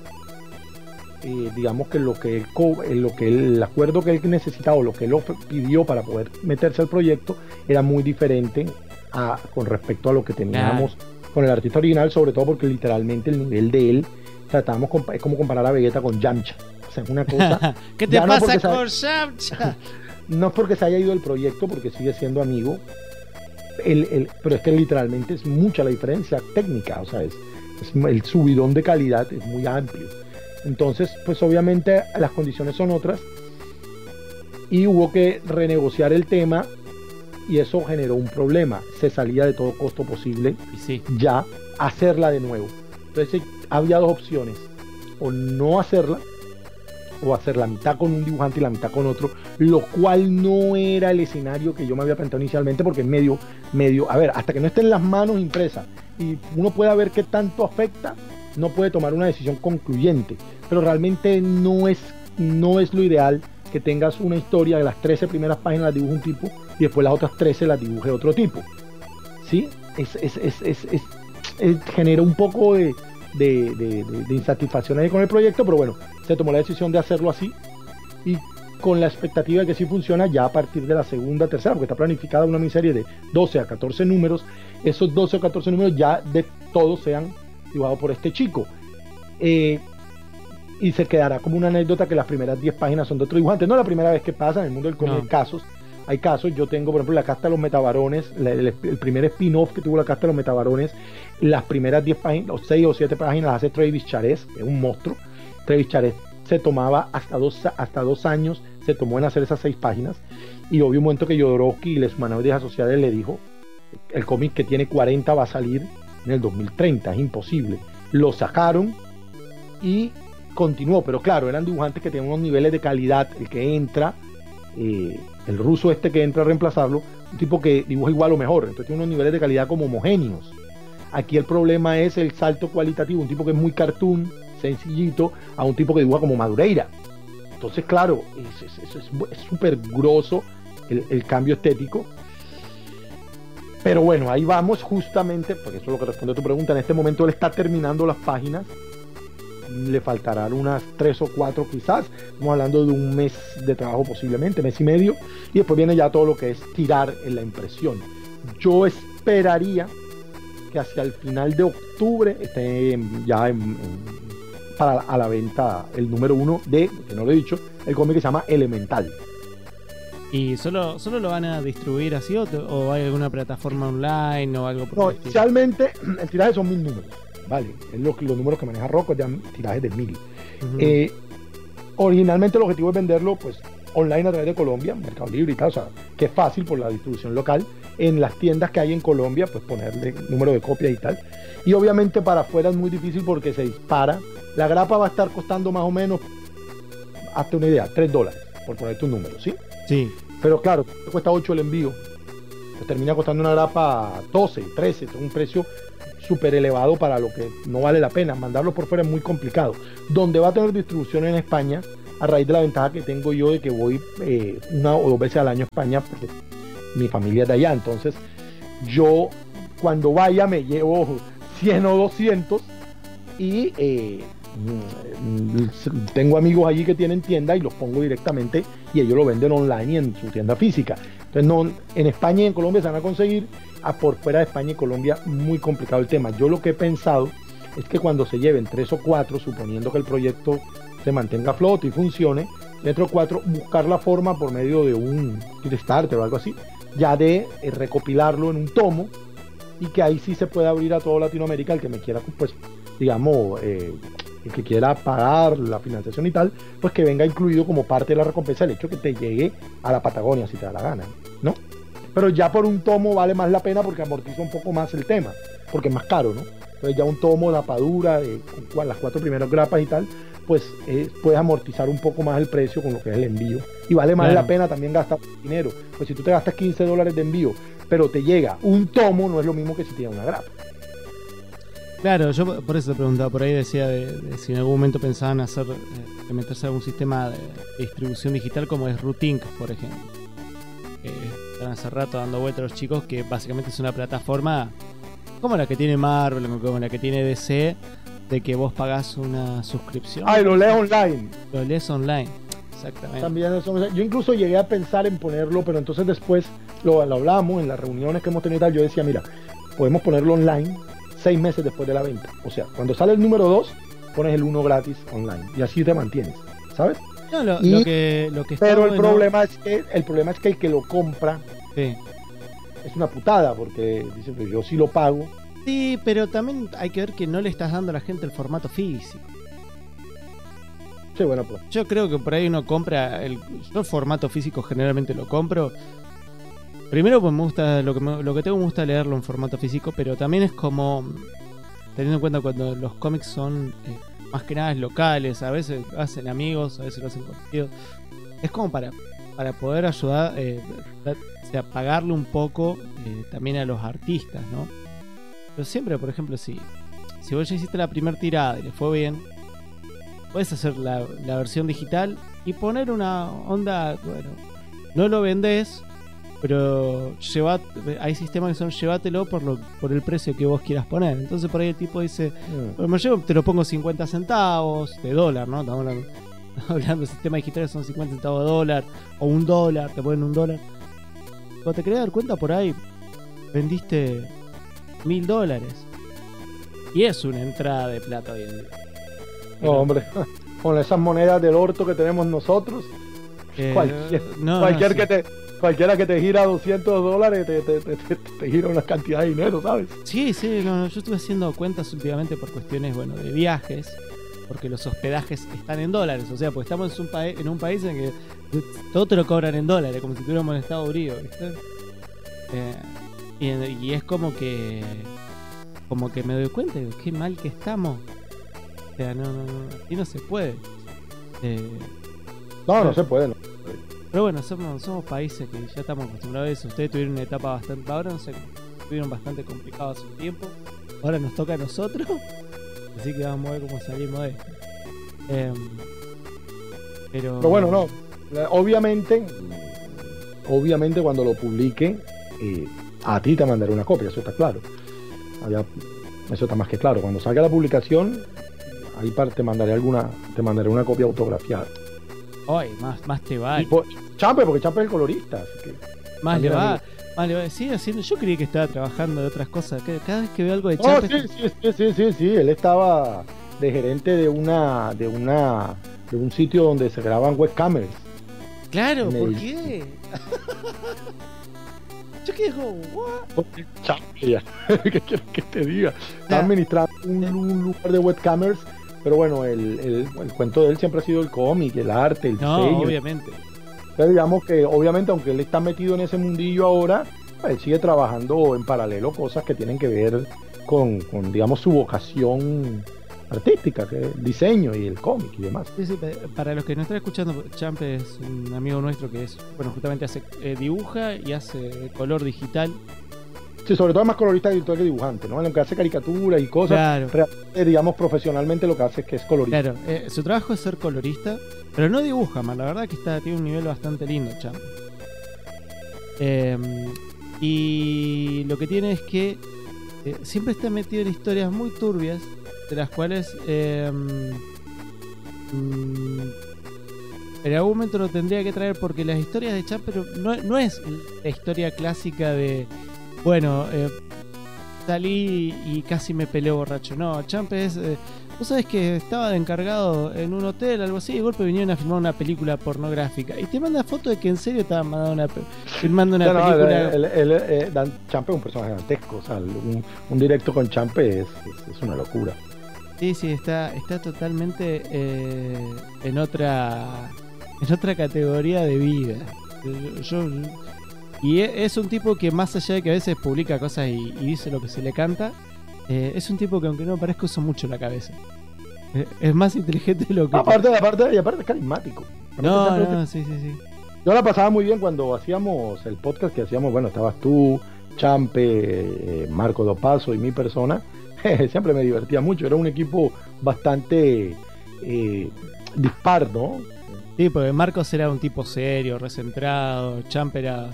[SPEAKER 2] eh, digamos que lo que él, eh, lo que el acuerdo que él necesitaba o lo que él pidió para poder meterse al proyecto era muy diferente a, con respecto a lo que teníamos con el artista original, sobre todo porque literalmente el nivel de él tratamos es como comparar a Vegeta con Yamcha. O sea, es una cosa.
[SPEAKER 1] ¿Qué te pasa con Yamcha?
[SPEAKER 2] no es porque se haya ido el proyecto, porque sigue siendo amigo. El, pero es que literalmente es mucha la diferencia técnica, o sea, es, el subidón de calidad es muy amplio. Entonces, pues obviamente las condiciones son otras y hubo que renegociar el tema y eso generó un problema. Se salía de todo costo posible
[SPEAKER 1] sí.
[SPEAKER 2] ya hacerla de nuevo. Entonces había dos opciones, o no hacerla, o hacer la mitad con un dibujante y la mitad con otro, lo cual no era el escenario que yo me había planteado inicialmente, porque es medio, medio, a ver, hasta que no esté en las manos impresa y uno pueda ver qué tanto afecta, no puede tomar una decisión concluyente, pero realmente no es, no es lo ideal que tengas una historia de las 13 primeras páginas las dibuje un tipo y después las otras 13 las dibuje otro tipo. ¿Sí? Es, es, es, genera un poco de, de, insatisfacción ahí con el proyecto, pero bueno, se tomó la decisión de hacerlo así y con la expectativa de que sí funciona ya a partir de la segunda, tercera, porque está planificada una miniserie de 12 a 14 números, esos 12 o 14 números ya de todos sean dibujados por este chico. Eh, y se quedará como una anécdota que las primeras 10 páginas son de otro dibujante. No la primera vez que pasa en el mundo del cómic, casos. Hay casos, yo tengo por ejemplo la casta de los metabarones, el, primer spin-off que tuvo la casta de los metabarones, las primeras 10 páginas, o 6 o 7 páginas hace Travis Charest, que es un monstruo. Travis Charest se tomaba hasta dos, hasta dos años, se tomó en hacer esas 6 páginas. Y obvio un momento que Jodorowsky y les de asociadas le dijo, el cómic que tiene 40 va a salir en el 2030, es imposible. Lo sacaron y continuó, pero claro, eran dibujantes que tenían unos niveles de calidad, el que entra, eh, el ruso este que entra a reemplazarlo, un tipo que dibuja igual o mejor, entonces tiene unos niveles de calidad como homogéneos. Aquí el problema es el salto cualitativo, un tipo que es muy cartoon, sencillito, a un tipo que dibuja como Madureira. Entonces, claro, es súper grosso el, el, cambio estético. Pero bueno, ahí vamos justamente, porque eso es lo que responde a tu pregunta. En este momento él está terminando las páginas le faltarán unas tres o cuatro quizás. Estamos hablando de un mes de trabajo posiblemente, mes y medio. Y después viene ya todo lo que es tirar en la impresión. Yo esperaría que hacia el final de octubre esté ya para a la venta el número uno de, que no lo he dicho, el cómic que se llama Elemental.
[SPEAKER 1] ¿Y solo, solo lo van a distribuir así o, hay alguna plataforma online o algo
[SPEAKER 2] por No, inicialmente el tiraje son mil números. ¿vale? Es lo, los números que maneja Rocco, ya tirajes de mil. Eh, originalmente el objetivo es venderlo pues online a través de Colombia, Mercado Libre y tal, o sea, que es fácil por la distribución local. En las tiendas que hay en Colombia, pues ponerle número de copia y tal. Y obviamente para afuera es muy difícil porque se dispara. La grapa va a estar costando más o menos, hasta una idea, 3 dólares, por ponerte un número, ¿sí?
[SPEAKER 1] Sí.
[SPEAKER 2] Pero claro, cuesta 8 el envío. Pues termina costando una grapa 12, 13, un precio súper elevado para lo que no vale la pena. Mandarlo por fuera es muy complicado. Donde va a tener distribución en España, a raíz de la ventaja que tengo yo de que voy eh, una o dos veces al año a España, porque mi familia es de allá. Entonces, yo cuando vaya me llevo 100 o 200 y eh, tengo amigos allí que tienen tienda y los pongo directamente y ellos lo venden online y en su tienda física. Entonces, no, en España y en Colombia se van a conseguir, a por fuera de España y Colombia, muy complicado el tema. Yo lo que he pensado es que cuando se lleven tres o cuatro, suponiendo que el proyecto se mantenga a flote y funcione, dentro de cuatro, buscar la forma por medio de un Kickstarter o algo así, ya de eh, recopilarlo en un tomo y que ahí sí se puede abrir a todo Latinoamérica el que me quiera, pues, digamos, eh, el que quiera pagar la financiación y tal, pues que venga incluido como parte de la recompensa el hecho que te llegue a la Patagonia si te da la gana, ¿no? Pero ya por un tomo vale más la pena porque amortiza un poco más el tema, porque es más caro, ¿no? Entonces ya un tomo, la padura, de, con las cuatro primeras grapas y tal, pues eh, puedes amortizar un poco más el precio con lo que es el envío. Y vale más la pena también gastar dinero. Pues si tú te gastas 15 dólares de envío, pero te llega un tomo, no es lo mismo que si te llega una grapa.
[SPEAKER 1] Claro, yo por eso te preguntaba, por ahí decía de, si en algún momento pensaban hacer, eh, meterse a algún sistema de, distribución digital como es Routink, por ejemplo. están hace rato dando vueltas a los chicos que básicamente es una plataforma como la que tiene Marvel, como la que tiene DC, de que vos pagás una suscripción.
[SPEAKER 2] Ah, y lo lees online.
[SPEAKER 1] Lo lees online, exactamente.
[SPEAKER 2] También eso, yo incluso llegué a pensar en ponerlo, pero entonces después lo, hablamos en las reuniones que hemos tenido tal, yo decía, mira, podemos ponerlo online seis meses después de la venta. O sea, cuando sale el número 2, pones el 1 gratis online y así te mantienes, ¿sabes?
[SPEAKER 1] No, lo, que, lo que
[SPEAKER 2] pero el problema es que el problema es que el que lo compra sí es una putada porque dice que yo sí lo pago.
[SPEAKER 1] Sí, pero también hay que ver que no le estás dando a la gente el formato físico.
[SPEAKER 2] Sí, bueno, pues.
[SPEAKER 1] Yo creo que por ahí uno compra el, yo el formato físico generalmente lo compro. Primero pues me gusta lo que lo que tengo me gusta leerlo en formato físico, pero también es como teniendo en cuenta cuando los cómics son eh, más que nada locales, a veces hacen amigos, a veces lo hacen conocidos. Es como para para poder ayudar eh, o sea, pagarle un poco eh, también a los artistas, ¿no? Pero siempre, por ejemplo, si, si vos ya hiciste la primera tirada y le fue bien, puedes hacer la, versión digital y poner una onda, bueno, no lo vendés, pero lleva, hay sistemas que son llévatelo por, lo, por el precio que vos quieras poner. Entonces por ahí el tipo dice, me llevo, te lo pongo 50 centavos de dólar, ¿no? Estamos hablando, hablando de sistemas digitales son 50 centavos de dólar o un dólar, te ponen un dólar. Cuando te querés dar cuenta por ahí, vendiste mil dólares. Y es una entrada de plata hoy en día.
[SPEAKER 2] No, hombre, con esas monedas del orto que tenemos nosotros, eh, cualquier, que te, cualquiera que te gira 200 dólares te, te, gira una cantidad de dinero, ¿sabes?
[SPEAKER 1] Sí, sí, no, yo estuve haciendo cuentas últimamente por cuestiones, bueno, de viajes porque los hospedajes están en dólares. O sea, pues estamos en un, en un país en que todo te lo cobran en dólares, como si estuviéramos en Estados Unidos, ¿viste? Eh, y, es como que. Como que me doy cuenta de qué mal que estamos. O sea, no, no, no. Aquí no se puede.
[SPEAKER 2] Eh, no, no se puede.
[SPEAKER 1] Pero bueno, somos, países que ya estamos acostumbrados a eso. Ustedes tuvieron una etapa bastante. Ahora no sé, tuvieron bastante complicado un tiempo. Ahora nos toca a nosotros. Así que vamos a ver cómo salimos de esto. Em, pero...
[SPEAKER 2] bueno, no. Obviamente, obviamente cuando lo publique, eh, a ti te mandaré una copia, eso está claro. eso está más que claro. Cuando salga la publicación, ahí te mandaré alguna, te mandaré una copia autografiada.
[SPEAKER 1] Ay, más, más te va.
[SPEAKER 2] Chape, porque Chape es el colorista.
[SPEAKER 1] más le va. Vale, sigue haciendo. Yo creí que estaba trabajando de otras cosas. Cada vez que veo algo de Chape.
[SPEAKER 2] sí, sí, sí, sí, sí, Él estaba de gerente de una, de una, de un sitio donde se graban webcamers.
[SPEAKER 1] Claro, ¿por qué? Yo quedé como, ¿what?
[SPEAKER 2] ¿Qué quieres que te diga? Está administrando un, lugar de webcamers, pero bueno, el, el, el, cuento de él siempre ha sido el cómic, el arte, el
[SPEAKER 1] no, obviamente
[SPEAKER 2] digamos que obviamente aunque él está metido en ese mundillo ahora, él sigue trabajando en paralelo cosas que tienen que ver con, digamos, su vocación artística, que el diseño y el cómic y demás.
[SPEAKER 1] para los que no están escuchando, Champ es un amigo nuestro que es, bueno, justamente hace eh, dibuja y hace color digital.
[SPEAKER 2] Sí, sobre todo es más colorista que dibujante, ¿no? Aunque hace caricaturas y cosas, claro. digamos, profesionalmente lo que hace es que es colorista.
[SPEAKER 1] Claro, eh, su trabajo es ser colorista pero no dibuja mal, la verdad que está, tiene un nivel bastante lindo, Champ. Em, y lo que tiene es que eh, siempre está metido en historias muy turbias, de las cuales em, mm, en algún momento lo tendría que traer porque las historias de Champ pero no, no es la historia clásica de, bueno, eh, salí y casi me peleé borracho. No, Champ es... Eh, Vos sabés que estaba de encargado en un hotel, algo así, y de golpe vinieron a filmar una película pornográfica. Y te manda foto de que en serio estaban una, filmando una película.
[SPEAKER 2] El, el, eh, Champe es un personaje gigantesco, o sea, un, un directo con Champe es, es, una locura.
[SPEAKER 1] Sí, sí, está, está totalmente eh, en otra en otra categoría de vida. Yo, y e, es un tipo que más allá de que a veces publica cosas y dice lo que se le canta, eh, es un tipo que aunque no parezca usa mucho la cabeza. Eh, es más inteligente de lo que...
[SPEAKER 2] Aparte, aparte, y aparte es carismático.
[SPEAKER 1] No, no, sí, sí, sí.
[SPEAKER 2] Yo la pasaba muy bien cuando hacíamos el podcast que hacíamos, bueno, estabas tú, Champe, eh, Marco Dopazo y mi persona. Siempre me divertía mucho, era un equipo bastante dispar, ¿no?
[SPEAKER 1] Sí, porque Marcos era un tipo serio, recentrado, Champ era,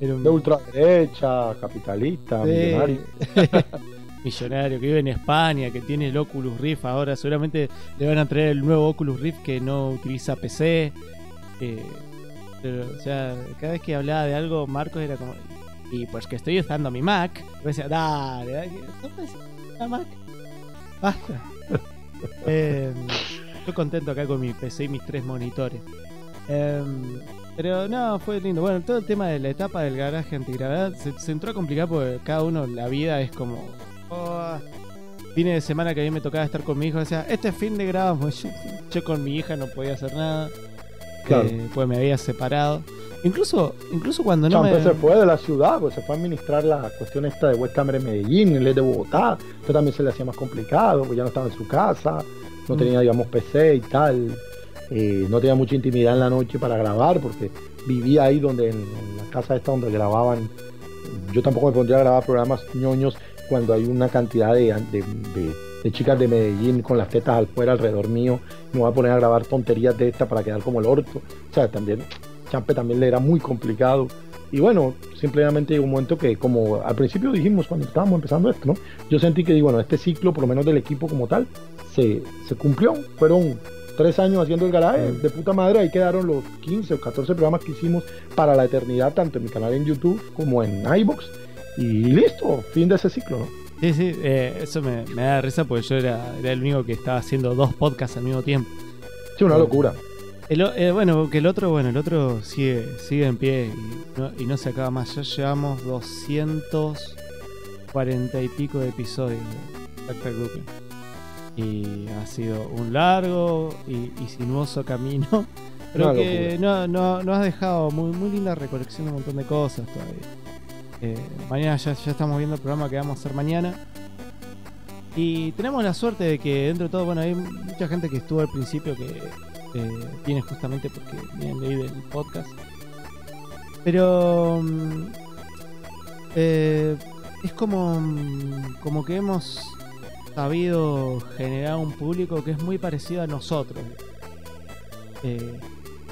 [SPEAKER 1] un...
[SPEAKER 2] De ultraderecha, capitalista, millonario.
[SPEAKER 1] millonario que vive en España, que tiene el Oculus Rift. Ahora seguramente le van a traer el nuevo Oculus Rift que no utiliza PC. Eh, pero, o sea, cada vez que hablaba de algo, Marcos era como. Y pues que estoy usando mi Mac. Me decía, dale, ¿no puedes la Mac? Basta. eh, estoy contento acá con mi PC y mis tres monitores. Em, pero no, fue lindo. Bueno, todo el tema de la etapa del garaje antigravedad se, se entró a complicar porque cada uno, la vida es como Oh, fines de semana que a mí me tocaba estar con mi hijo, decía, este fin de grado, yo, con mi hija no podía hacer nada, eh, pues me había separado. Incluso, incluso cuando no
[SPEAKER 2] me... se fue de la ciudad, pues se fue a administrar la cuestión esta de West en Medellín, él es de Bogotá, entonces también se le hacía más complicado, pues ya no estaba en su casa, no mm. tenía, digamos, PC y tal, eh, no tenía mucha intimidad en la noche para grabar, porque vivía ahí donde, en, la casa esta donde grababan, yo tampoco me pondría a grabar programas ñoños cuando hay una cantidad de, de, chicas de Medellín con las tetas al fuera alrededor mío, me voy a poner a grabar tonterías de esta para quedar como el orto. O sea, también, Champe también le era muy complicado. Y bueno, simplemente llegó un momento que, como al principio dijimos cuando estábamos empezando esto, ¿no? Yo sentí que, bueno, este ciclo, por lo menos del equipo como tal, se, se cumplió. Fueron tres años haciendo el garaje de puta madre. Ahí quedaron los 15 o 14 programas que hicimos para la eternidad, tanto en mi canal en YouTube como en iBox y listo, fin de ese ciclo, ¿no?
[SPEAKER 1] Sí, sí, eh, eso me, da risa porque yo era, era, el único que estaba haciendo dos podcasts al mismo tiempo.
[SPEAKER 2] Sí, una locura.
[SPEAKER 1] Eh, bueno, que el otro, bueno, el otro sigue, sigue en pie y no, se acaba más. Ya llevamos 240 y pico de episodios de Backpack Grouping. Y ha sido un largo y, sinuoso camino. Pero que no, no, no, has dejado muy, muy linda recolección de un montón de cosas todavía. Eh, mañana ya, estamos viendo el programa que vamos a hacer mañana. Y tenemos la suerte de que dentro de todo, bueno, hay mucha gente que estuvo al principio que viene justamente porque vienen leído el podcast. Pero mm, eh, es como, mm, como que hemos sabido generar un público que es muy parecido a nosotros. Eh,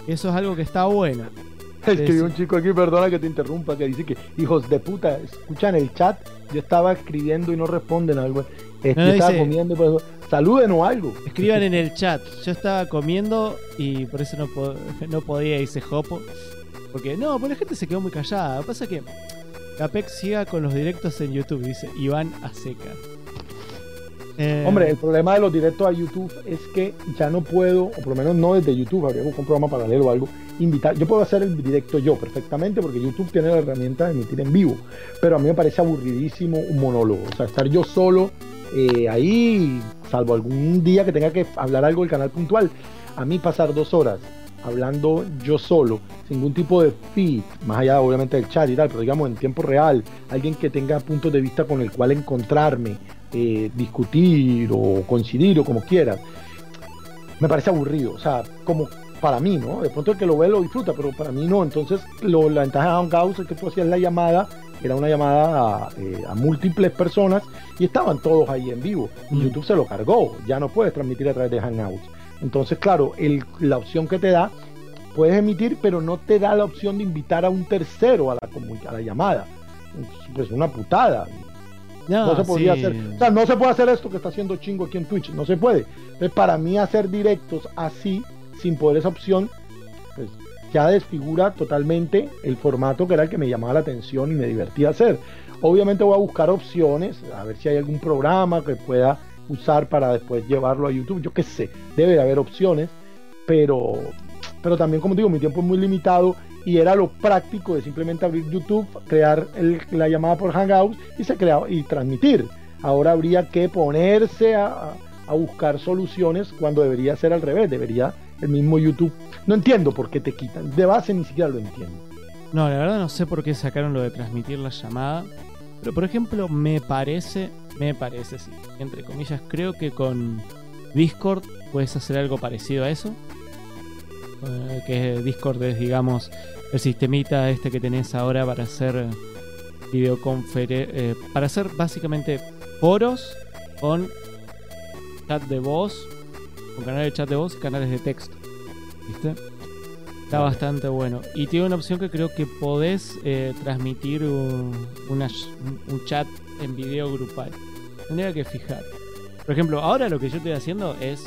[SPEAKER 1] eso es algo que está bueno.
[SPEAKER 2] Escribió un chico aquí, perdona que te interrumpa, que dice que hijos de puta, escuchan el chat, yo estaba escribiendo y no responden algo. Este, estaba comiendo, por saluden o algo.
[SPEAKER 1] Escriban en el chat, yo estaba comiendo y por eso no, no podía irse Jopo. Porque no, pues la gente se quedó muy callada. Lo que pasa es que Capex siga con los directos en YouTube, dice Iván Aseca.
[SPEAKER 2] Eh, Hombre, el problema de los directos a YouTube es que ya no puedo, o por lo menos no desde YouTube, habría un programa paralelo o algo, invitar. Yo puedo hacer el directo yo perfectamente porque YouTube tiene la herramienta de emitir en vivo, pero a mí me parece aburridísimo un monólogo. O sea, estar yo solo eh, ahí, salvo algún día que tenga que hablar algo del canal puntual, a mí pasar dos horas hablando yo solo, sin ningún tipo de feed, más allá obviamente del chat y tal, pero digamos en tiempo real, alguien que tenga puntos de vista con el cual encontrarme, eh, discutir o coincidir o como quieras, me parece aburrido. O sea, como para mí, ¿no? De pronto el que lo ve lo disfruta, pero para mí no. Entonces, lo, la ventaja de Hangouts es que tú hacías la llamada, era una llamada a, eh, múltiples personas y estaban todos ahí en vivo. Y mm. YouTube se lo cargó, ya no puedes transmitir a través de Hangouts. Entonces, claro, el, la opción que te da, puedes emitir, pero no te da la opción de invitar a un tercero a la, a la llamada. Pues una putada. No, se podía hacer. O sea, no se puede hacer esto que está haciendo chingo aquí en Twitch. No se puede. Entonces, para mí, hacer directos así, sin poder esa opción, ya desfigura totalmente el formato que era el que me llamaba la atención y me divertía hacer. Obviamente voy a buscar opciones, a ver si hay algún programa que pueda usar para después llevarlo a YouTube. Yo qué sé, debe de haber opciones, pero, pero también, como digo, mi tiempo es muy limitado y era lo práctico de simplemente abrir YouTube, crear la llamada por Hangouts y se creaba y transmitir. Ahora habría que ponerse a, a buscar soluciones cuando debería ser al revés, debería el mismo YouTube. No entiendo por qué te quitan, de base ni siquiera lo entiendo.
[SPEAKER 1] No, la verdad no sé por qué sacaron lo de transmitir la llamada. Pero por ejemplo, me parece, me parece, sí, entre comillas, creo que con Discord puedes hacer algo parecido a eso. Eh, que Discord es, digamos, el sistemita este que tenés ahora para hacer videoconferencia, eh, para hacer básicamente foros con chat de voz, con canales de chat de voz y canales de texto. ¿Viste? Está bastante bueno. Y tiene una opción que creo que podés eh, transmitir un, un, chat en video grupal. Tendría que fijar. Por ejemplo, ahora lo que yo estoy haciendo es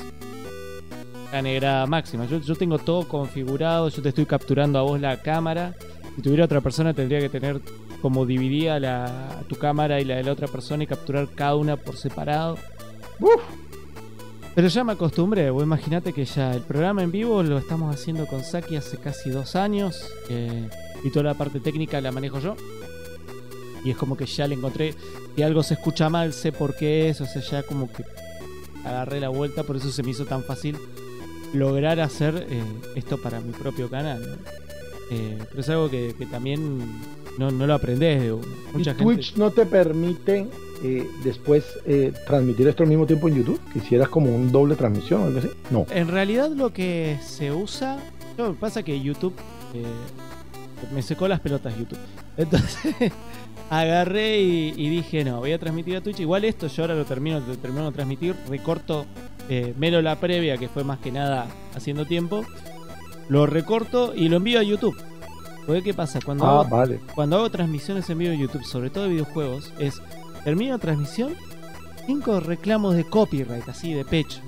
[SPEAKER 1] la negra máxima. Yo, yo tengo todo configurado, yo te estoy capturando a vos la cámara. Si tuviera otra persona tendría que tener como dividida la, tu cámara y la de la otra persona y capturar cada una por separado. Uf, pero ya me acostumbré, vos imagínate que ya el programa en vivo lo estamos haciendo con Saki hace casi dos años eh, y toda la parte técnica la manejo yo. Y es como que ya le encontré, si algo se escucha mal, sé por qué es, o sea, ya como que agarré la vuelta, por eso se me hizo tan fácil lograr hacer eh, esto para mi propio canal. Eh, pero es algo que, también no, lo aprendes de
[SPEAKER 2] Mucha Twitch no te permite eh, después eh, transmitir esto al mismo tiempo en YouTube? ¿Quisieras como un doble transmisión o algo así? No.
[SPEAKER 1] En realidad lo que se usa, no, pasa que YouTube eh, me secó las pelotas YouTube. Entonces agarré y, dije, no, voy a transmitir a Twitch. Igual esto yo ahora lo termino, termino de transmitir, recorto eh, mero la previa, que fue más que nada haciendo tiempo. Lo recorto y lo envío a YouTube. Porque qué pasa, cuando,
[SPEAKER 2] ah,
[SPEAKER 1] hago, cuando hago transmisiones en vivo en YouTube, sobre todo de videojuegos, es Termino la transmisión, cinco reclamos de copyright, así de pecho.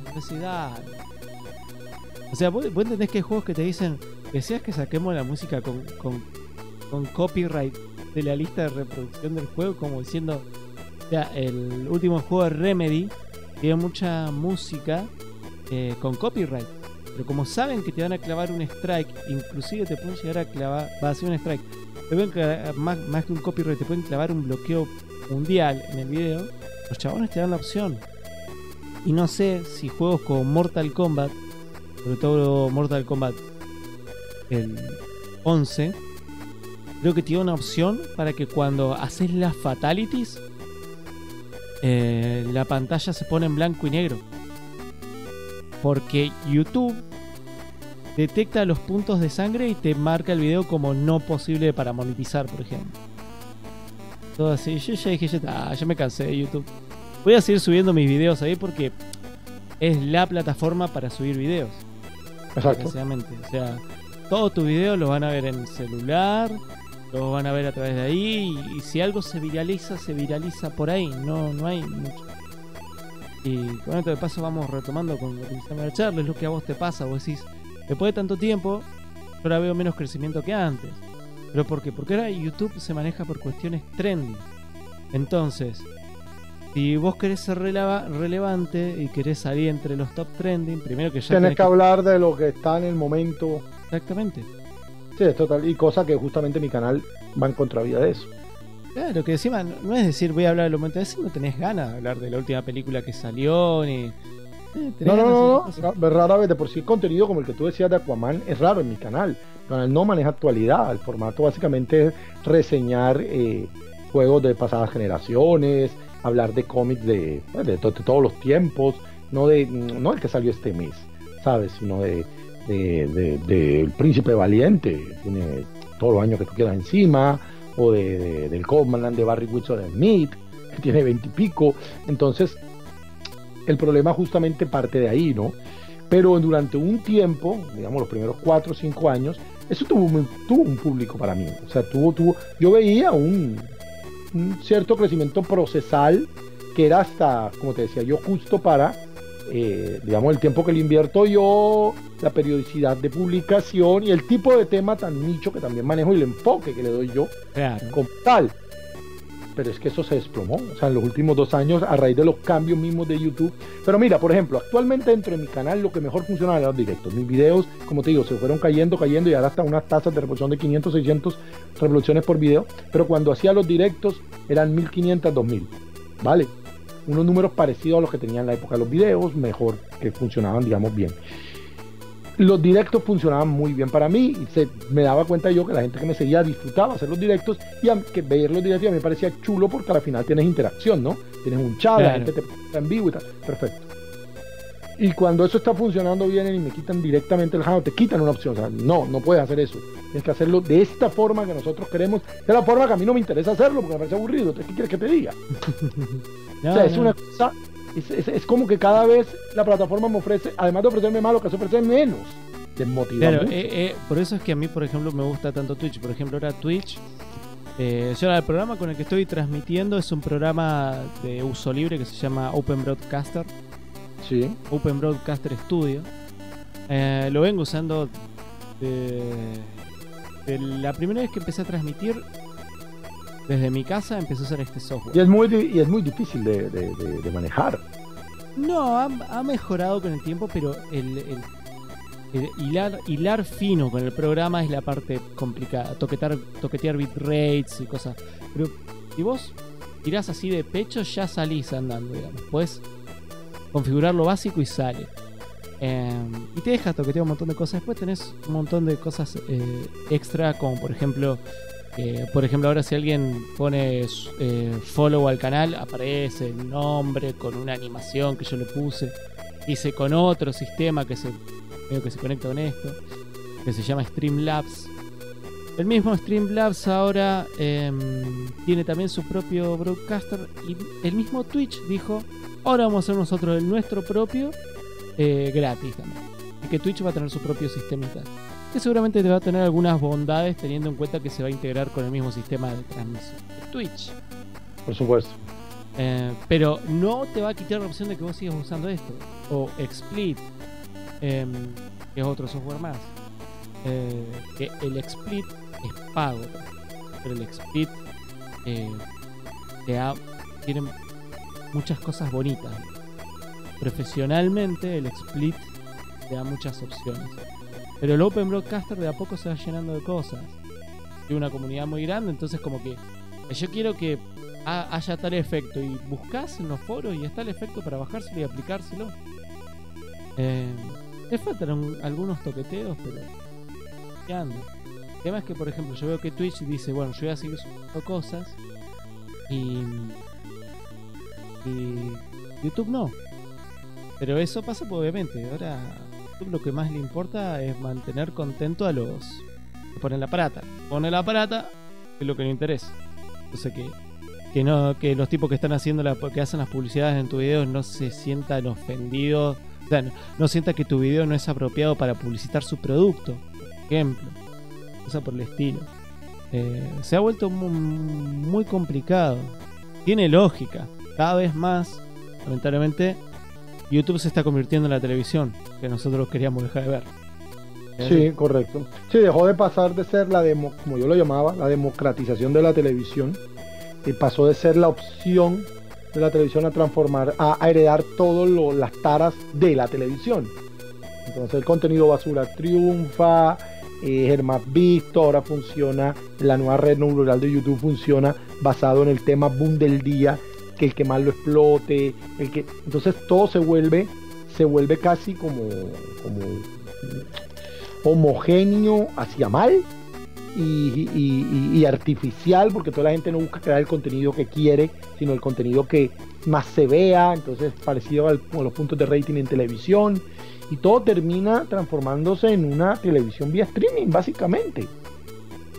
[SPEAKER 1] O sea, ¿vos, entendés que hay juegos que te dicen, deseas que saquemos la música con, con, copyright de la lista de reproducción del juego, como diciendo, o sea, el último juego de Remedy tiene mucha música eh, con copyright. Pero como saben que te van a clavar un strike, inclusive te pueden llegar a clavar, va a ser un strike, te pueden clavar, más, más que un copyright, te pueden clavar un bloqueo mundial en el video, los chabones te dan la opción. Y no sé si juegos como Mortal Kombat, sobre todo Mortal Kombat el 11, creo que tiene una opción para que cuando haces las fatalities, eh, la pantalla se pone en blanco y negro. Porque YouTube detecta los puntos de sangre y te marca el video como no posible para monetizar, por ejemplo todo así. Yo ya dije, ya, ya me cansé de YouTube. Voy a seguir subiendo mis videos ahí porque es la plataforma para subir videos.
[SPEAKER 2] Exacto.
[SPEAKER 1] O sea, todos tus videos los van a ver en celular, los van a ver a través de ahí. Y, si algo se viraliza, se viraliza por ahí. No, no hay mucho. Y con esto de paso vamos retomando con lo que me charla, es lo que a vos te pasa. Vos decís, después de tanto tiempo, yo ahora veo menos crecimiento que antes. ¿Pero por qué? Porque ahora YouTube se maneja por cuestiones trendy. Entonces, si vos querés ser relevante y querés salir entre los top trending, primero que ya.
[SPEAKER 2] Tienes que, hablar de lo que está en el momento.
[SPEAKER 1] Exactamente.
[SPEAKER 2] Sí, es total. Y cosa que justamente mi canal va en contravía de eso.
[SPEAKER 1] Claro, que encima no es decir voy a hablar de lo momento, es no tenés ganas de hablar de la última película que salió, ni.
[SPEAKER 2] Eh, no, no, no, no, rara vez de por sí contenido como el que tú decías de Aquaman es raro en mi canal canal no maneja actualidad. El formato básicamente es reseñar eh, juegos de pasadas generaciones, hablar de cómics de, pues, de, todos los tiempos, no de no el que salió este mes, ¿sabes? Sino de, de, El Príncipe Valiente, tiene todos los años que tú quieras encima, o de, del Commandant de Barry Wilson Smith, que tiene veintipico. Entonces, el problema justamente parte de ahí, ¿no? Pero durante un tiempo, digamos los primeros cuatro o cinco años, eso tuvo, un público para mí. O sea, tuvo, tuvo, yo veía un, cierto crecimiento procesal que era hasta, como te decía yo, justo para, eh, digamos, el tiempo que le invierto yo la periodicidad de publicación y el tipo de tema tan nicho que también manejo y el enfoque que le doy yo
[SPEAKER 1] Claro.
[SPEAKER 2] como tal. Pero es que eso se desplomó, o sea, en los últimos dos años a raíz de los cambios mismos de YouTube. Pero mira, por ejemplo, actualmente dentro de mi canal lo que mejor funciona eran los directos. Mis videos, como te digo, se fueron cayendo, cayendo y ahora hasta unas tasas de reproducción de 500, 600 reproducciones por video. Pero cuando hacía los directos eran 1500, 2000. ¿Vale? Unos números parecidos a los que tenía en la época de los videos, mejor, que funcionaban, digamos, bien los directos funcionaban muy bien para mí y se, me daba cuenta yo que la gente que me seguía disfrutaba hacer los directos y a, que ver los directos a mí me parecía chulo porque al final tienes interacción, ¿no? Tienes un chat, la gente te pregunta en vivo y tal. Perfecto. Y cuando eso está funcionando vienen y me quitan directamente el hangout, te quitan una opción. O sea, no, no puedes hacer eso. Tienes que hacerlo de esta forma que nosotros queremos, de la forma que a mí no me interesa hacerlo porque me parece aburrido. ¿Qué quieres que te diga?
[SPEAKER 1] No,
[SPEAKER 2] o sea, es una cosa, es, es- es como que cada vez la plataforma me ofrece, además de ofrecerme más, lo que se ofrece menos. Desmotiva
[SPEAKER 1] Claro,
[SPEAKER 2] mucho.
[SPEAKER 1] eh, eh, por eso es que a mí, por ejemplo, me gusta tanto Twitch. Por ejemplo, ahora Twitch. eh, yo ahora el programa con el que estoy transmitiendo es un programa de uso libre que se llama Open Broadcaster.
[SPEAKER 2] Sí.
[SPEAKER 1] Open Broadcaster Studio. Eh, lo vengo usando de, de la primera vez que empecé a transmitir desde mi casa, empecé a usar este software.
[SPEAKER 2] Y es muy, y es muy difícil de, de- de- de manejar.
[SPEAKER 1] No, ha, ha mejorado con el tiempo, pero el, el- el hilar, hilar fino con el programa es la parte complicada. Toquetar, toquetear bitrates y cosas. Pero si vos tirás así de pecho, ya salís andando, digamos. Puedes configurar lo básico y sale. Eh, y te deja toquetear un montón de cosas. Después tenés un montón de cosas eh, extra, como por ejemplo. Eh, por ejemplo, ahora si alguien pone eh, follow al canal, aparece el nombre con una animación que yo le puse. Hice con otro sistema que se, medio que se conecta con esto, que se llama Streamlabs. El mismo Streamlabs ahora em, tiene también su propio broadcaster y el mismo Twitch dijo, ahora vamos a hacer nosotros el nuestro propio eh, gratis también. Y que Twitch va a tener su propio sistemita. Que seguramente te va a tener algunas bondades teniendo en cuenta que se va a integrar con el mismo sistema de transmisión de Twitch.
[SPEAKER 2] Por supuesto.
[SPEAKER 1] Eh, pero no te va a quitar la opción de que vos sigas usando esto. O XSplit, em, que es otro software más. Eh, que el XSplit es pago. Pero el XSplit eh, te da- tiene muchas cosas bonitas. Profesionalmente el XSplit te da muchas opciones. Pero el Open Broadcaster de a poco se va llenando de cosas. Tiene una comunidad muy grande, entonces como que yo quiero que ha- haya tal efecto y buscas en los foros y está el efecto para bajárselo y aplicárselo. Eh, faltan un- algunos toqueteos, pero ¿qué anda? El tema es que, por ejemplo, yo veo que Twitch dice, bueno, yo voy a seguir subiendo cosas y, y YouTube no. Pero eso pasa pues, obviamente. Ahora Lo que más le importa es mantener contento a los que ponen la parata. Pone la parata es lo que le interesa. Entonces que que no que los tipos que están haciendo la, que hacen las publicidades en tu video no se sientan ofendidos o sea no, no sienta que tu video no es apropiado para publicitar su producto por ejemplo cosa por el estilo Eh, se ha vuelto mu- muy, complicado tiene lógica cada vez más lamentablemente YouTube se está convirtiendo en la televisión que nosotros queríamos dejar de ver
[SPEAKER 2] Sí, correcto. Sí, dejó de pasar de ser la demo, como yo lo llamaba, la democratización de la televisión y pasó de ser la opción de la televisión a transformar, a, a heredar todas las taras de la televisión. Entonces el contenido basura triunfa, eh, es el más visto, ahora funciona, la nueva red neuronal de YouTube funciona basado en el tema boom del día, que el que más lo explote, el que entonces todo se vuelve se vuelve casi como como homogéneo hacia mal y, artificial, porque toda la gente no busca crear el contenido que quiere, sino el contenido que más se vea, entonces parecido a los puntos de rating en televisión, y todo termina transformándose en una televisión vía streaming, básicamente.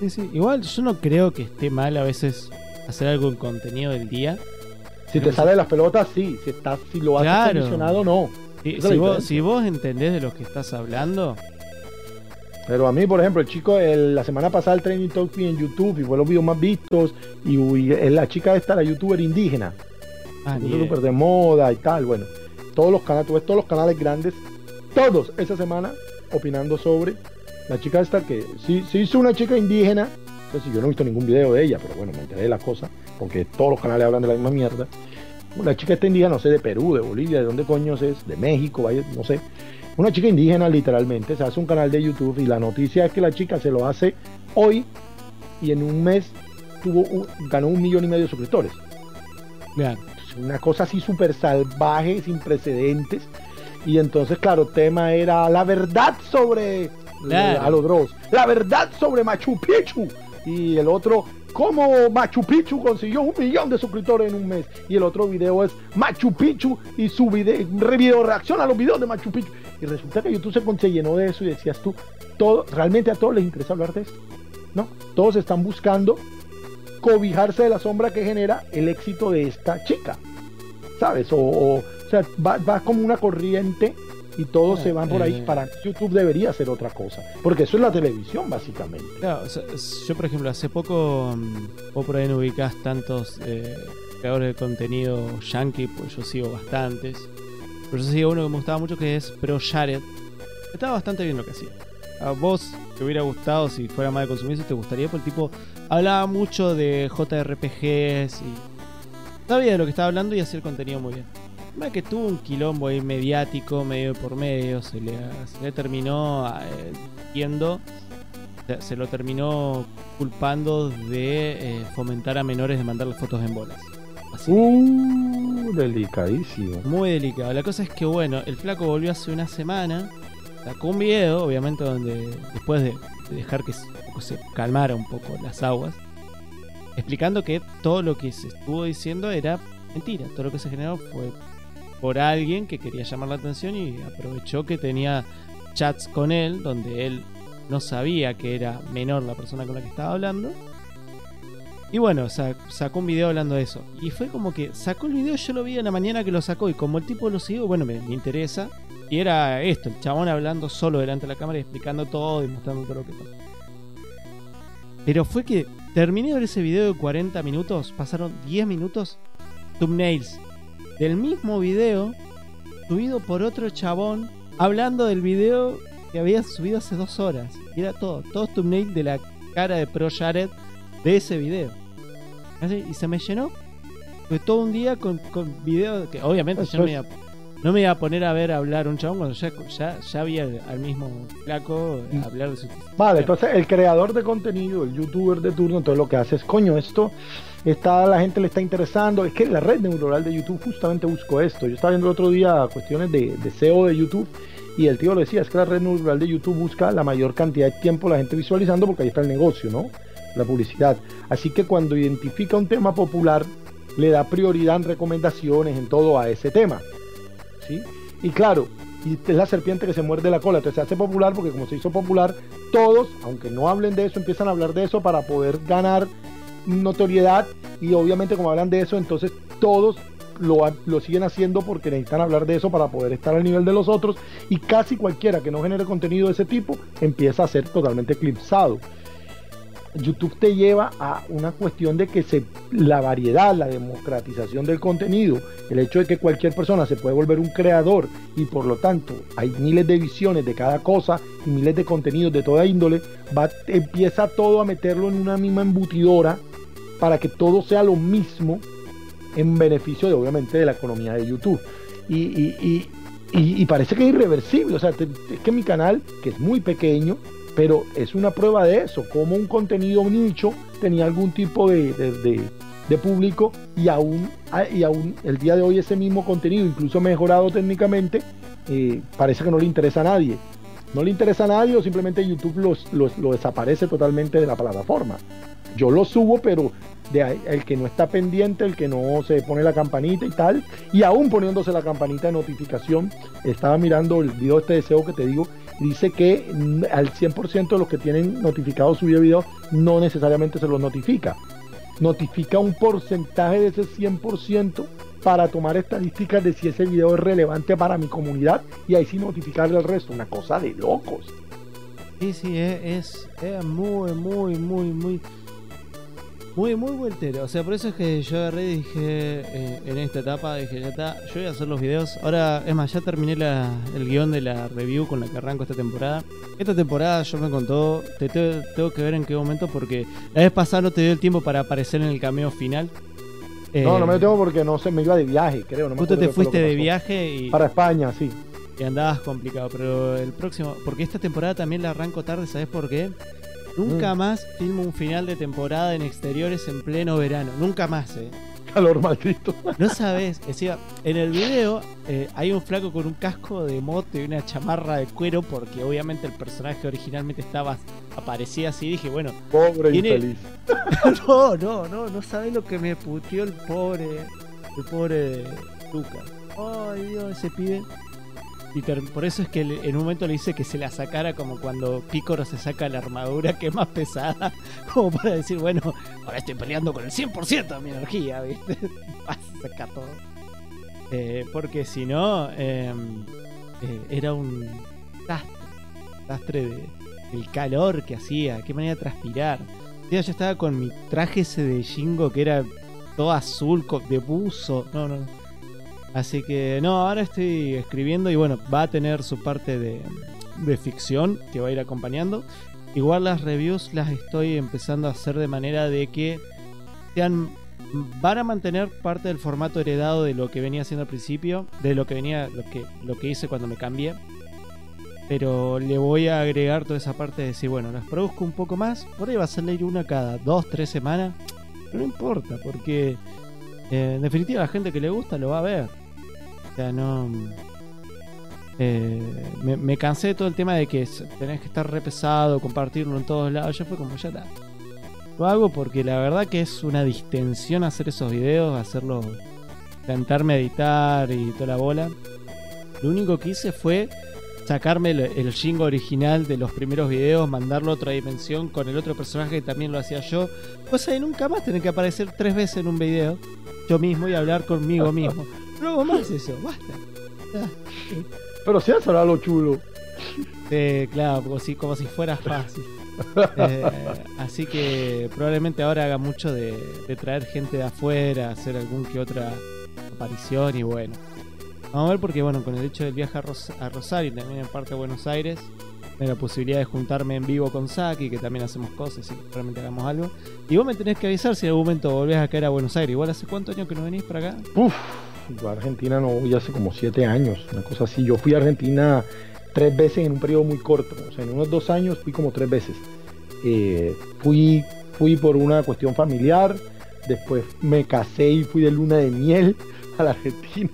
[SPEAKER 1] Sí, sí. Igual yo no creo que esté mal a veces hacer algo en contenido del día.
[SPEAKER 2] Si te sale de las pelotas, sí, si, estás, si lo haces
[SPEAKER 1] Claro.
[SPEAKER 2] condicionado, no.
[SPEAKER 1] Si, vos, si vos entendés de lo que estás hablando,
[SPEAKER 2] Pero a mí, por ejemplo, el chico, el- la semana pasada el Training Talk en YouTube y fue los videos más vistos. Y, y la chica esta, la youtuber indígena,
[SPEAKER 1] ah,
[SPEAKER 2] súper de moda y tal. Bueno, todos los canales, tú ves todos los canales grandes, todos esa semana opinando sobre la chica esta que sí, sí hizo una chica indígena. Sé si yo no he visto ningún video de ella, pero bueno, me enteré de la cosa, porque todos los canales hablan de la misma mierda. Una chica esta indígena, no sé, de Perú, de Bolivia, de dónde coño es, de México, no sé. Una chica indígena literalmente, se hace un canal de YouTube y la noticia es que la chica se lo hace hoy y en un mes tuvo un- ganó un millón y medio de suscriptores.
[SPEAKER 1] Claro.
[SPEAKER 2] Una cosa así súper salvaje, sin precedentes. Y entonces, claro, tema era la verdad sobre
[SPEAKER 1] Claro.
[SPEAKER 2] eh, a los Dross, la verdad sobre Machu Picchu. Y el otro, cómo Machu Picchu consiguió un millón de suscriptores en un mes. Y el otro video es Machu Picchu y su video, video a los videos de Machu Picchu. Y resulta que YouTube se, se llenó de eso y decías tú, todo, realmente a todos les interesa hablar de esto. ¿No? Todos están buscando cobijarse de la sombra que genera el éxito de esta chica. ¿Sabes? O, o, o sea, va, va como una corriente y todos
[SPEAKER 1] Ah,
[SPEAKER 2] se van por ahí.
[SPEAKER 1] eh.
[SPEAKER 2] Para mí, YouTube debería ser otra cosa. Porque eso es la televisión, básicamente.
[SPEAKER 1] Claro, o sea, es- yo por ejemplo, hace poco, mm, vos por ahí no ubicás tantos eh, creadores de contenido yankee, pues yo sigo bastantes. Pero yo sigo uno que me gustaba mucho que es Pro Jared. Estaba bastante bien lo que hacía. A vos te hubiera gustado, si fuera más de consumismo, te gustaría, porque el tipo hablaba mucho de JRPGs y sabía de lo que estaba hablando y hacía el contenido muy bien. Más que tuvo un quilombo ahí mediático, medio por medio, se le, se le terminó eh, se- lo terminó culpando de eh, fomentar a menores de mandarle fotos en bolas. Así.
[SPEAKER 2] Uh, delicadísimo.
[SPEAKER 1] Muy delicado. La cosa es que, bueno, el flaco volvió hace una semana, sacó un video, obviamente, donde después de, de dejar que se calmara un poco las aguas, explicando que todo lo que se estuvo diciendo era mentira. Todo lo que se generó fue por alguien que quería llamar la atención y aprovechó que tenía chats con él, donde él no sabía que era menor la persona con la que estaba hablando. Y bueno, sa- sacó un video hablando de eso. Y fue como que sacó el video, yo lo vi en la mañana que lo sacó. Y como el tipo lo siguió, bueno, me, me interesa. Y era esto, el chabón hablando solo delante de la cámara y explicando todo y mostrando todo lo que pasó. Pero fue que terminé de ver ese video de 40 minutos, pasaron 10 minutos, thumbnails del mismo video, subido por otro chabón, hablando del video que había subido hace dos horas. Y era todo, todo thumbnail de la cara de Pro Jared de ese video. Así, y se me llenó. Fue todo un día con, con videos que obviamente yo no me, iba, no me iba a poner a ver hablar un chabón cuando ya, ya, ya había al, al mismo flaco
[SPEAKER 2] Mm.
[SPEAKER 1] hablar de su...
[SPEAKER 2] Vale, entonces el creador de contenido, el youtuber de turno, entonces lo que hace es, coño, esto está, la gente le está interesando. Es que la red neuronal de YouTube justamente buscó esto. Yo estaba viendo el otro día cuestiones de, de SEO de YouTube y el tío lo decía, es que la red neuronal de YouTube busca la mayor cantidad de tiempo la gente visualizando porque ahí está el negocio, ¿no? La publicidad. Así que cuando identifica un tema popular, le da prioridad en recomendaciones, en todo a ese tema. ¿Sí? Y claro, y es la serpiente que se muerde la cola, entonces se hace popular porque como se hizo popular, todos, aunque no hablen de eso, empiezan a hablar de eso para poder ganar notoriedad y obviamente como hablan de eso, entonces todos lo, lo siguen haciendo porque necesitan hablar de eso para poder estar al nivel de los otros y casi cualquiera que no genere contenido de ese tipo empieza a ser totalmente eclipsado. YouTube te lleva a una cuestión de que se, la variedad, la democratización del contenido, el hecho de que cualquier persona se puede volver un creador y por lo tanto hay miles de visiones de cada cosa y miles de contenidos de toda índole, va, empieza todo a meterlo en una misma embutidora para que todo sea lo mismo en beneficio de obviamente de la economía de YouTube. Y, y- y- parece que es irreversible, o sea, es que mi canal, que es muy pequeño, pero es una prueba de eso, como un contenido nicho tenía algún tipo de, de- de- de público y aún, ah, y aún el día de hoy ese mismo contenido, incluso mejorado técnicamente, eh, parece que no le interesa a nadie. No le interesa a nadie o simplemente YouTube los, los- lo desaparece totalmente de la plataforma. Yo lo subo, pero de ahí- el que no está pendiente, el que no se pone la campanita y tal, y aún poniéndose la campanita de notificación, estaba mirando el video este deseo que te digo, dice que mm, al 100% de los que tienen notificado su video no necesariamente se los notifica. Notifica un porcentaje de ese 100% para tomar estadísticas de si ese video es relevante para mi comunidad y ahí sí notificarle al resto. Una cosa de locos.
[SPEAKER 1] Sí, sí, es, es, muy, muy, muy, muy... Muy, muy vueltero. O sea, por eso es que yo agarré y dije, eh, en esta etapa, dije, ya está, yo voy a hacer los videos. Ahora, es más, ya terminé la, el guion de la review con la que arranco esta temporada. Esta temporada yo me contó, te- tengo que ver en qué momento porque la vez pasada no te dio el tiempo para aparecer en el cameo final.
[SPEAKER 2] No,
[SPEAKER 1] Eh,
[SPEAKER 2] no me lo tengo porque no sé, me iba de viaje, creo. No me acuerdo
[SPEAKER 1] te fuiste de viaje y,
[SPEAKER 2] Para España, sí.
[SPEAKER 1] y andabas complicado, pero el próximo, porque esta temporada también la arranco tarde, ¿sabes por qué? Nunca
[SPEAKER 2] Mm.
[SPEAKER 1] más filmo un final de temporada en exteriores en pleno verano, nunca más, eh.
[SPEAKER 2] Calor maldito.
[SPEAKER 1] No sabes, decía, en el video eh, hay un flaco con un casco de moto y una chamarra de cuero porque obviamente el personaje originalmente estaba aparecía así, dije, bueno,
[SPEAKER 2] Pobre
[SPEAKER 1] Tiene-
[SPEAKER 2] infeliz.
[SPEAKER 1] no, no, no, no sabes lo que me puteó el pobre, el pobre Lucas. Ay, Dios, ese pibe. Y por eso es que en un momento le dice que se la sacara como cuando Picoro se saca la armadura que es más pesada, como para decir, bueno, ahora estoy peleando con el 100% de mi energía, ¿viste? Vas a sacar todo. Eh, porque si no, eh, eh, era un desastre, desastre de, el calor que hacía, qué manera de transpirar. Yo estaba con mi traje ese de Jingo que era todo azul, de buzo. No, no. Así que no, ahora estoy escribiendo y bueno, va a tener su parte de, ficción que va a ir acompañando. Igual las reviews las estoy empezando a hacer de manera de que sean van a mantener parte del formato heredado de lo que venía haciendo al principio, de lo que venía lo que lo que hice cuando me cambié. Pero le voy a agregar toda esa parte de decir, bueno, las produzco un poco más. Por ahí va a salir una cada dos, tres semanas. Pero no importa, porque eh, en definitiva la gente que le gusta lo va a ver. O sea, no. eh, me, me cansé de todo el tema de que tenés que estar re pesado, compartirlo en todos lados. Yo fue como ya está. Lo hago porque la verdad que es una distensión hacer esos videos, hacerlo, intentarme editar y toda la bola. Lo único que hice fue sacarme el, el jingo original de los primeros videos, mandarlo a otra dimensión con el otro personaje que también lo hacía yo. Cosa de nunca más tener que aparecer tres veces en un video yo mismo y hablar conmigo mismo. No hago más eso, basta.
[SPEAKER 2] Pero si eso era lo chulo.
[SPEAKER 1] Sí, claro, como si, como si fuera fácil. Eh, así que probablemente ahora haga mucho de, de traer gente de afuera, hacer algún que otra aparición y bueno. Vamos a ver porque bueno, con el hecho del viaje a, Ros- a Rosario y también en parte a Buenos Aires, la posibilidad de juntarme en vivo con Saki, que también hacemos cosas y que probablemente hagamos algo. Y vos me tenés que avisar si en algún momento volvés a caer a Buenos Aires. Igual hace cuántos años que no venís para acá.
[SPEAKER 2] Uf, yo a Argentina no voy hace como siete años, una cosa así. Yo fui a Argentina tres veces en un periodo muy corto, o sea, en unos dos años fui como tres veces. Eh, fui, fui por una cuestión familiar, después me casé y fui de luna de miel a la Argentina,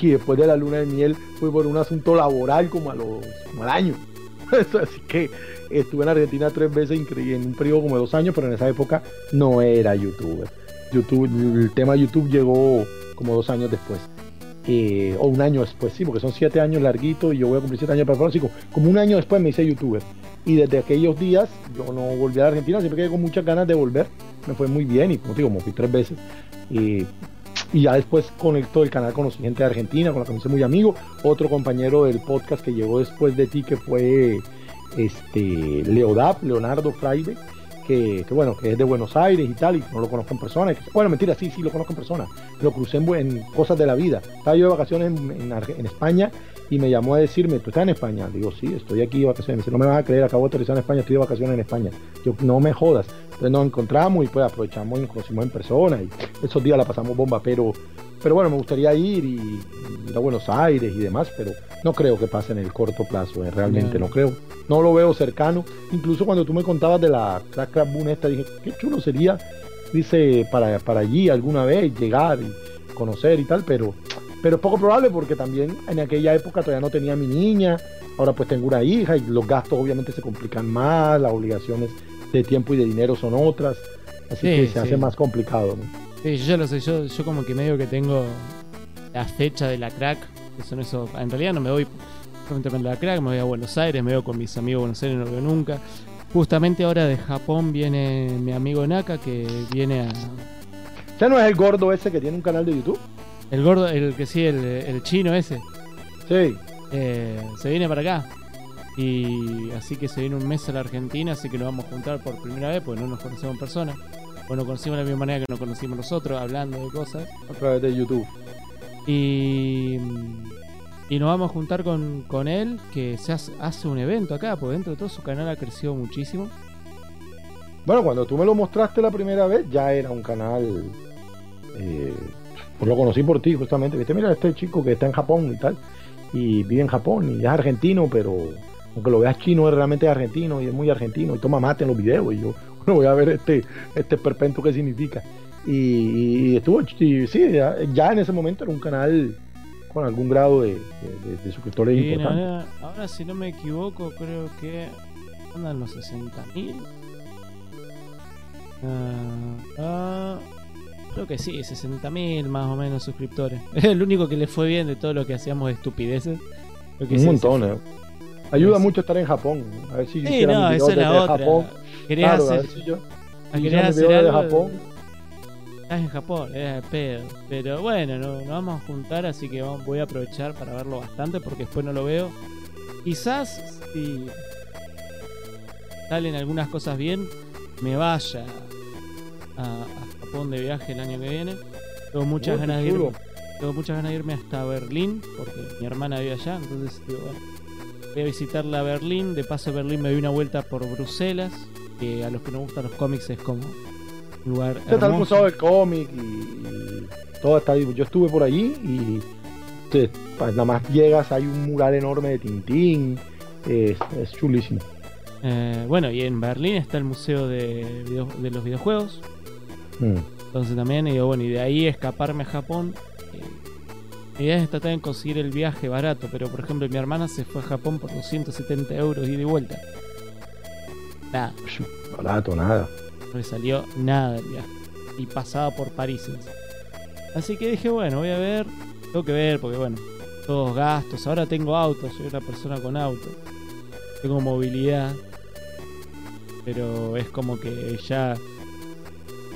[SPEAKER 2] y después de la luna de miel fui por un asunto laboral como, a los, como al año. Así que estuve en Argentina tres veces increíble, en un periodo como dos años, pero en esa época no era youtuber. YouTube, el tema YouTube llegó como dos años después. Eh, o un año después, sí, porque son siete años larguitos y yo voy a cumplir siete años para próximo. Como un año después me hice youtuber. Y desde aquellos días yo no volví a la Argentina, siempre quedé con muchas ganas de volver. Me fue muy bien y como te digo, me fui tres veces. Y, y ya después conectó el canal, conocí gente de Argentina, con la que me hice muy amigo. Otro compañero del podcast que llegó después de ti, que fue este Leodap, Leonardo Fraide, que, que, bueno, que es de Buenos Aires y tal, y no lo conozco en persona. y bueno, mentira, sí, sí lo conozco en persona. Lo crucé en, cosas de la vida. Estaba yo de vacaciones en, en España y me llamó a decirme, ¿tú estás en España? Digo, sí, estoy aquí de vacaciones. Me dice, no me vas a creer, acabo de aterrizar en España, estoy de vacaciones en España. Yo, no me jodas. Entonces nos encontramos y pues aprovechamos y nos conocimos en persona y esos días la pasamos bomba, pero, pero bueno, me gustaría ir y, y ir a Buenos Aires y demás, pero no creo que pase en el corto plazo, eh, realmente
[SPEAKER 1] No.
[SPEAKER 2] no creo. No lo veo cercano. Incluso cuando tú me contabas de la Crack Boom esta, dije, qué chulo sería, dice, para, para allí alguna vez llegar y conocer y tal, pero, pero es poco probable porque también en aquella época todavía no tenía mi niña, ahora pues tengo una hija y los gastos obviamente se complican más, las obligaciones de tiempo y de dinero son otras, así
[SPEAKER 1] Sí,
[SPEAKER 2] que se
[SPEAKER 1] sí.
[SPEAKER 2] hace más complicado. ¿no?
[SPEAKER 1] Sí, yo ya lo sé, yo, yo como que medio que tengo la fecha de la crack, que son esos, en realidad no me voy con la crack, me voy a Buenos Aires, me veo con mis amigos de Buenos Aires, no lo veo nunca. Justamente ahora de Japón viene mi amigo Naka que viene a...
[SPEAKER 2] ¿Ya no es el gordo ese que tiene un canal de YouTube?
[SPEAKER 1] El gordo, el que sí, el, el chino ese,
[SPEAKER 2] Sí.
[SPEAKER 1] eh, se viene para acá. Y así que se viene un mes a la Argentina, así que nos vamos a juntar por primera vez, porque no nos conocemos en persona. Bueno, conocimos de la misma manera que nos conocimos nosotros, hablando de cosas.
[SPEAKER 2] A través de YouTube.
[SPEAKER 1] Y, y nos vamos a juntar con, con él, que se hace, hace un evento acá, porque dentro de todo su canal ha crecido muchísimo.
[SPEAKER 2] Bueno, cuando tú me lo mostraste la primera vez, ya era un canal. eh, pues lo conocí por ti, justamente. Viste, mira, este chico que está en Japón y tal. Y vive en Japón y es argentino, pero aunque lo veas chino, es realmente argentino y es muy argentino y toma mate en los videos. Y yo, bueno, voy a ver este, este perpento qué significa. Y, y estuvo, y sí, ya, ya en ese momento era un canal con algún grado de, de- de suscriptores
[SPEAKER 1] Y
[SPEAKER 2] importante.
[SPEAKER 1] ahora, ahora, si no me equivoco, creo que andan los 60.000. Ah, ah, creo que sí, 60.000 más o menos suscriptores. Es el único que le fue bien de todo lo que hacíamos de estupideces. Lo que
[SPEAKER 2] Un
[SPEAKER 1] sí,
[SPEAKER 2] montón,
[SPEAKER 1] sí.
[SPEAKER 2] eh. Ayuda
[SPEAKER 1] Sí.
[SPEAKER 2] mucho estar en Japón. A ver si
[SPEAKER 1] Sí, no, esa es la otra.
[SPEAKER 2] Japón.
[SPEAKER 1] Querías
[SPEAKER 2] Claro, a
[SPEAKER 1] hacer,
[SPEAKER 2] ver si yo-
[SPEAKER 1] querías
[SPEAKER 2] hiciera mi
[SPEAKER 1] hacer
[SPEAKER 2] video desde
[SPEAKER 1] algo,
[SPEAKER 2] Japón.
[SPEAKER 1] Estás en Japón, era de pedo. Pero bueno, no- nos vamos a juntar, así que vamos- voy a aprovechar para verlo bastante porque después no lo veo. Quizás si salen algunas cosas bien, me vaya a, a Japón de viaje el año que viene. Tengo muchas ganas de irme, tengo muchas ganas de irme hasta Berlín porque mi hermana vive allá, entonces digo, bueno, voy a visitarla a Berlín. De paso a Berlín me doy una vuelta por Bruselas, que a los que nos gustan los cómics es como un lugar
[SPEAKER 2] el
[SPEAKER 1] hermoso.
[SPEAKER 2] museo del cómic y, y todo está. Yo estuve por allí y pues, nada más llegas, hay un mural enorme de Tintín. Es, es chulísimo.
[SPEAKER 1] Eh, bueno, y en Berlín está el museo de, video- de los videojuegos.
[SPEAKER 2] Mm.
[SPEAKER 1] Entonces también, y digo, bueno, y de ahí escaparme a Japón. eh, mi idea es tratar de conseguir el viaje barato, pero por ejemplo, mi hermana se fue a Japón por 270 euros y de vuelta. Nada,
[SPEAKER 2] Barato, nada.
[SPEAKER 1] no le salió nada el viaje. Y pasaba por París. Así que dije, bueno, voy a ver. Tengo que ver, porque bueno, todos gastos. Ahora tengo auto, soy una persona con auto. Tengo movilidad. Pero es como que ya.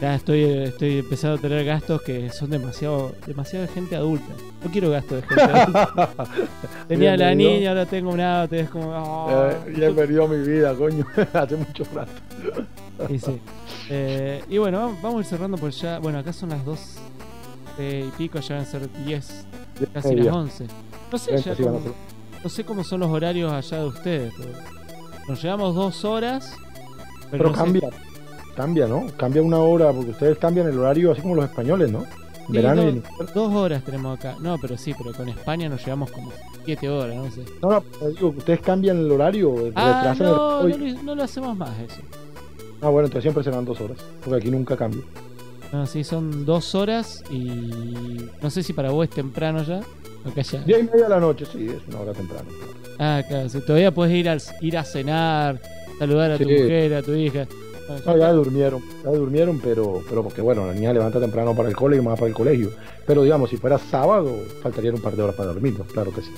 [SPEAKER 1] Ya estoy, estoy empezando a tener gastos que son demasiado, demasiado de gente adulta. No quiero gastos de gente adulta. Tenía la niña, ahora tengo un auto, y es como. ah,
[SPEAKER 2] Eh, ya he perdido mi vida, coño. Hace mucho rato.
[SPEAKER 1] Y sí. Eh, y bueno, vamos, vamos a ir cerrando por ya. Bueno, acá son las 2 y pico, ya van a ser 10, casi las
[SPEAKER 2] Media.
[SPEAKER 1] 11. No sé, ya no sé cómo son los horarios allá de ustedes. pero nos llevamos dos horas. Pero,
[SPEAKER 2] Pero
[SPEAKER 1] no sé-
[SPEAKER 2] cambia. ¿no? Cambia una hora porque ustedes cambian el horario así como los españoles, ¿no?
[SPEAKER 1] Sí,
[SPEAKER 2] Verano y
[SPEAKER 1] no.
[SPEAKER 2] en invierno.
[SPEAKER 1] Dos horas tenemos acá. No, pero sí, pero con España nos llevamos como 7 horas, no sé.
[SPEAKER 2] No, no, digo ustedes cambian el horario,
[SPEAKER 1] Ah,
[SPEAKER 2] retrasan el
[SPEAKER 1] no, no, lo- no lo hacemos más eso.
[SPEAKER 2] Ah, bueno, entonces siempre serán dos horas, porque aquí nunca cambia.
[SPEAKER 1] No, sí, son dos horas y no sé si para vos es temprano ya. Acá ya.
[SPEAKER 2] Diez y media de la noche, sí, es una hora temprano.
[SPEAKER 1] Ah, claro, si todavía puedes ir, al, ir a cenar, saludar a tu mujer, a tu hija.
[SPEAKER 2] No, ya durmieron, ya durmieron, pero, pero porque bueno, la niña levanta temprano para el cole y más para el colegio. Pero digamos, si fuera sábado, faltarían un par de horas para dormir, claro que sí.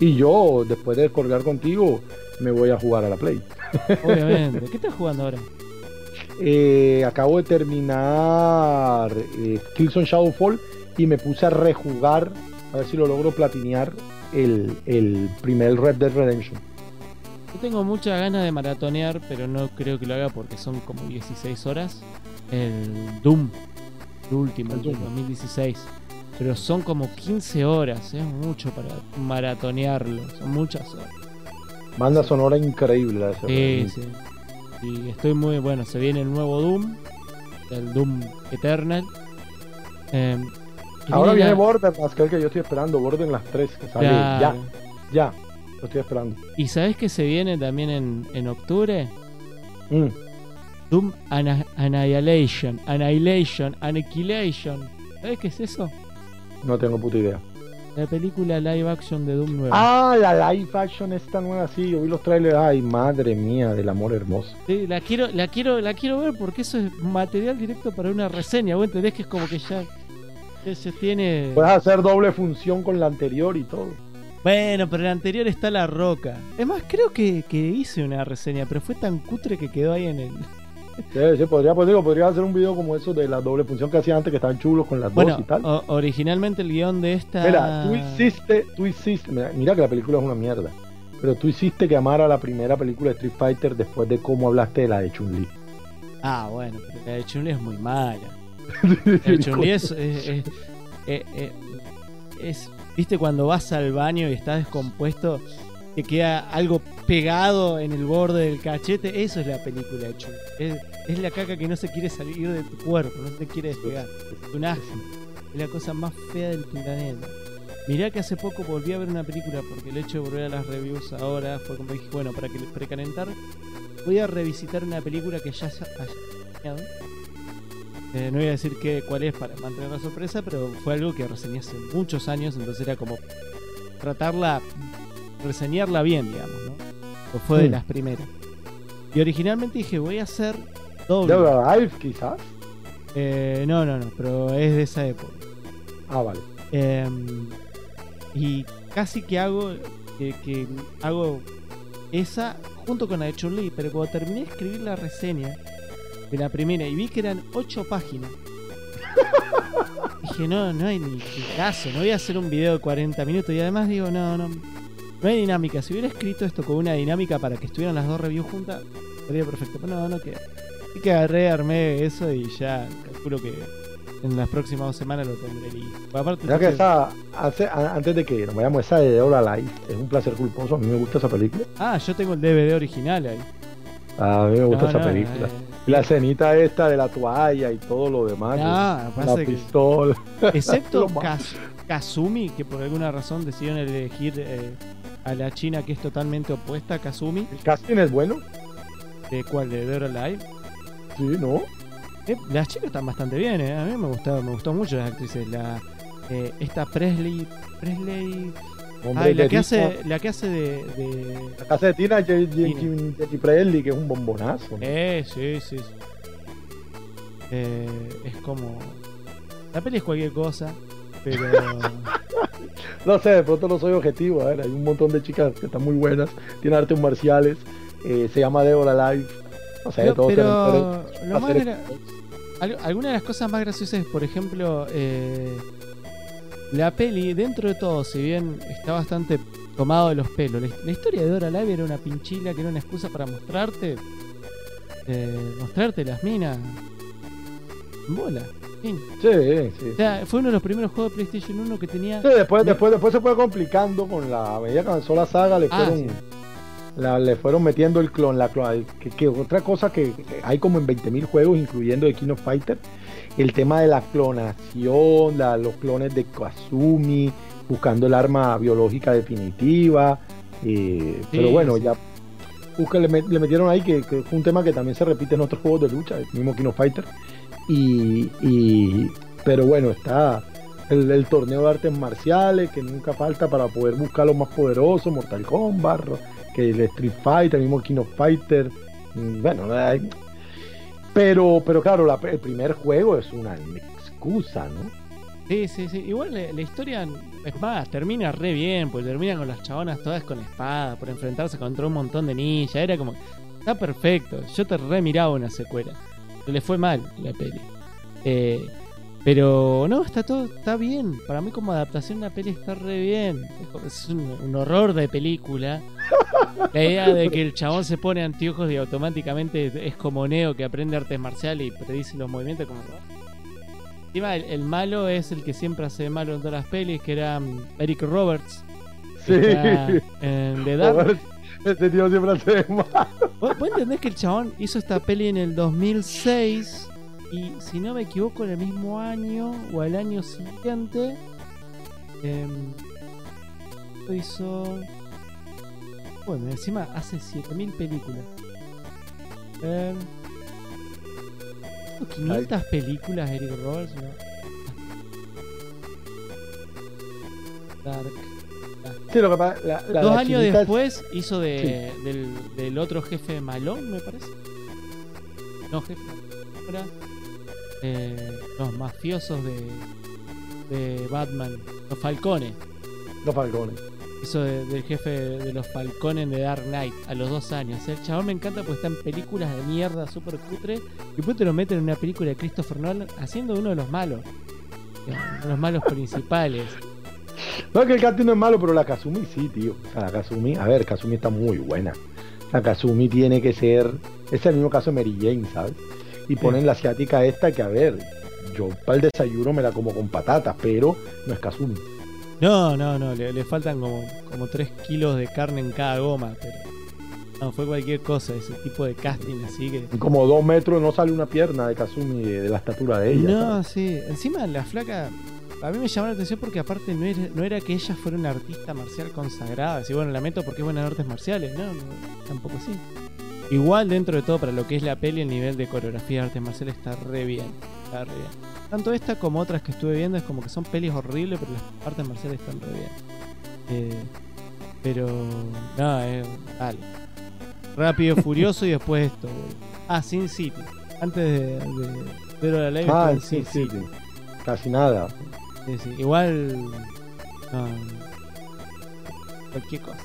[SPEAKER 2] Y yo, después de colgar contigo, me voy a jugar a la Play.
[SPEAKER 1] Obviamente. ¿Qué estás jugando ahora?
[SPEAKER 2] Eh, acabo de terminar eh, Killzone Shadowfall y me puse a rejugar, a ver si lo logro platinear, el, el primer Red Dead Redemption.
[SPEAKER 1] Yo tengo muchas ganas de maratonear, pero no creo que lo haga porque son como 16 horas. El Doom, el último,
[SPEAKER 2] El Doom.
[SPEAKER 1] 2016. Pero son como 15 horas, es mucho para maratonearlo, son muchas horas.
[SPEAKER 2] Banda sonora increíble ese
[SPEAKER 1] Sí, sí. Y estoy muy bueno. Se viene el nuevo Doom, el Doom Eternal. Eh, y
[SPEAKER 2] Ahora viene
[SPEAKER 1] la-
[SPEAKER 2] Borderlands, que es el que yo estoy esperando, Borderlands 3, que sale
[SPEAKER 1] Claro.
[SPEAKER 2] ya, ya, lo estoy esperando.
[SPEAKER 1] ¿Y sabes que se viene también en, en octubre?
[SPEAKER 2] Mm.
[SPEAKER 1] Doom Annihilation, Annihilation, Annihilation. ¿Sabes qué es eso?
[SPEAKER 2] No tengo puta idea.
[SPEAKER 1] La película live action de Doom nueva.
[SPEAKER 2] Ah, la live action esta nueva, sí, yo vi los trailers, ay, madre mía, del amor hermoso.
[SPEAKER 1] Sí, la quiero, la quiero, la quiero ver porque eso es material directo para una reseña. ¿Vos entendés que es como que ya, ya se tiene.
[SPEAKER 2] Puedes hacer doble función con la anterior y todo.
[SPEAKER 1] Bueno, pero en la anterior está la roca. Es más, creo que, que hice una reseña, pero fue tan cutre que quedó ahí en el.
[SPEAKER 2] Sí, sí, podría, pues digo, podría hacer un video como eso de la doble función que hacía antes, que estaban chulos con las
[SPEAKER 1] Bueno,
[SPEAKER 2] dos y tal.
[SPEAKER 1] originalmente el guion de esta.
[SPEAKER 2] Mira, tú hiciste, tú hiciste, mira, mira que la película es una mierda, pero tú hiciste que amara la primera película de Street Fighter después de cómo hablaste de la de Chun-Li.
[SPEAKER 1] Ah, bueno, pero la de Chun-Li es muy mala. La de Chun-Li es, es, es- es- es- es- ¿Viste cuando vas al baño y estás descompuesto? Que queda algo pegado en el borde del cachete. Eso es la película de Chun. Es, la caca que no se quiere salir de tu cuerpo, no se quiere despegar. Es un asco. Es la cosa más fea del planeta. Mirá que hace poco volví a ver una película porque el hecho de volver a las reviews ahora fue como dije, bueno, para que precalentar, voy a revisitar una película que ya se terminado. Eh, no voy a decir que, cuál es para mantener la sorpresa, pero fue algo que reseñé hace muchos años, entonces era como tratarla, reseñarla bien, digamos, ¿no? Pues fue de
[SPEAKER 2] Mm.
[SPEAKER 1] las primeras. Y originalmente dije, voy a hacer doble.
[SPEAKER 2] Alive, quizás.
[SPEAKER 1] Eh, no, no, no, pero es de esa época.
[SPEAKER 2] Ah, vale.
[SPEAKER 1] Em, y casi que hago que, que hago esa junto con la de Chun-Li, pero cuando terminé de escribir la reseña de la primera y vi que eran ocho páginas, dije, no, no hay ni caso, no voy a hacer un video de 40 minutos y además digo, no, no, no hay dinámica. Si hubiera escrito esto con una dinámica para que estuvieran las dos reviews juntas, sería perfecto, pero no, no queda. Así que agarré, armé eso y ya calculo que en las próximas dos semanas lo tendré listo. Aparte,
[SPEAKER 2] que esa, hace- antes de que nos vayamos, esa de or Alive es un placer culposo. A mí me gusta esa película.
[SPEAKER 1] Ah, yo tengo el DVD original ahí.
[SPEAKER 2] A mí me gusta
[SPEAKER 1] No,
[SPEAKER 2] esa
[SPEAKER 1] no,
[SPEAKER 2] película.
[SPEAKER 1] eh,
[SPEAKER 2] La escenita esta de la toalla y todo lo demás.
[SPEAKER 1] No,
[SPEAKER 2] la
[SPEAKER 1] que-
[SPEAKER 2] pistola.
[SPEAKER 1] excepto. Kaz- Kazumi, que por alguna razón decidieron elegir eh, a la China que es totalmente opuesta a Kazumi.
[SPEAKER 2] El casting es bueno.
[SPEAKER 1] ¿De cuál? ¿De Dead Alive?
[SPEAKER 2] Sí, ¿no?
[SPEAKER 1] Eh, las chicas están bastante bien, eh. A mí me gustó, me gustó mucho las actrices. La, eh, esta Presley. Presley.
[SPEAKER 2] Hombre,
[SPEAKER 1] Ay, la que hace, la que hace de. de-
[SPEAKER 2] La casa de Tina, Presley, que es un bombonazo. ¿no?
[SPEAKER 1] Eh, sí, sí. sí. Eh, es como. La peli es cualquier cosa, pero.
[SPEAKER 2] No sé, de pronto no soy objetivo. A ver, hay un montón de chicas que están muy buenas. Tienen artes marciales. eh, se llama Dead or Alive. No sé,
[SPEAKER 1] pero
[SPEAKER 2] todos
[SPEAKER 1] pero lo más gra- Al- Algunas de las cosas más graciosas es, por ejemplo, eh, la peli, dentro de todo, si bien está bastante tomado de los pelos, la, la historia de Dora Live era una pinchila que era una excusa para mostrarte, eh, mostrarte las minas. Bola. fin.
[SPEAKER 2] Sí, sí.
[SPEAKER 1] O sea, fue uno de los primeros juegos de PlayStation 1 que tenía.
[SPEAKER 2] Sí, después, después, después se fue complicando con la a medida que avanzó la saga, le
[SPEAKER 1] Ah,
[SPEAKER 2] fueron,
[SPEAKER 1] sí.
[SPEAKER 2] la- le fueron metiendo el clon, la clon, que, que otra cosa que, que hay como en 20.000 juegos, incluyendo de King of Fighter, el tema de la clonación, la- los clones de Kazumi, buscando el arma biológica definitiva, eh, pero bueno,
[SPEAKER 1] sí.
[SPEAKER 2] ya busca, le, met- le metieron ahí que, que fue un tema que también se repite en otros juegos de lucha, el mismo King of Fighter, y, y- pero bueno, está el, el torneo de artes marciales que nunca falta para poder buscar los más poderosos, Mortal Kombat, que el Street Fighter, el mismo King of Fighter, mm, bueno, hay- pero, pero claro, la- el primer juego es una excusa, ¿no?
[SPEAKER 1] Sí, sí, sí. Igual la, la historia, es más, termina re bien, pues termina con las chabonas todas con espada, por enfrentarse contra un montón de ninjas. Era como, está perfecto. Yo te re miraba una secuela. Se le fue mal la peli. Eh, pero no, está todo, está bien. Para mí como adaptación la peli está re bien. Es un, un horror de película. La idea de que el chabón se pone anteojos y automáticamente es como Neo que aprende artes marciales y predice los movimientos como... Encima el, el malo es el que siempre hace malo en todas las pelis, que era mm, Eric Roberts.
[SPEAKER 2] Sí.
[SPEAKER 1] En The Dark.
[SPEAKER 2] Joder, Este tío siempre hace mal.
[SPEAKER 1] ¿Vos, vos entendés que el chabón hizo esta peli en el 2006 y si no me equivoco en el mismo año o al año siguiente em, lo hizo bueno encima hace 7000 películas Em, hizo 500 películas Eric Roberts ¿no? Dark
[SPEAKER 2] Sí, lo que pasa, la, la-
[SPEAKER 1] Dos
[SPEAKER 2] la
[SPEAKER 1] años después hizo de, del, del otro jefe Malón, me parece. No, jefe. Ahora, eh, los mafiosos de, de Batman, los Falcones.
[SPEAKER 2] Los Falcones.
[SPEAKER 1] Hizo de- del jefe de los Falcones de Dark Knight a los dos años. El chabón me encanta porque está en películas de mierda súper cutre y después te lo meten en una película de Christopher Nolan haciendo uno de los malos. Uno de los malos principales.
[SPEAKER 2] No es que el casting no es malo, pero la Kazumi sí, tío. O sea, la Kazumi, a ver, Kazumi está muy buena. La Kazumi tiene que ser. Es el mismo caso de Mary Jane, ¿sabes? Y ponen la asiática esta que, a ver, yo para el desayuno me la como con patatas, pero no es Kazumi.
[SPEAKER 1] No, no, no, le, le faltan como, como 3 kilos de carne en cada goma, pero no, fue cualquier cosa, ese tipo de casting así que...
[SPEAKER 2] Como dos metros no sale una pierna de Kazumi de, de la estatura de ella.
[SPEAKER 1] No,
[SPEAKER 2] ¿sabes?
[SPEAKER 1] sí, encima la flaca, a mí me llamó la atención porque aparte no era, no era que ella fuera una artista marcial consagrada, así bueno, la meto porque es buena en artes marciales, no, no, tampoco así. Igual dentro de todo, para lo que es la peli, el nivel de coreografía de artes marciales está re bien, está re bien. Tanto esta como otras que estuve viendo es como que son pelis horribles, pero las artes marciales están re bien. Eh, pero, no, eh, dale. Rápido, furioso y después esto. boludo. Ah, Sin City. Antes de, de Pero la ley
[SPEAKER 2] Ah, sí, sí, sí. Casi nada.
[SPEAKER 1] Sí, sí. Igual. no, cualquier cosa.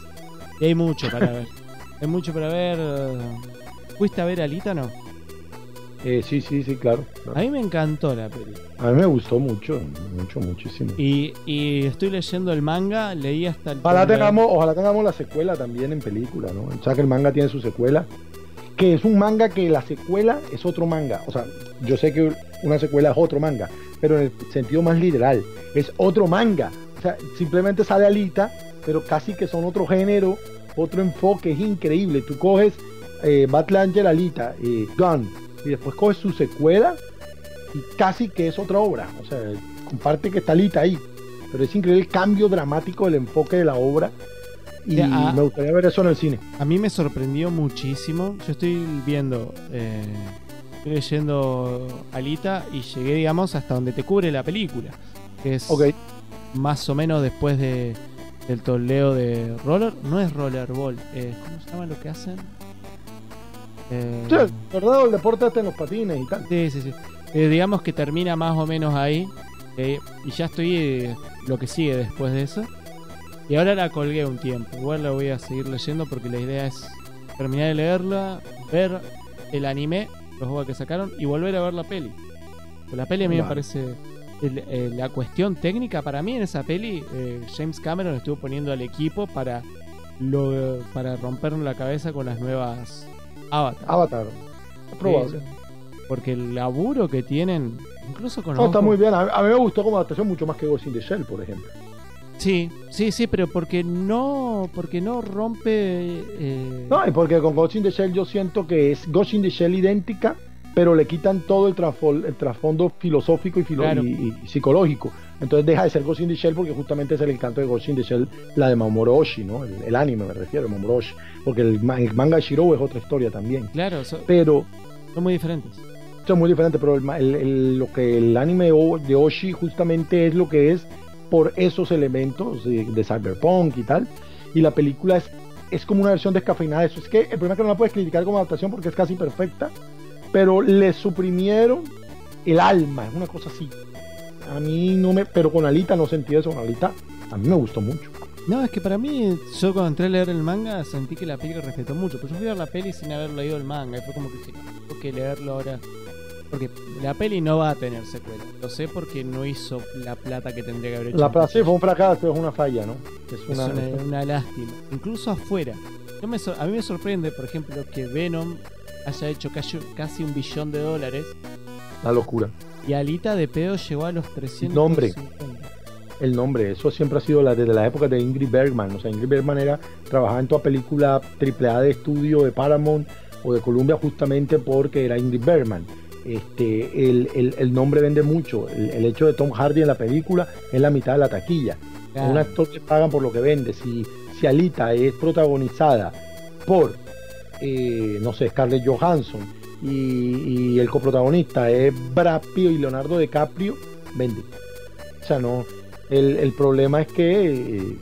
[SPEAKER 1] Y hay mucho para ver. hay mucho para ver. ¿Fuiste a ver Alita no?
[SPEAKER 2] Eh, sí, sí, sí, claro. claro.
[SPEAKER 1] A mí me encantó la peli.
[SPEAKER 2] A mí me gustó mucho, mucho, muchísimo.
[SPEAKER 1] Y, y estoy leyendo el manga, leí hasta el.
[SPEAKER 2] Ojalá
[SPEAKER 1] primer-
[SPEAKER 2] tengamos, ojalá tengamos la secuela también en película, ¿no? Sea que el manga tiene su secuela. Que es un manga que la secuela es otro manga. O sea, yo sé que una secuela es otro manga, pero en el sentido más literal, es otro manga. O sea, simplemente sale Alita, pero casi que son otro género, otro enfoque, es increíble. Tú coges eh, Battle Angel Alita, eh, Gun, y después coges su secuela y casi que es otra obra. O sea, comparte que está Alita ahí. Pero es increíble el cambio dramático del enfoque de la obra. Y
[SPEAKER 1] ah.
[SPEAKER 2] me gustaría ver eso en el cine.
[SPEAKER 1] A mí me sorprendió muchísimo. Yo estoy viendo, eh, estoy leyendo Alita y llegué, digamos, hasta donde te cubre la película. Que es más o menos después de, del torneo de Roller. No es Rollerball, eh, ¿cómo se llama lo que hacen? Eh,
[SPEAKER 2] Sí, ¿verdad? El deporte está en los patines y tal.
[SPEAKER 1] Sí, sí, sí. Eh, digamos que termina más o menos ahí. eh, y ya estoy eh, lo que sigue después de eso. Y ahora la colgué un tiempo. Igual la voy a seguir leyendo porque la idea es terminar de leerla, ver el anime, los juegos que sacaron y volver a ver la peli. Pues la peli a mí me parece. el- eh, la cuestión técnica para mí en esa peli, eh, James Cameron estuvo poniendo al equipo para, lo, para rompernos la cabeza con las nuevas Avatar.
[SPEAKER 2] Avatar. Probable.
[SPEAKER 1] Porque el laburo que tienen, incluso con
[SPEAKER 2] No, está muy bien. A, a mí me gustó como adaptación mucho más que Ghost in the Shell, por ejemplo.
[SPEAKER 1] Sí, sí, sí, pero porque no, porque no rompe. eh,
[SPEAKER 2] No, y porque con Ghost in the Shell yo siento que es Ghost in the Shell idéntica, pero le quitan todo el, el trasfondo filosófico y, filo-
[SPEAKER 1] Claro.
[SPEAKER 2] y- y psicológico. Entonces deja de ser Ghost in the Shell porque justamente es el encanto de Ghost in the Shell, la de Mamoru Oshii, ¿no? El, el anime me refiero, Mamoru Oshii. Porque el, ma- el manga de Shiro es otra historia también.
[SPEAKER 1] Claro, so-
[SPEAKER 2] Pero
[SPEAKER 1] son muy diferentes.
[SPEAKER 2] Es muy diferente, pero el ma- el- el- lo que el anime de Oshi justamente es lo que es por esos elementos de, cyberpunk y tal. Y la película es, es como una versión descafeinada de eso. Es que el problema es que no la puedes criticar como adaptación porque es casi perfecta, pero le suprimieron el alma, es una cosa así. A mí no me, pero con Alita no sentí eso, con Alita a mí me gustó mucho.
[SPEAKER 1] No, es que para mí, yo cuando entré a leer el manga sentí que la peli respetó mucho. Pero yo fui a ver la peli sin haber leído el manga. Y fue como que dije, tengo leerlo ahora. Porque la peli no va a tener secuela. Lo sé porque no hizo la plata que tendría que haber hecho.
[SPEAKER 2] La
[SPEAKER 1] en
[SPEAKER 2] plaza fue un fracaso, es una falla, ¿no? Es
[SPEAKER 1] Es
[SPEAKER 2] una,
[SPEAKER 1] lástima. Incluso afuera. Yo me a mí me sorprende, por ejemplo, que Venom haya hecho casi, casi un billón de dólares
[SPEAKER 2] una locura.
[SPEAKER 1] y Alita de pedo llegó a los 300.
[SPEAKER 2] Nombre. el nombre. Eso siempre ha sido la, desde la época de Ingrid Bergman. O sea, Ingrid Bergman era, trabajaba en toda película AAA de estudio de Paramount o de Columbia justamente porque era Ingrid Bergman. Este, el, el- el nombre vende mucho. El, el hecho de Tom Hardy en la película es la mitad de la taquilla. A Un actor le pagan por lo que vende. Si, si Alita es protagonizada por, eh, no sé, Scarlett Johansson y, y el coprotagonista es Brad Pitt y Leonardo DiCaprio, vende. O sea, no. El, el problema es que eh,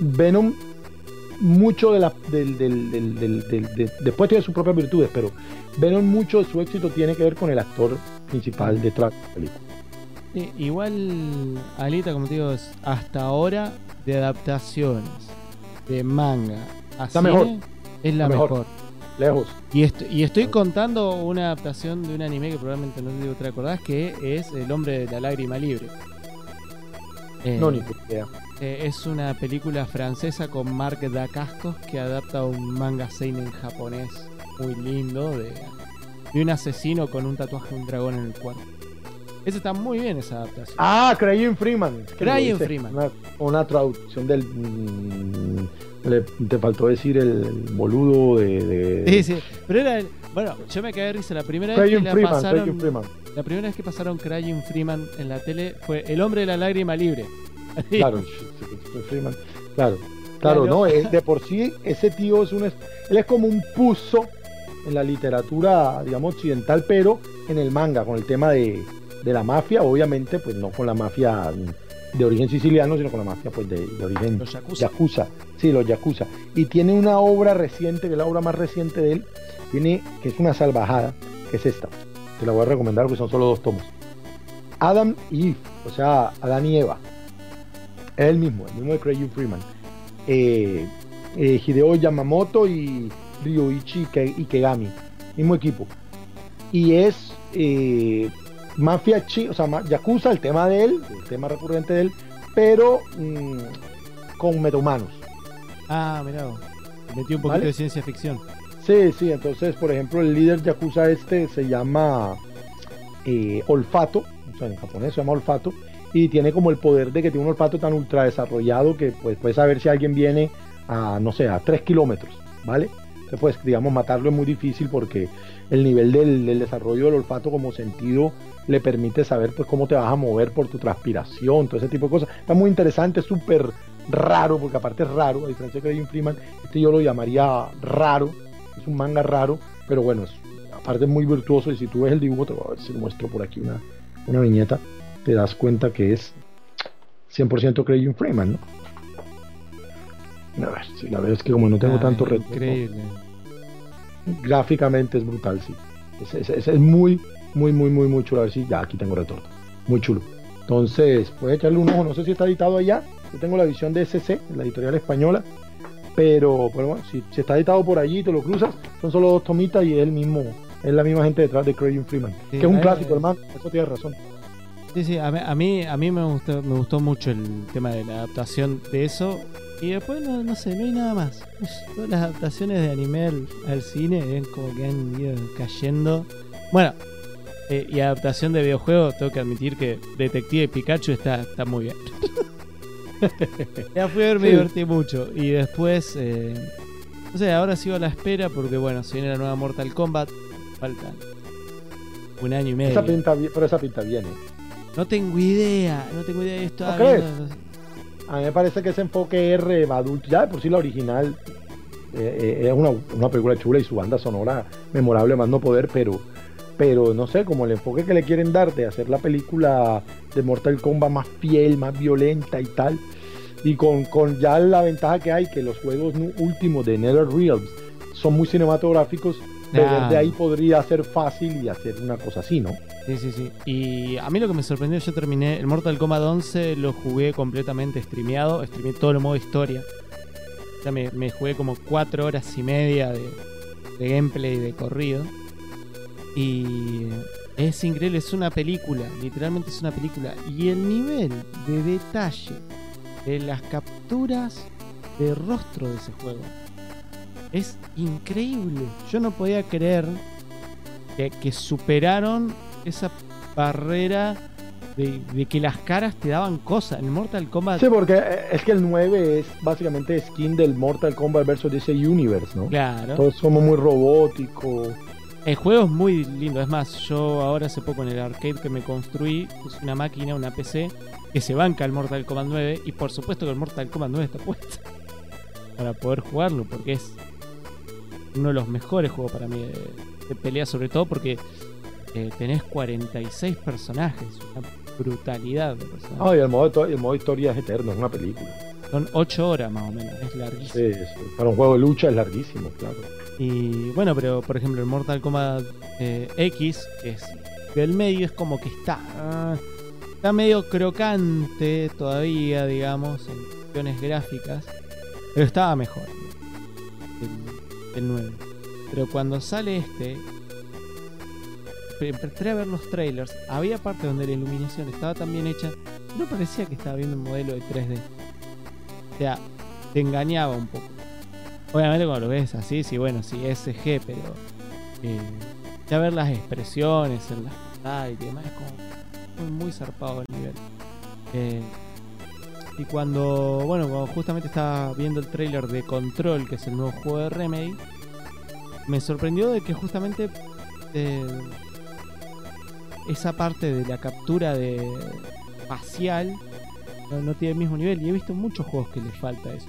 [SPEAKER 2] Venom, mucho de la. Del, del- del- del- del- de- después tiene sus propias virtudes, pero Venom, mucho de su éxito tiene que ver con el actor principal detrás de la película.
[SPEAKER 1] Sí, igual Alita, como te digo, es hasta ahora de adaptaciones de manga a
[SPEAKER 2] Está
[SPEAKER 1] cine,
[SPEAKER 2] mejor.
[SPEAKER 1] es la
[SPEAKER 2] mejor.
[SPEAKER 1] mejor.
[SPEAKER 2] Lejos.
[SPEAKER 1] Y, est- y estoy contando una adaptación de un anime que probablemente no te acordás, que es El hombre de la lágrima libre. Eh,
[SPEAKER 2] No, ni idea.
[SPEAKER 1] eh, es una película francesa con Marc Dacascos que adapta un manga seinen japonés muy lindo de y un asesino con un tatuaje de un dragón en el cuerpo. Esa está muy bien esa adaptación.
[SPEAKER 2] Ah, Crayon Freeman.
[SPEAKER 1] Crayon Freeman.
[SPEAKER 2] Una, una, traducción del. Mm, le, te faltó decir el, boludo de, de,
[SPEAKER 1] Sí, sí. Pero era. El, bueno, yo me quedé de risa. La primera vez que la
[SPEAKER 2] Freeman,
[SPEAKER 1] pasaron.
[SPEAKER 2] Freeman.
[SPEAKER 1] La primera vez que pasaron Crayon Freeman en la tele fue El hombre de la lágrima libre.
[SPEAKER 2] Claro, Freeman. Claro. Claro, no, de por sí ese tío es un él es como un puso en la literatura, digamos, occidental, pero en el manga, con el tema de, de la mafia, obviamente, pues no con la mafia de origen siciliano, sino con la mafia pues de, de origen
[SPEAKER 1] Los yakuza.
[SPEAKER 2] yakuza. Sí, los yakuza. Y tiene una obra reciente, que es la obra más reciente de él, tiene, que es una salvajada, que es esta. Te la voy a recomendar porque son solo dos tomos. Adam y Eve, o sea, Adán y Eva. Es el mismo, el mismo de Craig Freeman. Eh, eh, Hideo Yamamoto y Ryoichi Ike- Ikegami, mismo equipo. Y es eh, mafia chi, o sea, Yakuza, el tema de él, el tema recurrente de él, pero mm, con metahumanos.
[SPEAKER 1] Ah, mirá. Metí un poquito
[SPEAKER 2] ¿Vale?
[SPEAKER 1] de ciencia ficción.
[SPEAKER 2] Sí, sí, entonces, por ejemplo, el líder Yakuza este se llama eh, Olfato, o sea, en japonés se llama Olfato, y tiene como el poder de que tiene un olfato tan ultra desarrollado que pues, puede saber si alguien viene a, no sé, a 3 kilómetros, ¿vale? Entonces, pues, digamos, matarlo es muy difícil porque el nivel del, del desarrollo del olfato como sentido le permite saber pues cómo te vas a mover por tu transpiración, todo ese tipo de cosas. Está muy interesante, es súper raro, porque aparte es raro, a diferencia de Crayon Freeman, este yo lo llamaría raro, es un manga raro, pero bueno, es, aparte es muy virtuoso y si tú ves el dibujo, te voy a ver si muestro por aquí una, una viñeta, te das cuenta que es 100% Crayon Freeman, ¿no? A ver, si la veo es que como no tengo
[SPEAKER 1] Ah,
[SPEAKER 2] tanto
[SPEAKER 1] Increíble.
[SPEAKER 2] Gráficamente es brutal, sí. Es, es- es- es muy, muy, muy, muy, muy chulo. A ver si ya aquí tengo retorno. Muy chulo. Entonces, puedes echarle un ojo. No sé si está editado allá. Yo tengo la edición de SC, la editorial española. Pero, pero bueno, si, si está editado por allí y te lo cruzas, son solo dos tomitas y es el mismo, es la misma gente detrás de Crayon Freeman.
[SPEAKER 1] Sí,
[SPEAKER 2] que es un
[SPEAKER 1] eh,
[SPEAKER 2] clásico, hermano. Eso tienes razón.
[SPEAKER 1] Sí, sí, a mí, a mí, a mí me, gustó, me gustó mucho el tema de la adaptación de eso. Y después, no, no sé, no hay nada más. Todas las adaptaciones de anime al, al cine es como que han ido cayendo. Bueno, eh, y adaptación de videojuegos, tengo que admitir que Detective Pikachu está, está muy bien. ya fui a ver, me divertí mucho. Y después, eh, no sé, ahora sigo a la espera porque, bueno, se viene la nueva Mortal Kombat. Faltan un año y medio.
[SPEAKER 2] Esa pinta pero esa pinta bien. ¿eh?
[SPEAKER 1] No tengo idea, no tengo idea de esto.
[SPEAKER 2] ¿No crees? A mí me parece que ese enfoque R adulto, ya de por sí la original eh, eh, es una, una película chula y su banda sonora memorable más no poder, pero, pero no sé, como el enfoque que le quieren dar de hacer la película de Mortal Kombat más fiel, más violenta y tal, y con, con ya la ventaja que hay que los juegos últimos de NetherRealms son muy cinematográficos, beber de ahí podría ser fácil y hacer una cosa así, ¿no?
[SPEAKER 1] Sí, sí, sí. Y a mí lo que me sorprendió, yo terminé el Mortal Kombat 11, lo jugué completamente streameado, streameé todo el modo historia. Me, me jugué como 4 horas y media de, de gameplay de corrido. Y es increíble, es una película, literalmente es una película. Y el nivel de detalle de las capturas de rostro de ese juego es increíble. Yo no podía creer que, que superaron esa barrera de, de que las caras te daban cosas. En Mortal Kombat,
[SPEAKER 2] Sí, porque eh, es que el 9 es básicamente skin del Mortal Kombat versus DC Universe, ¿no?
[SPEAKER 1] claro.
[SPEAKER 2] Todos somos muy robóticos.
[SPEAKER 1] El juego es muy lindo. Es más, yo ahora hace poco en el arcade que me construí, puse una máquina, una PC, que se banca el Mortal Kombat 9. Y por supuesto que el Mortal Kombat 9 está puesto para poder jugarlo, porque es uno de los mejores juegos para mí de, de pelea, sobre todo porque eh, tenés 46 personajes, una brutalidad de personajes.
[SPEAKER 2] Ay, el modo, el modo historia es eterno, es una película.
[SPEAKER 1] Son 8 horas más o menos, es larguísimo.
[SPEAKER 2] Sí, para un juego de lucha es larguísimo, claro.
[SPEAKER 1] Y bueno, pero por ejemplo, el Mortal Kombat eh, X, que es del medio, es como que está. ah, está medio crocante todavía, digamos, en cuestiones gráficas. Pero estaba mejor. El, el 9. Pero cuando sale este. Entré a ver los trailers. Había parte donde la iluminación estaba tan bien hecha. No parecía que estaba viendo un modelo de 3D. O sea, te engañaba un poco. Obviamente cuando lo ves así, sí, bueno, sí, SG, pero... eh, Ya ver las expresiones en las y demás, es como muy, muy zarpado el nivel. Eh, y cuando, bueno, cuando justamente estaba viendo el trailer de Control, que es el nuevo juego de Remedy, me sorprendió de que justamente eh, esa parte de la captura de facial no, no tiene el mismo nivel. Y he visto muchos juegos que les falta eso.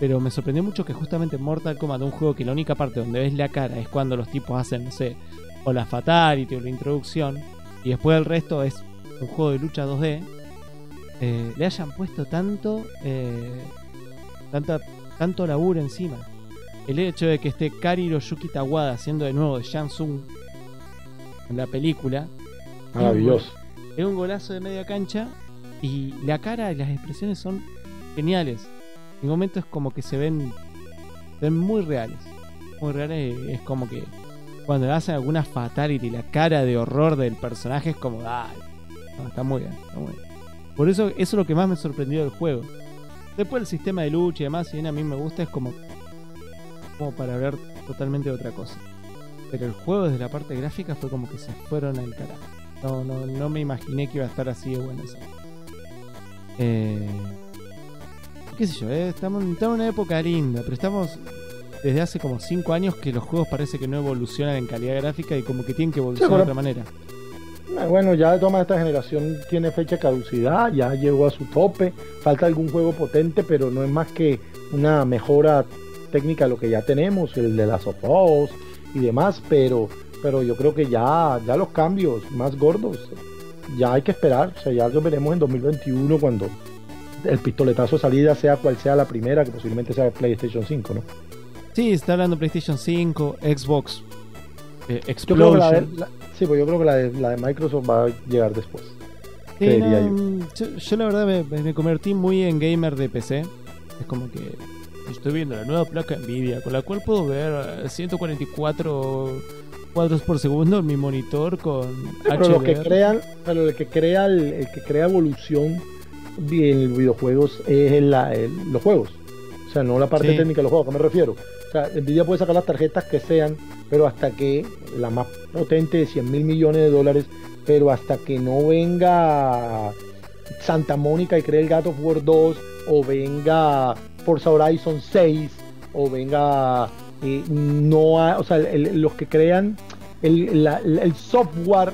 [SPEAKER 1] Pero me sorprendió mucho que justamente Mortal Kombat, un juego que la única parte donde ves la cara es cuando los tipos hacen, no sé, o la Fatality o la introducción, y después el resto es un juego de lucha 2D, eh, le hayan puesto tanto, eh, tanta, tanto laburo encima. El hecho de que esté Kari Hiroyuki Tawada haciendo de nuevo de Shansung en la película,
[SPEAKER 2] Maravilloso.
[SPEAKER 1] es un golazo de media cancha y la cara y las expresiones son geniales. En momentos como que se ven, se ven muy reales. Muy reales y es como que cuando le hacen alguna fatality, la cara de horror del personaje es como, ay, no, está muy bien, está muy bien. Por eso, eso es lo que más me sorprendió del juego. Después el sistema de lucha y demás, si bien a mí me gusta, es como, como para ver totalmente otra cosa. Pero el juego desde la parte gráfica fue como que se fueron al carajo. No, no, no me imaginé que iba a estar así de bueno eso. Eh, qué sé yo, eh, estamos, estamos en una época linda, pero estamos desde hace como 5 años que los juegos parece que no evolucionan en calidad gráfica y como que tienen que evolucionar de otra manera.
[SPEAKER 2] Ah, Bueno, ya de todas esta generación tiene fecha de caducidad, ya llegó a su tope, falta algún juego potente, pero no es más que una mejora técnica de lo que ya tenemos, el de las Us y demás, pero, pero yo creo que ya, ya los cambios más gordos, ya hay que esperar, o sea, ya los veremos en 2021 cuando el pistoletazo de salida sea cual sea la primera, que posiblemente sea PlayStation 5, ¿no?
[SPEAKER 1] Sí, está hablando PlayStation 5, Xbox, eh,
[SPEAKER 2] Yo creo que la de,
[SPEAKER 1] Explosion.
[SPEAKER 2] la- sí, pues yo creo que la de, la de Microsoft va a llegar después.
[SPEAKER 1] Sí,
[SPEAKER 2] creería
[SPEAKER 1] no, yo. Yo, la verdad me, me convertí muy en gamer de PC. Es como que estoy viendo la nueva placa Nvidia con la cual puedo ver eh, 144 cuadros por segundo en mi monitor con
[SPEAKER 2] Pero lo que crean, pero el que crea el, el que crea evolución en videojuegos es el- la- el- los juegos. O sea, no la parte
[SPEAKER 1] Sí.
[SPEAKER 2] técnica de los juegos, ¿a qué me refiero? O sea, Nvidia puede sacar las tarjetas que sean, pero hasta que la más potente de 100 mil millones de dólares, pero hasta que no venga Santa Mónica y cree el God of War 2, o venga Forza Horizon 6, o venga eh, no o sea, los que crean el, software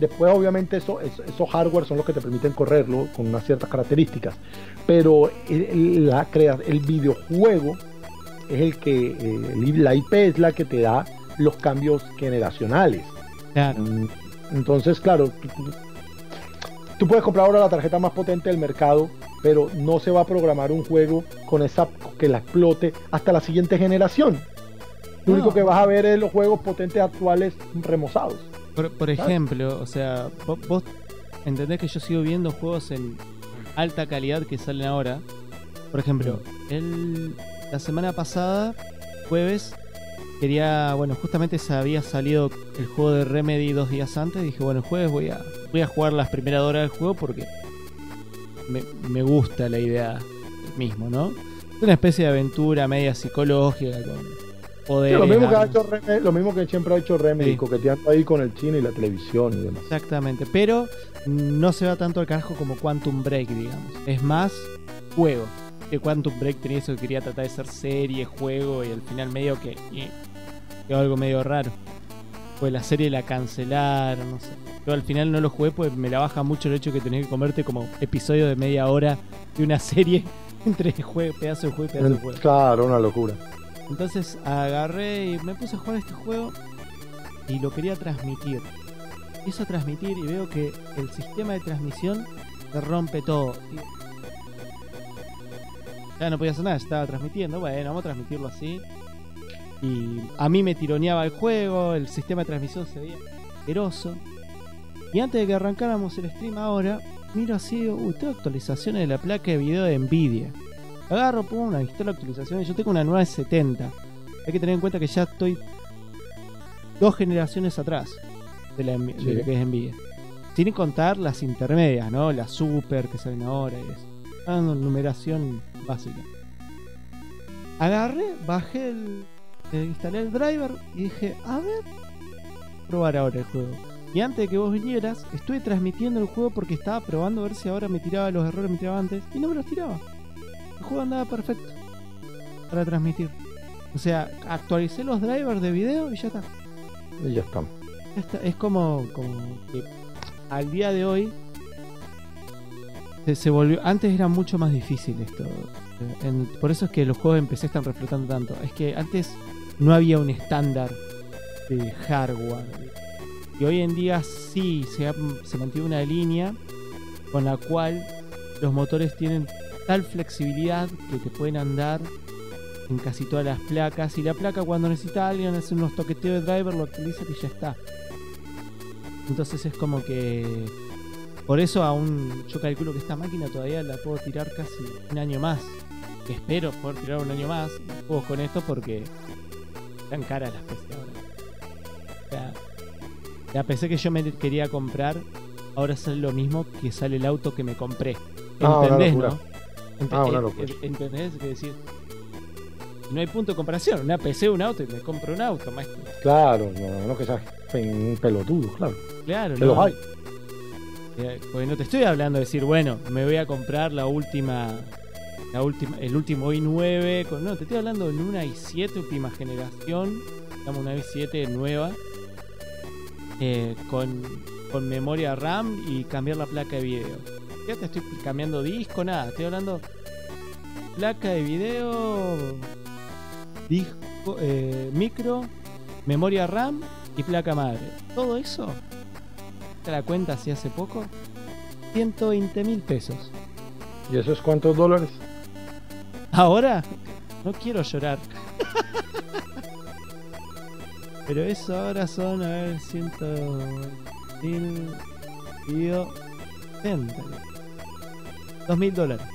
[SPEAKER 2] Después, obviamente, eso, eso- esos hardware son los que te permiten correrlo con unas ciertas características. Pero el, la el videojuego es el que, eh, la IP es la que te da los cambios generacionales.
[SPEAKER 1] Claro.
[SPEAKER 2] Mm, Entonces, claro, tú, tú- tú puedes comprar ahora la tarjeta más potente del mercado, pero no se va a programar un juego con esa que la explote hasta la siguiente generación. Lo
[SPEAKER 1] No.
[SPEAKER 2] único que vas a ver es los juegos potentes actuales remozados.
[SPEAKER 1] Por, por ejemplo, o sea, vos, vos entendés que yo sigo viendo juegos en alta calidad que salen ahora. Por ejemplo, el, la semana pasada, jueves, quería, bueno, justamente se había salido el juego de Remedy dos días antes. Dije, bueno, el jueves voy a, voy a jugar las primeras horas del juego porque me, me gusta la idea mismo, ¿no? Es una especie de aventura media psicológica con
[SPEAKER 2] Sí,
[SPEAKER 1] poderes.
[SPEAKER 2] lo, mismo que ha hecho Remedy- lo mismo que siempre ha hecho Remedy,
[SPEAKER 1] Sí.
[SPEAKER 2] coqueteando ahí con el cine y la televisión y demás.
[SPEAKER 1] Exactamente, pero no se va tanto al carajo como Quantum Break, digamos. Es más juego. Que Quantum Break tenía eso que quería tratar de ser serie, juego y al final medio que eh, quedó algo medio raro. Pues la serie la cancelaron, no sé. Yo al final no lo jugué pues me la baja mucho el hecho de que tenés que comerte como episodio de media hora de una serie entre juego, pedazo de juego y pedazo de juego.
[SPEAKER 2] Claro, una locura.
[SPEAKER 1] Entonces agarré y me puse a jugar este juego y lo quería transmitir. Empiezo a transmitir y veo que el sistema de transmisión se rompe todo. Y- Ya no podía hacer nada, estaba transmitiendo. Bueno, vamos a transmitirlo así. Y a mí me tironeaba el juego, el sistema de transmisión se veía asqueroso. Y antes de que arrancáramos el stream ahora, miro así, uy, tengo actualizaciones de la placa de video de Nvidia. Agarro, pum, una instalo actualizaciones. Yo tengo una 970. Hay que tener en cuenta que ya estoy dos generaciones atrás de, la, de lo que es Nvidia. Sin contar las intermedias, ¿no? Las super que salen ahora y eso. Numeración básica. Agarré, bajé el. eh, instalé el driver y dije, a ver. probar ahora el juego. Y antes de que vos vinieras, estuve transmitiendo el juego porque estaba probando a ver si ahora me tiraba los errores que me tiraba antes. Y no me los tiraba. El juego andaba perfecto para transmitir. O sea, actualicé los drivers de video y ya está.
[SPEAKER 2] Y ya está.
[SPEAKER 1] Es como, como que al día de hoy se, volvió. Antes era mucho más difícil esto. Por eso es que los juegos en PC están reflotando tanto. Es que antes no había un estándar de hardware. Y hoy en día sí se, ha- se mantiene una línea con la cual los motores tienen tal flexibilidad que te pueden andar en casi todas las placas. Y la placa cuando necesita alguien hacer unos toqueteos de driver lo actualiza y ya está. Entonces es como que... Por eso aún yo calculo que esta máquina todavía la puedo tirar casi un año más. Espero poder tirar un año más juegos con esto porque están caras las PC ahora. O sea, la PC que yo me quería comprar ahora sale lo mismo que sale el auto que me compré.
[SPEAKER 2] Ah,
[SPEAKER 1] ¿Entendés,
[SPEAKER 2] locura.
[SPEAKER 1] no? Ent-
[SPEAKER 2] Ah, una locura.
[SPEAKER 1] ¿Entendés? Es decir, no hay punto de comparación. Una PC, un auto y me compro un auto, maestro.
[SPEAKER 2] Claro, no, no que seas un pelotudo, claro.
[SPEAKER 1] Claro,
[SPEAKER 2] Que
[SPEAKER 1] no.
[SPEAKER 2] los hay.
[SPEAKER 1] Eh, Porque no te estoy hablando de decir, bueno, me voy a comprar la última, la última, el último i9. Con, no, te estoy hablando en una i7 última generación, digamos una i7 nueva, eh, con, con memoria RAM y cambiar la placa de video. Ya te estoy cambiando disco, nada, estoy hablando placa de video, disco, eh, micro, memoria RAM y placa madre. Todo eso la cuenta así hace poco, 120 mil pesos.
[SPEAKER 2] ¿Y eso es cuántos dólares?
[SPEAKER 1] Ahora, no quiero llorar. Pero eso ahora son, a ver, 100 mil dividido 70. 2 mil dólares.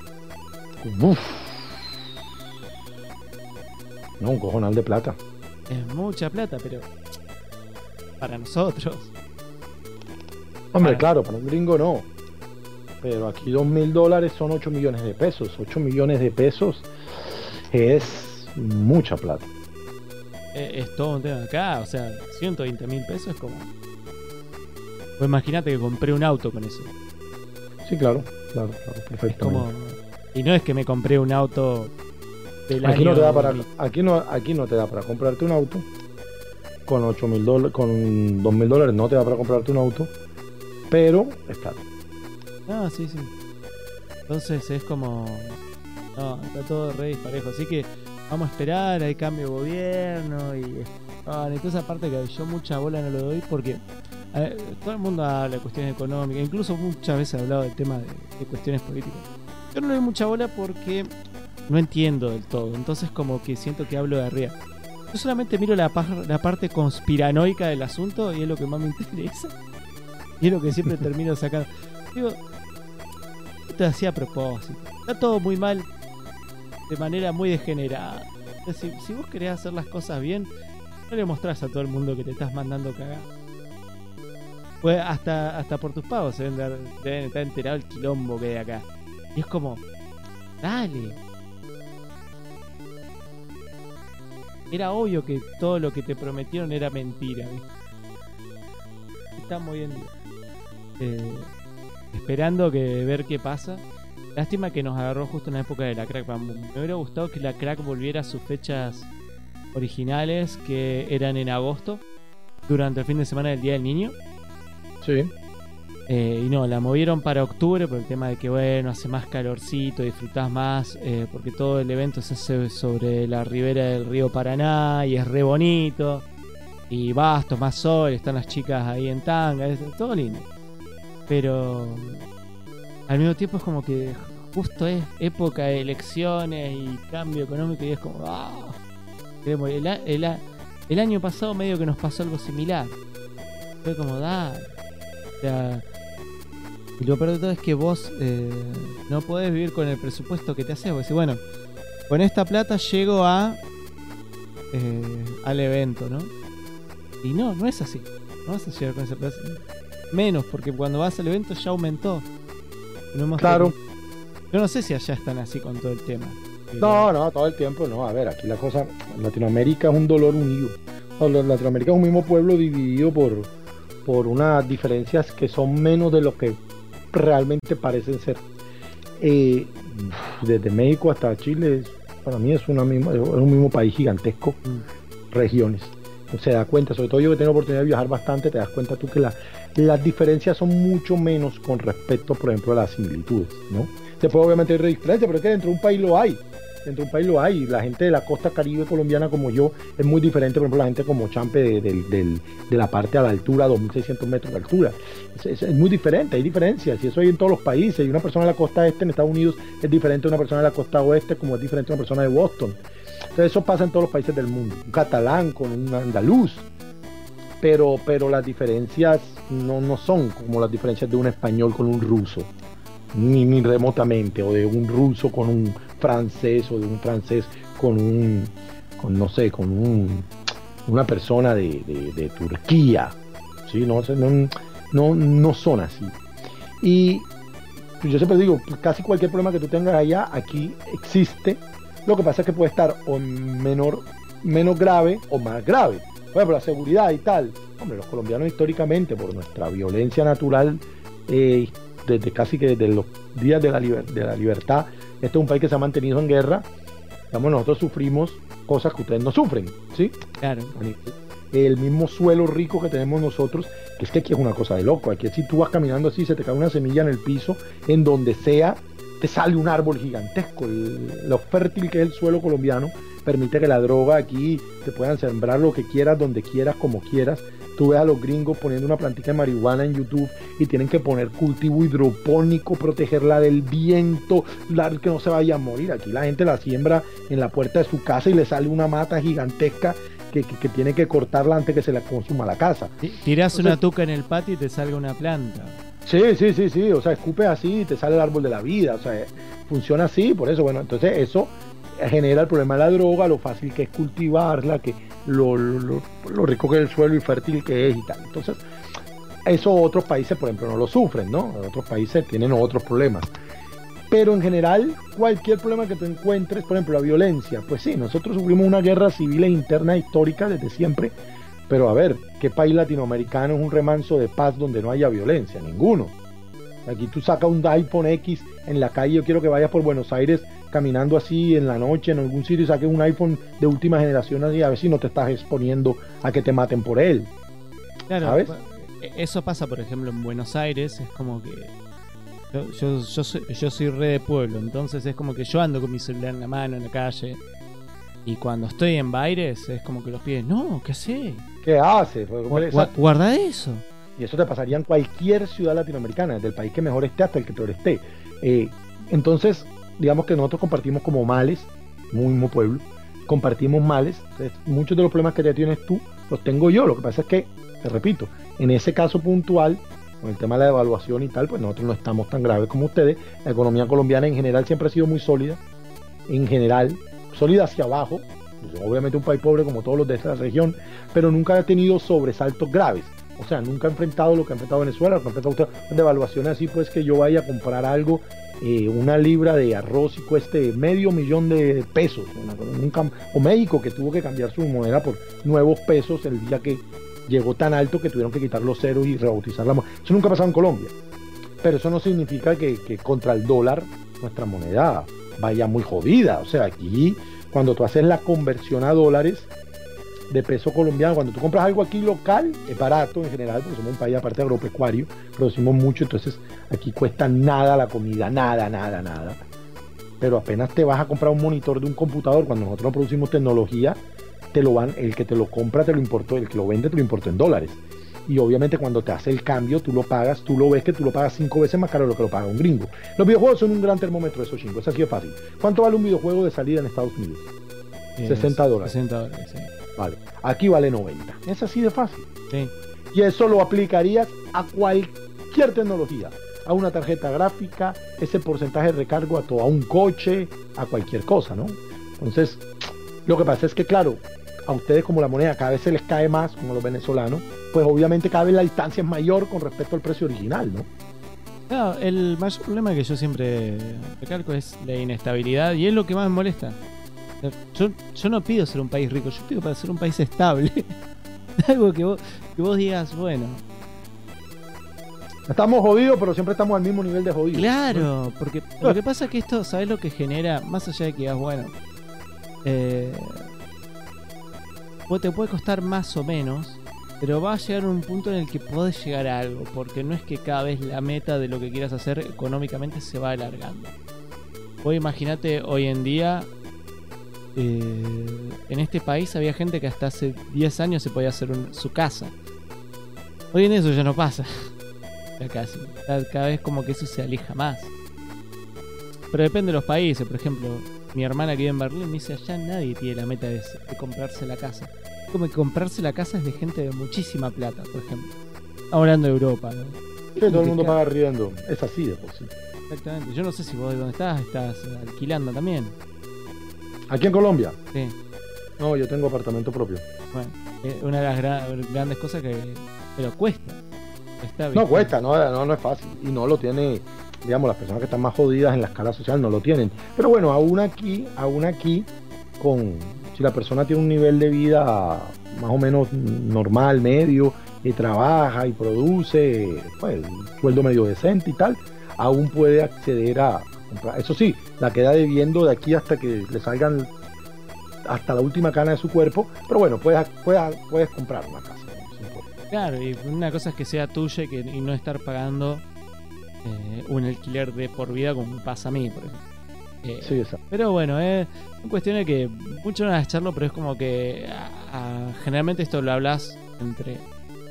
[SPEAKER 2] Uf. No, un cojonal de plata.
[SPEAKER 1] Es mucha plata, pero para nosotros.
[SPEAKER 2] Hombre, claro, para un gringo no. Pero aquí dos mil dólares son 8 millones de pesos. 8 millones de pesos es mucha plata.
[SPEAKER 1] Eh, Es, todo un tema acá, o sea, 120 mil pesos es como... Pues imagínate que compré un auto con eso.
[SPEAKER 2] Sí, claro, claro, claro,
[SPEAKER 1] como... Y no es que me compré un auto del
[SPEAKER 2] Aquí
[SPEAKER 1] año
[SPEAKER 2] no te da para,
[SPEAKER 1] 2000.
[SPEAKER 2] aquí no, aquí no te da para comprarte un auto. Con 8 mil dólares, con 2 mil dólares no te da para comprarte un auto. Pero es plata.
[SPEAKER 1] Ah, sí, sí. Entonces es como. No, está todo re disparejo. Así que vamos a esperar, hay cambio de gobierno y. Ah, y toda esa parte que yo mucha bola no lo doy porque a ver, todo el mundo habla de cuestiones económicas, incluso muchas veces he hablado del tema de, de cuestiones políticas. Yo no le doy mucha bola porque no entiendo del todo, entonces como que siento que hablo de arriba. Yo solamente miro la, pa- la parte conspiranoica del asunto y es lo que más me interesa. Y es lo que siempre termino sacando. Digo, esto hacía a propósito. Está todo muy mal de manera muy degenerada. Es si vos querés hacer las cosas bien, no le mostrás a todo el mundo que te estás mandando cagar. Pues hasta, hasta por tus pagos se deben, deben estar enterado el quilombo que hay acá. Y es como, dale. Era obvio que todo lo que te prometieron era mentira. ¿viste? Estamos hoy en día. Eh, esperando que ver qué pasa. Lástima que nos agarró justo en la época de la crack. Me hubiera gustado que la crack volviera a sus fechas originales, que eran en agosto, durante el fin de semana del Día del Niño.
[SPEAKER 2] Sí.
[SPEAKER 1] Eh, y no, la movieron para octubre por el tema de que, bueno, hace más calorcito, disfrutás más, eh, porque todo el evento se hace sobre la ribera del río Paraná y es re bonito. Y bastos, más sol, están las chicas ahí en tanga, es todo lindo. Pero al mismo tiempo es como que justo es época de elecciones y cambio económico y es como, ah, el, el el año pasado medio que nos pasó algo similar. Fue como, da. Y lo peor de todo es que vos eh, no podés vivir con el presupuesto que te haces. Vos decís, bueno, con esta plata llego a eh, al evento, ¿no? Y no, no es así. No vas a llegar con esa plata. Menos, porque cuando vas al evento ya aumentó. No hemos
[SPEAKER 2] Claro.
[SPEAKER 1] tenido- Yo no sé si allá están así con todo el tema. Pero-
[SPEAKER 2] No, no, todo el tiempo no. A ver, aquí la cosa, Latinoamérica es un dolor unido. Latinoamérica es un mismo pueblo dividido por, por unas diferencias que son menos de lo que realmente parecen ser. Eh, desde México hasta Chile, para mí es, una misma, es un mismo país gigantesco, mm. regiones. Se da cuenta, sobre todo yo que tengo oportunidad de viajar bastante, te das cuenta tú que las diferencias son mucho menos con respecto, por ejemplo, a las similitudes, ¿no? Puede obviamente ir diferencia, pero es que dentro de un país lo hay dentro de un país lo hay. La gente de la costa caribe colombiana como yo es muy diferente, por ejemplo, la gente como Champe de, la parte a la altura, 2.600 metros de altura. Es, muy diferente, hay diferencias. Y eso hay en todos los países. Y una persona de la costa este en Estados Unidos es diferente a una persona de la costa oeste como es diferente a una persona de Boston. Entonces eso pasa en todos los países del mundo. Un catalán con un andaluz. Pero, pero las diferencias no, no son como las diferencias de un español con un ruso. Ni, ni remotamente, o de un ruso con un francés o de un francés con un, con, no sé, con un, una persona de, Turquía. ¿sí? No, no, no, son así. Y yo siempre digo, casi cualquier problema que tú tengas allá, aquí existe. Lo que pasa es que puede estar o menor, menos grave o más grave. Por ejemplo, la seguridad y tal. Hombre, los colombianos históricamente, por nuestra violencia natural, eh, desde casi que desde los días de la, de la libertad, este es un país que se ha mantenido en guerra. Digamos, nosotros sufrimos cosas que ustedes no sufren, ¿sí?
[SPEAKER 1] Claro.
[SPEAKER 2] El mismo suelo rico que tenemos nosotros, que es que aquí es una cosa de loco. Aquí si tú vas caminando así, se te cae una semilla en el piso, en donde sea, te sale un árbol gigantesco. lo fértil que es el suelo colombiano permite que la droga aquí te puedan sembrar lo que quieras, donde quieras, como quieras. Tú ves a los gringos poniendo una plantita de marihuana en YouTube y tienen que poner cultivo hidropónico, protegerla del viento, que no se vaya a morir. Aquí la gente la siembra en la puerta de su casa y le sale una mata gigantesca que, tiene que cortarla antes que se la consuma la casa.
[SPEAKER 1] Tiras una tuca en el patio y te salga una planta.
[SPEAKER 2] Sí, sí, sí, sí. O sea, escupe así y te sale el árbol de la vida. O sea, funciona así. Por eso, bueno, entonces eso genera el problema de la droga, lo fácil que es cultivarla, que lo, rico que es el suelo y fértil que es y tal. Entonces, eso otros países, por ejemplo, no lo sufren, ¿no? Otros países tienen otros problemas. Pero en general, cualquier problema que tú encuentres, por ejemplo, la violencia, pues sí, nosotros sufrimos una guerra civil e interna histórica desde siempre, pero a ver, ¿qué país latinoamericano es un remanso de paz donde no haya violencia? Ninguno. Aquí tú sacas un iPhone X en la calle, yo quiero que vayas por Buenos Aires caminando así en la noche en algún sitio y saques un iPhone de última generación y a ver si no te estás exponiendo a que te maten por él.
[SPEAKER 1] Claro, ¿sabes? eso pasa, por ejemplo, en Buenos Aires, es como que yo, yo, yo, soy, yo soy re de pueblo, entonces es como que yo ando con mi celular en la mano en la calle. Y cuando estoy en Baires es como que los pies, no, ¿qué sé?
[SPEAKER 2] ¿Qué haces?
[SPEAKER 1] guarda eso.
[SPEAKER 2] Y eso te pasaría en cualquier ciudad latinoamericana, desde el país que mejor esté hasta el que peor esté. Eh, entonces, digamos que nosotros compartimos como males, muy mismo pueblo, compartimos males. muchos de los problemas que ya tienes tú los tengo yo. Lo que pasa es que, te repito, en ese caso puntual, con el tema de la devaluación y tal, pues nosotros no estamos tan graves como ustedes. La economía colombiana en general siempre ha sido muy sólida. En general, sólida hacia abajo. Pues, obviamente un país pobre como todos los de esta región, pero nunca ha tenido sobresaltos graves. O sea, nunca ha enfrentado lo que ha enfrentado Venezuela, lo que ha enfrentado devaluaciones así, pues que yo vaya a comprar algo, eh, una libra de arroz y cueste medio millón de pesos. o México que tuvo que cambiar su moneda por nuevos pesos el día que llegó tan alto que tuvieron que quitar los ceros y rebautizar la moneda. Eso nunca ha pasado en Colombia. Pero eso no significa que contra el dólar nuestra moneda vaya muy jodida. O sea, aquí cuando tú haces la conversión a dólares, de peso colombiano. Cuando tú compras algo aquí local, es barato en general, porque somos un país aparte agropecuario, producimos mucho, entonces aquí cuesta nada la comida, nada, nada, nada. Pero apenas te vas a comprar un monitor de un computador, cuando nosotros no producimos tecnología, te lo van, el que te lo compra te lo importó, el que lo vende te lo importó en dólares. Y obviamente cuando te hace el cambio, tú lo pagas, tú lo ves que tú lo pagas cinco veces más caro de lo que lo paga un gringo. Los videojuegos son un gran termómetro de esos chingos, es así de fácil. ¿Cuánto vale un videojuego de salida en Estados Unidos? 60 dólares.
[SPEAKER 1] 60 dólares, sí.
[SPEAKER 2] Vale, aquí vale 90. Es así de fácil.
[SPEAKER 1] Sí.
[SPEAKER 2] Y eso lo aplicarías a cualquier tecnología. A una tarjeta gráfica, ese porcentaje de recargo a todo, a un coche, a cualquier cosa, ¿no? Entonces, lo que pasa es que, claro, a ustedes como la moneda cada vez se les cae más, como los venezolanos, pues obviamente cada vez la distancia es mayor con respecto al precio original, ¿no?
[SPEAKER 1] Claro, el mayor problema que yo siempre recalco es la inestabilidad y es lo que más me molesta. Yo, yo no pido ser un país rico, yo pido para ser un país estable. Algo que vos, que vos digas, bueno.
[SPEAKER 2] Estamos jodidos, pero siempre estamos al mismo nivel de jodidos.
[SPEAKER 1] Claro, porque lo que pasa es que esto, ¿sabes lo que genera? Más allá de que digas, bueno, eh, te puede costar más o menos, pero va a llegar un punto en el que podés llegar a algo, porque no es que cada vez la meta de lo que quieras hacer económicamente se va alargando. Vos imaginate hoy en día eh, en este país había gente que hasta hace 10 años se podía hacer su casa. Hoy en eso ya no pasa. Ya casi. Cada vez como que eso se aleja más. Pero depende de los países. Por ejemplo, mi hermana que vive en Berlín me dice, allá nadie tiene la meta de, comprarse la casa. Como que comprarse la casa es de gente de muchísima plata, por ejemplo. Hablando de Europa,
[SPEAKER 2] todo el mundo paga arriendo. Es así de por sí.
[SPEAKER 1] Exactamente. Yo no sé si vos de dónde estás, estás alquilando también.
[SPEAKER 2] ¿Aquí en Colombia?
[SPEAKER 1] Sí.
[SPEAKER 2] No, yo tengo apartamento propio.
[SPEAKER 1] Bueno, es una de las grandes cosas que. Pero cuesta.
[SPEAKER 2] no cuesta, no, no, es fácil. Y no lo tiene, digamos, las personas que están más jodidas en la escala social no lo tienen. Pero bueno, aún aquí, aún aquí, con. Si la persona tiene un nivel de vida más o menos normal, medio, y trabaja y produce, pues, sueldo medio decente y tal, aún puede acceder a, eso sí, la queda debiendo de aquí hasta que le salgan hasta la última cana de su cuerpo, pero bueno, puedes, puedes, puedes comprar una casa.
[SPEAKER 1] Claro, y una cosa es que sea tuya y, que, y no estar pagando eh, un alquiler de por vida como pasa a mí, por ejemplo. Eh, sí, exacto. Pero bueno, es una cuestión de que mucho no vas a echarlo, pero es como que generalmente esto lo hablas entre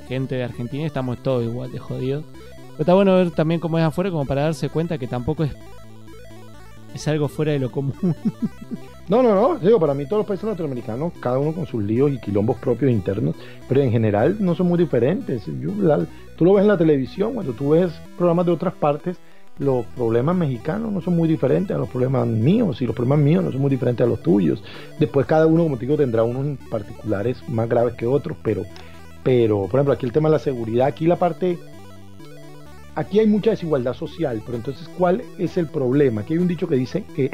[SPEAKER 1] gente de Argentina y estamos todos igual de jodidos. Pero está bueno ver también cómo es afuera, como para darse cuenta que tampoco es es algo fuera de lo común.
[SPEAKER 2] No, no, no, digo, para mí todos los países latinoamericanos, cada uno con sus líos y quilombos propios internos, pero en general no son muy diferentes. tú lo ves en la televisión, cuando tú ves programas de otras partes, los problemas mexicanos no son muy diferentes a los problemas míos y los problemas míos no son muy diferentes a los tuyos. Después cada uno, como te digo, tendrá unos particulares más graves que otros, pero, pero, por ejemplo, aquí el tema de la seguridad, aquí la parte aquí hay mucha desigualdad social, pero entonces, ¿cuál es el problema? Aquí hay un dicho que dice que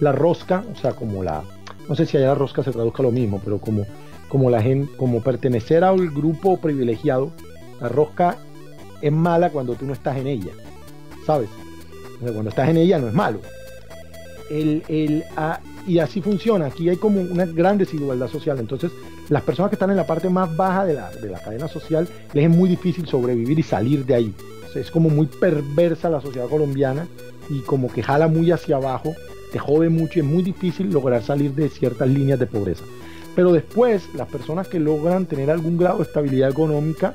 [SPEAKER 2] la rosca, o sea, como la, no sé si allá la rosca se traduzca lo mismo, pero como, como la gente, como pertenecer al grupo privilegiado, la rosca es mala cuando tú no estás en ella, ¿sabes? cuando estás en ella no es malo. El, el, ah, y así funciona, aquí hay como una gran desigualdad social, entonces las personas que están en la parte más baja de la, de la cadena social les es muy difícil sobrevivir y salir de ahí es como muy perversa la sociedad colombiana y como que jala muy hacia abajo, te jode mucho y es muy difícil lograr salir de ciertas líneas de pobreza. Pero después, las personas que logran tener algún grado de estabilidad económica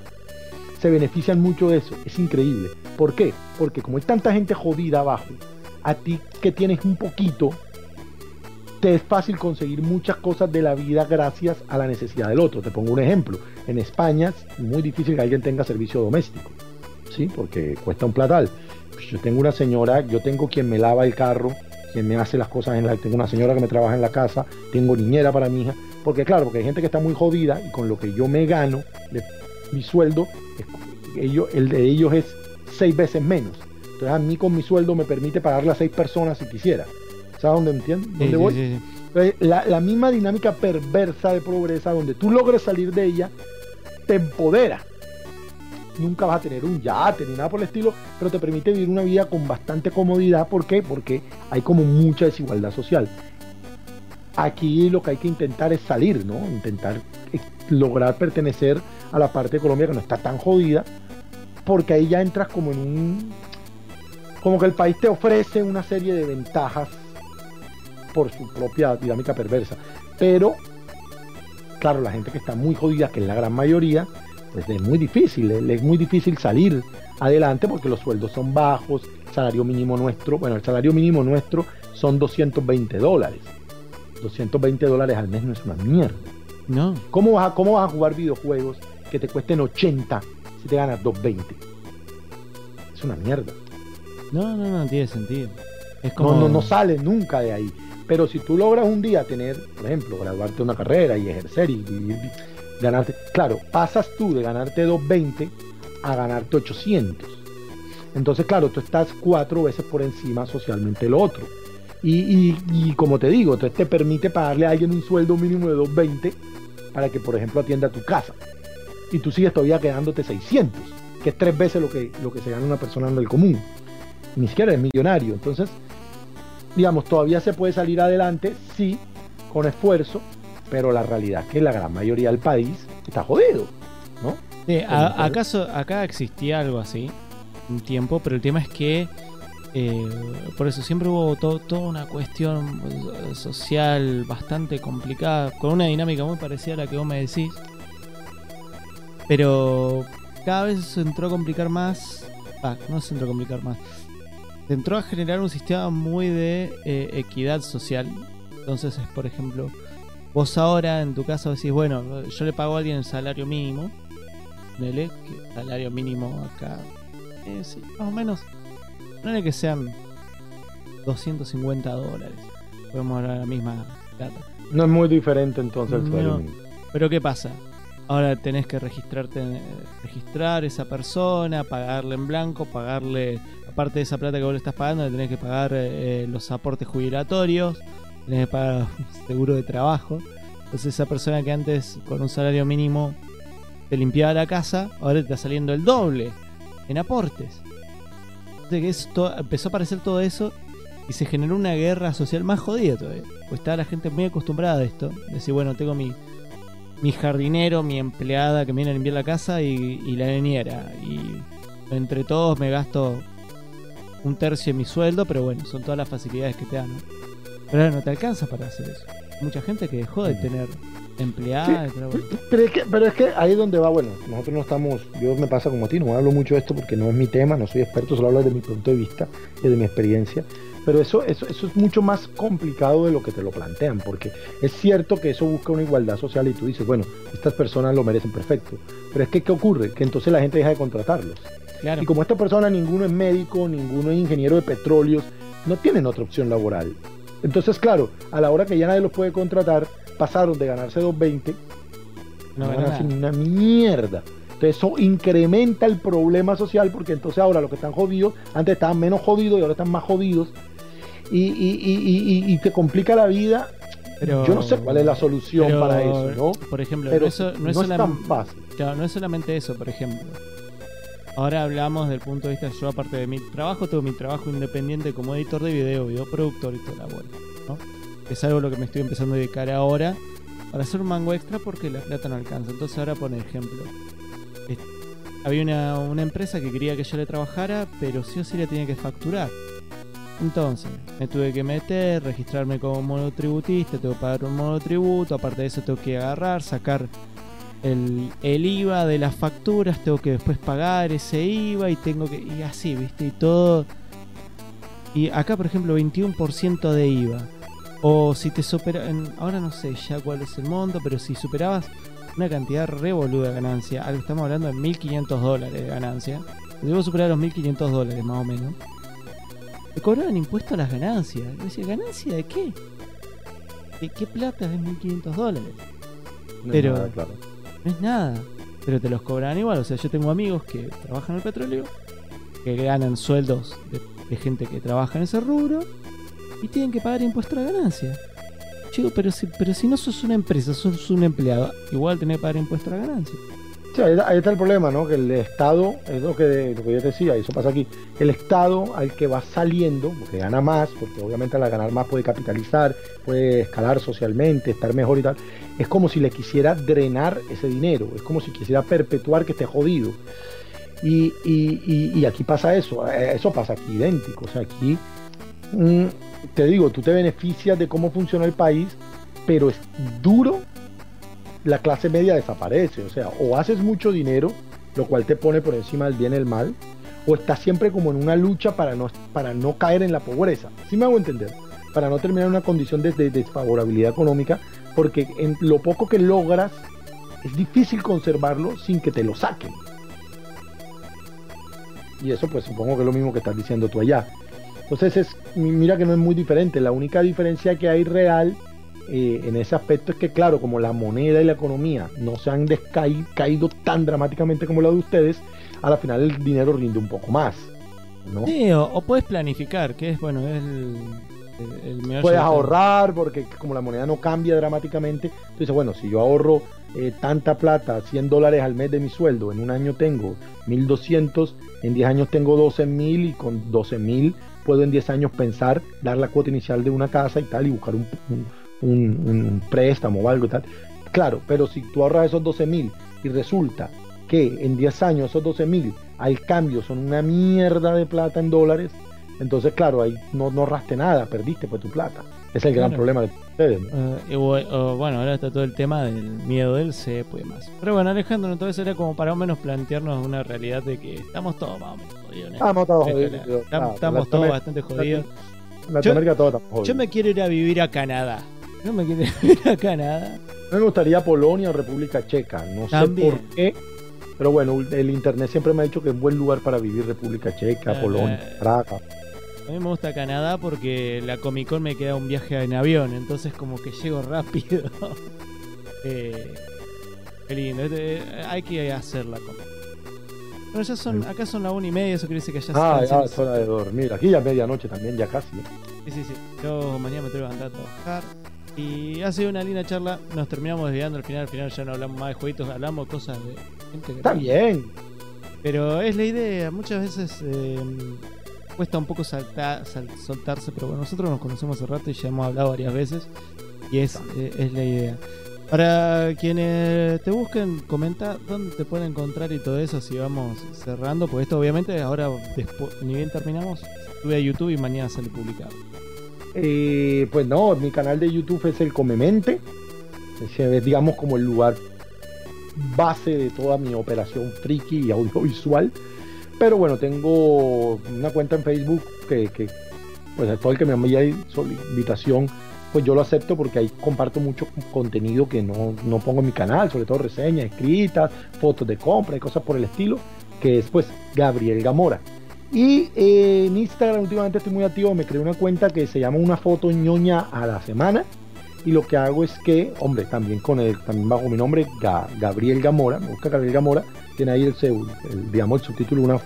[SPEAKER 2] se benefician mucho de eso. Es increíble. ¿Por qué? Porque como hay tanta gente jodida abajo, a ti que tienes un poquito, te es fácil conseguir muchas cosas de la vida gracias a la necesidad del otro. Te pongo un ejemplo. En España es muy difícil que alguien tenga servicio doméstico. ¿Sí? Porque cuesta un platal. Pues yo tengo una señora, yo tengo quien me lava el carro, quien me hace las cosas en la... Tengo una señora que me trabaja en la casa, tengo niñera para mi hija. Porque claro, porque hay gente que está muy jodida y con lo que yo me gano, mi sueldo, ellos, el de ellos es seis veces menos. Entonces a mí con mi sueldo me permite pagarle a seis personas si quisiera. ¿Sabes dónde entiendes? ¿Dónde voy? la, la, misma dinámica perversa de pobreza, donde tú logres salir de ella, te empodera nunca vas a tener un yate ni nada por el estilo, pero te permite vivir una vida con bastante comodidad. ¿Por qué? Porque hay como mucha desigualdad social. Aquí lo que hay que intentar es salir, ¿no? Intentar lograr pertenecer a la parte de Colombia que no está tan jodida, porque ahí ya entras como en un... como que el país te ofrece una serie de ventajas por su propia dinámica perversa. Pero, claro, la gente que está muy jodida, que es la gran mayoría, pues es muy difícil, es muy difícil salir adelante porque los sueldos son bajos, el salario mínimo nuestro, bueno, el salario mínimo nuestro son 220 dólares. 220 dólares al mes no es una mierda.
[SPEAKER 1] No.
[SPEAKER 2] ¿Cómo vas, a, ¿Cómo vas a jugar videojuegos que te cuesten 80 si te ganas 220? Es una mierda.
[SPEAKER 1] No, no, no tiene sentido.
[SPEAKER 2] Es como... No, no, no sale nunca de ahí. Pero si tú logras un día tener, por ejemplo, graduarte de una carrera y ejercer y vivir ganarte, claro, pasas tú de ganarte 220 a ganarte 800. Entonces, claro, tú estás cuatro veces por encima socialmente del otro. Y, y, como te digo, entonces te permite pagarle a alguien un sueldo mínimo de 220 para que, por ejemplo, atienda tu casa. Y tú sigues todavía quedándote 600, que es tres veces lo que, lo que se gana una persona en el común. ni siquiera es millonario. Entonces, digamos, todavía se puede salir adelante, sí, con esfuerzo, pero la realidad es que la gran mayoría del país está jodido, ¿no?
[SPEAKER 1] ¿acaso, acá existía algo así un tiempo, pero el tema es que eh, por eso siempre hubo toda una cuestión eh, social bastante complicada, con una dinámica muy parecida a la que vos me decís. Pero cada vez se entró a complicar más. Ah, no se entró a complicar más. Se entró a generar un sistema muy de eh, equidad social. Entonces es, por ejemplo, vos ahora en tu caso decís, bueno, yo le pago a alguien el salario mínimo. Salario mínimo acá. sí, más o menos no que sean 250 dólares. Podemos hablar de la misma plata.
[SPEAKER 2] No es muy diferente entonces el
[SPEAKER 1] Pero ¿qué pasa? Ahora tenés que registrarte, registrar esa persona, pagarle en blanco, pagarle, aparte de esa plata que vos le estás pagando, le tenés que pagar eh, los aportes jubilatorios, tenés que seguro de trabajo. Entonces esa persona que antes con un salario mínimo te limpiaba la casa, ahora te está saliendo el doble en aportes que esto, empezó a aparecer todo eso y se generó una guerra social más jodida todavía. Pues estaba la gente muy acostumbrada a esto. Decir, bueno, tengo mi, mi jardinero, mi empleada que viene a limpiar la casa y, la niñera. Y entre todos me gasto un tercio de mi sueldo, pero bueno, son todas las facilidades que te dan. Pero ahora no te alcanza para hacer eso. Mucha gente que dejó de tener empleada.
[SPEAKER 2] pero, es que, pero es que ahí es donde va, bueno, nosotros no estamos, yo me pasa como a ti, no hablo mucho de esto porque no es mi tema, no soy experto, solo hablo desde mi punto de vista y de mi experiencia. Pero eso, eso, eso es mucho más complicado de lo que te lo plantean, porque es cierto que eso busca una igualdad social y tú dices, bueno, estas personas lo merecen perfecto. Pero es que, ¿qué ocurre? Que entonces la gente deja de contratarlos. Y como esta persona, ninguno es médico, ninguno es ingeniero de petróleos, no tienen otra opción laboral. Entonces, claro, a la hora que ya nadie los puede contratar, pasaron de ganarse 2.20 no ganan una mierda. Entonces eso incrementa el problema social porque entonces ahora los que están jodidos, antes estaban menos jodidos y ahora están más jodidos. Y, y, te complica la vida. Pero, Yo no sé cuál es la solución para eso, ¿no?
[SPEAKER 1] Por ejemplo, pero eso no, es, tan fácil. no es solamente eso, por ejemplo. Ahora hablamos del punto de vista, yo aparte de mi trabajo, tengo mi trabajo independiente como editor de video, videoproductor y toda la bola, ¿no? es algo a lo que me estoy empezando a dedicar ahora para hacer un mango extra porque la plata no alcanza. Entonces ahora por ejemplo. Había una, empresa que quería que yo le trabajara, pero sí o sí le tenía que facturar. Entonces, me tuve que meter, registrarme como monotributista, tengo que pagar un monotributo, aparte de eso tengo que agarrar, sacar el, el, IVA de las facturas, tengo que después pagar ese IVA y tengo que... Y así, ¿viste? Y todo... Y acá, por ejemplo, 21% de IVA. O si te supera, ahora no sé ya cuál es el monto, pero si superabas una cantidad revoluda de ganancia, algo estamos hablando de 1500 dólares de ganancia, debo superar los 1500 dólares más o menos, te cobraban impuesto a las ganancias. Decía, ¿ganancia de qué? ¿De qué plata es 1500 dólares? pero no es nada, pero te los cobraban igual. O sea, yo tengo amigos que trabajan en el petróleo, que ganan sueldos de gente que trabaja en ese rubro y tienen que pagar impuesto a la ganancia. Chico, pero si, pero si no sos una empresa, sos un empleado, igual tenés que pagar impuesto a la ganancia.
[SPEAKER 2] Sí, ahí, está el problema, ¿no? Que el Estado, es lo que, yo decía, eso pasa aquí, el Estado al que va saliendo, porque gana más, porque obviamente al ganar más puede capitalizar, puede escalar socialmente, estar mejor y tal, es como si le quisiera drenar ese dinero, es como si quisiera perpetuar que esté jodido. Y aquí pasa eso, eh, eso pasa aquí idéntico, o sea, aquí Mm, te digo, tú te beneficias de cómo funciona el país, pero es duro, la clase media desaparece. O sea, o haces mucho dinero, lo cual te pone por encima del bien y el mal, o estás siempre como en una lucha para no, para no caer en la pobreza. ¿Sí me hago entender? Para no terminar en una condición de, desfavorabilidad económica, porque en lo poco que logras es difícil conservarlo sin que te lo saquen. Y eso pues supongo que es lo mismo que estás diciendo tú allá. Entonces, es, mira que no es muy diferente. La única diferencia que hay real eh, en ese aspecto es que, claro, como la moneda y la economía no se han caído tan dramáticamente como la de ustedes, a la final el dinero rinde un poco más. ¿no?
[SPEAKER 1] Sí, o, puedes planificar, que es bueno, es
[SPEAKER 2] puedes ahorrar porque como la moneda no cambia dramáticamente, entonces bueno, si yo ahorro eh, tanta plata, 100 dólares al mes de mi sueldo, en un año tengo 1200, en 10 años tengo 12.000 y con 12.000 puedo en 10 años pensar, dar la cuota inicial de una casa y tal y buscar un, un, préstamo o algo y tal. Claro, pero si tú ahorras esos 12.000 y resulta que en 10 años esos 12.000 al cambio son una mierda de plata en dólares, entonces, claro, ahí no, no ahorraste nada, perdiste pues tu plata. Es el gran problema de ustedes.
[SPEAKER 1] Eh, bueno, ahora está todo el tema del miedo del CEPO y demás. Pero bueno, Alejandro, entonces era como para o menos plantearnos una realidad de que estamos todos más o menos jodidos.
[SPEAKER 2] Estamos todos jodidos.
[SPEAKER 1] Estamos, todos bastante jodidos.
[SPEAKER 2] Latinoamérica todo estamos jodidos.
[SPEAKER 1] Yo me quiero ir a vivir a Canadá. Yo me quiero ir a vivir a Canadá.
[SPEAKER 2] me gustaría Polonia o República Checa. No sé por qué. Pero bueno, el internet siempre me ha dicho que es un buen lugar para vivir República Checa, eh, Polonia, eh. Praga.
[SPEAKER 1] A mí me gusta Canadá porque la Comic Con me queda un viaje en avión, entonces como que llego rápido. eh, qué lindo, hay que hacerla como. Bueno, ya son, acá son las una y media, eso quiere decir que ya
[SPEAKER 2] Ah, ya es hora de dormir. Aquí ya medianoche también, ya casi. ¿eh?
[SPEAKER 1] Sí, sí, sí. Yo mañana me tengo que levantar a trabajar. Y ha sido una linda charla. Nos terminamos desviando al final. Al final ya no hablamos más de jueguitos, hablamos cosas de
[SPEAKER 2] gente Está bien.
[SPEAKER 1] Pero es la idea. Muchas veces eh, cuesta un poco saltar, soltarse, pero bueno, nosotros nos conocemos hace rato y ya hemos hablado varias veces y es, eh, es la idea. Para quienes te busquen, comenta dónde te pueden encontrar y todo eso si vamos cerrando, porque esto obviamente ahora, después, ni bien terminamos, sube a YouTube y mañana sale publicado.
[SPEAKER 2] Eh, pues no, mi canal de YouTube es el Comemente, es digamos como el lugar base de toda mi operación friki y audiovisual. Pero bueno, tengo una cuenta en Facebook que, pues todo el que me envíe invitación, pues yo lo acepto porque ahí comparto mucho contenido que no, no pongo en mi canal, sobre todo reseñas escritas, fotos de compra y cosas por el estilo, que es pues Gabriel Gamora. Y eh, en Instagram últimamente estoy muy activo, me creé una cuenta que se llama una foto ñoña a la semana. Y lo que hago es que, hombre, también con el, también bajo mi nombre, Gabriel Gamora, me busca Gabriel Gamora, tiene ahí el, el, digamos, el subtítulo, una,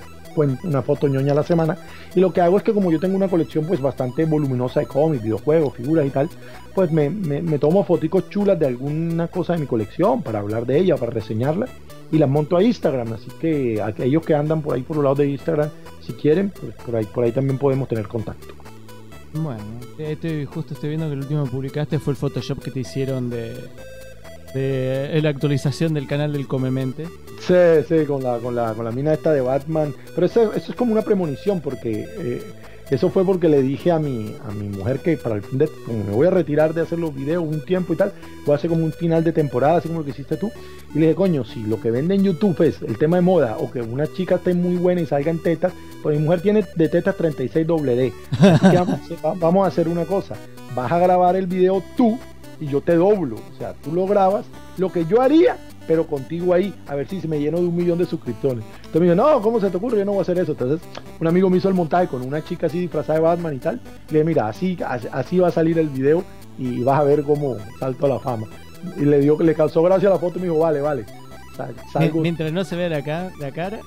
[SPEAKER 2] una foto ñoña a la semana. Y lo que hago es que como yo tengo una colección pues bastante voluminosa de cómics, videojuegos, figuras y tal, pues me, me, tomo fotos chulas de alguna cosa de mi colección para hablar de ella, para reseñarla y las monto a Instagram. Así que aquellos que andan por ahí por los lado de Instagram, si quieren, pues por ahí, por ahí también podemos tener contacto.
[SPEAKER 1] Bueno, estoy, justo estoy viendo que el último que publicaste fue el Photoshop que te hicieron de, de la actualización del canal del Comemente.
[SPEAKER 2] Sí, sí, con la, con la, con la mina esta de Batman. Pero eso, eso es como una premonición, porque eh, eso fue porque le dije a mi, a mi mujer que para el fin de, como me voy a retirar de hacer los videos un tiempo y tal, voy a hacer como un final de temporada, así como lo que hiciste tú. Y le dije, coño, si lo que vende en YouTube es el tema de moda o que una chica esté muy buena y salga en tetas, pues mi mujer tiene de tetas 36 doble D. vamos a hacer una cosa, vas a grabar el video tú y yo te doblo. O sea, tú lo grabas, lo que yo haría, pero contigo ahí, a ver si se me lleno de un millón de suscriptores. Entonces me dijo, no, ¿cómo se te ocurre? Yo no voy a hacer eso. Entonces, un amigo me hizo el montaje con una chica así disfrazada de Batman y tal. Y le dije, mira, así, así va a salir el video y vas a ver cómo salto a la fama. Y le dio, le causó gracia la foto y me dijo, vale, vale.
[SPEAKER 1] Mientras no se vea la, cara, la cara.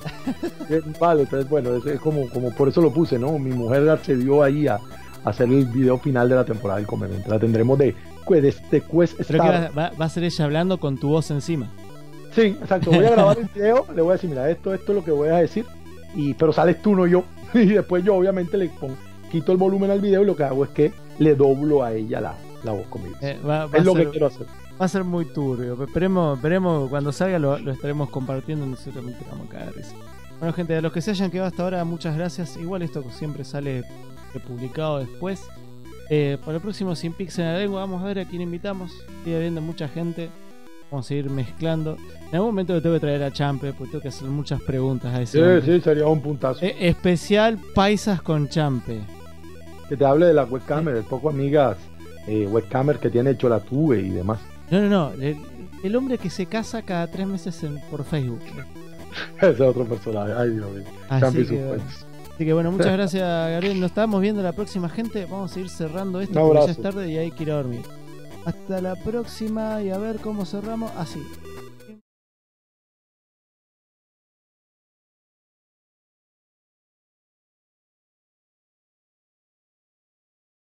[SPEAKER 2] vale, entonces bueno, es, como, como por eso lo puse, ¿no? Mi mujer accedió ahí a, hacer el video final de la temporada del Comerente. La tendremos de de, este Quest
[SPEAKER 1] Star. Va, va, a ser ella hablando con tu voz encima.
[SPEAKER 2] Sí, exacto. Voy a grabar el video, le voy a decir, mira, esto, esto es lo que voy a decir, y, pero sales tú, no yo. Y después yo obviamente le pongo, quito el volumen al video y lo que hago es que le doblo a ella la, la voz conmigo. Eh, es lo que quiero hacer.
[SPEAKER 1] Va a ser muy turbio. Esperemos, esperemos cuando salga lo, estaremos compartiendo. Nosotros también vamos a caer. Bueno, gente, a los que se hayan quedado hasta ahora, muchas gracias. Igual esto siempre sale publicado después. Eh, para el próximo Sin Pixel en la lengua, vamos a ver a quién invitamos. Sigue habiendo mucha gente. Vamos a ir mezclando. En algún momento le tengo que traer a Champe, porque tengo que hacer muchas preguntas a ese.
[SPEAKER 2] Sí, sí, sería un puntazo.
[SPEAKER 1] Eh, especial Paisas con Champe.
[SPEAKER 2] Que te hable de la webcam, el poco amigas eh, webcamer que tiene hecho la tuve y demás.
[SPEAKER 1] No, no, no. El, hombre que se casa cada tres meses por Facebook.
[SPEAKER 2] Ese es otro personaje. Ay, Dios mío. Champe
[SPEAKER 1] Así que bueno, muchas gracias Gabriel. Nos estamos viendo la próxima gente. Vamos a ir cerrando esto porque ya es tarde y hay que ir a dormir. Hasta la próxima y a ver cómo cerramos. Así.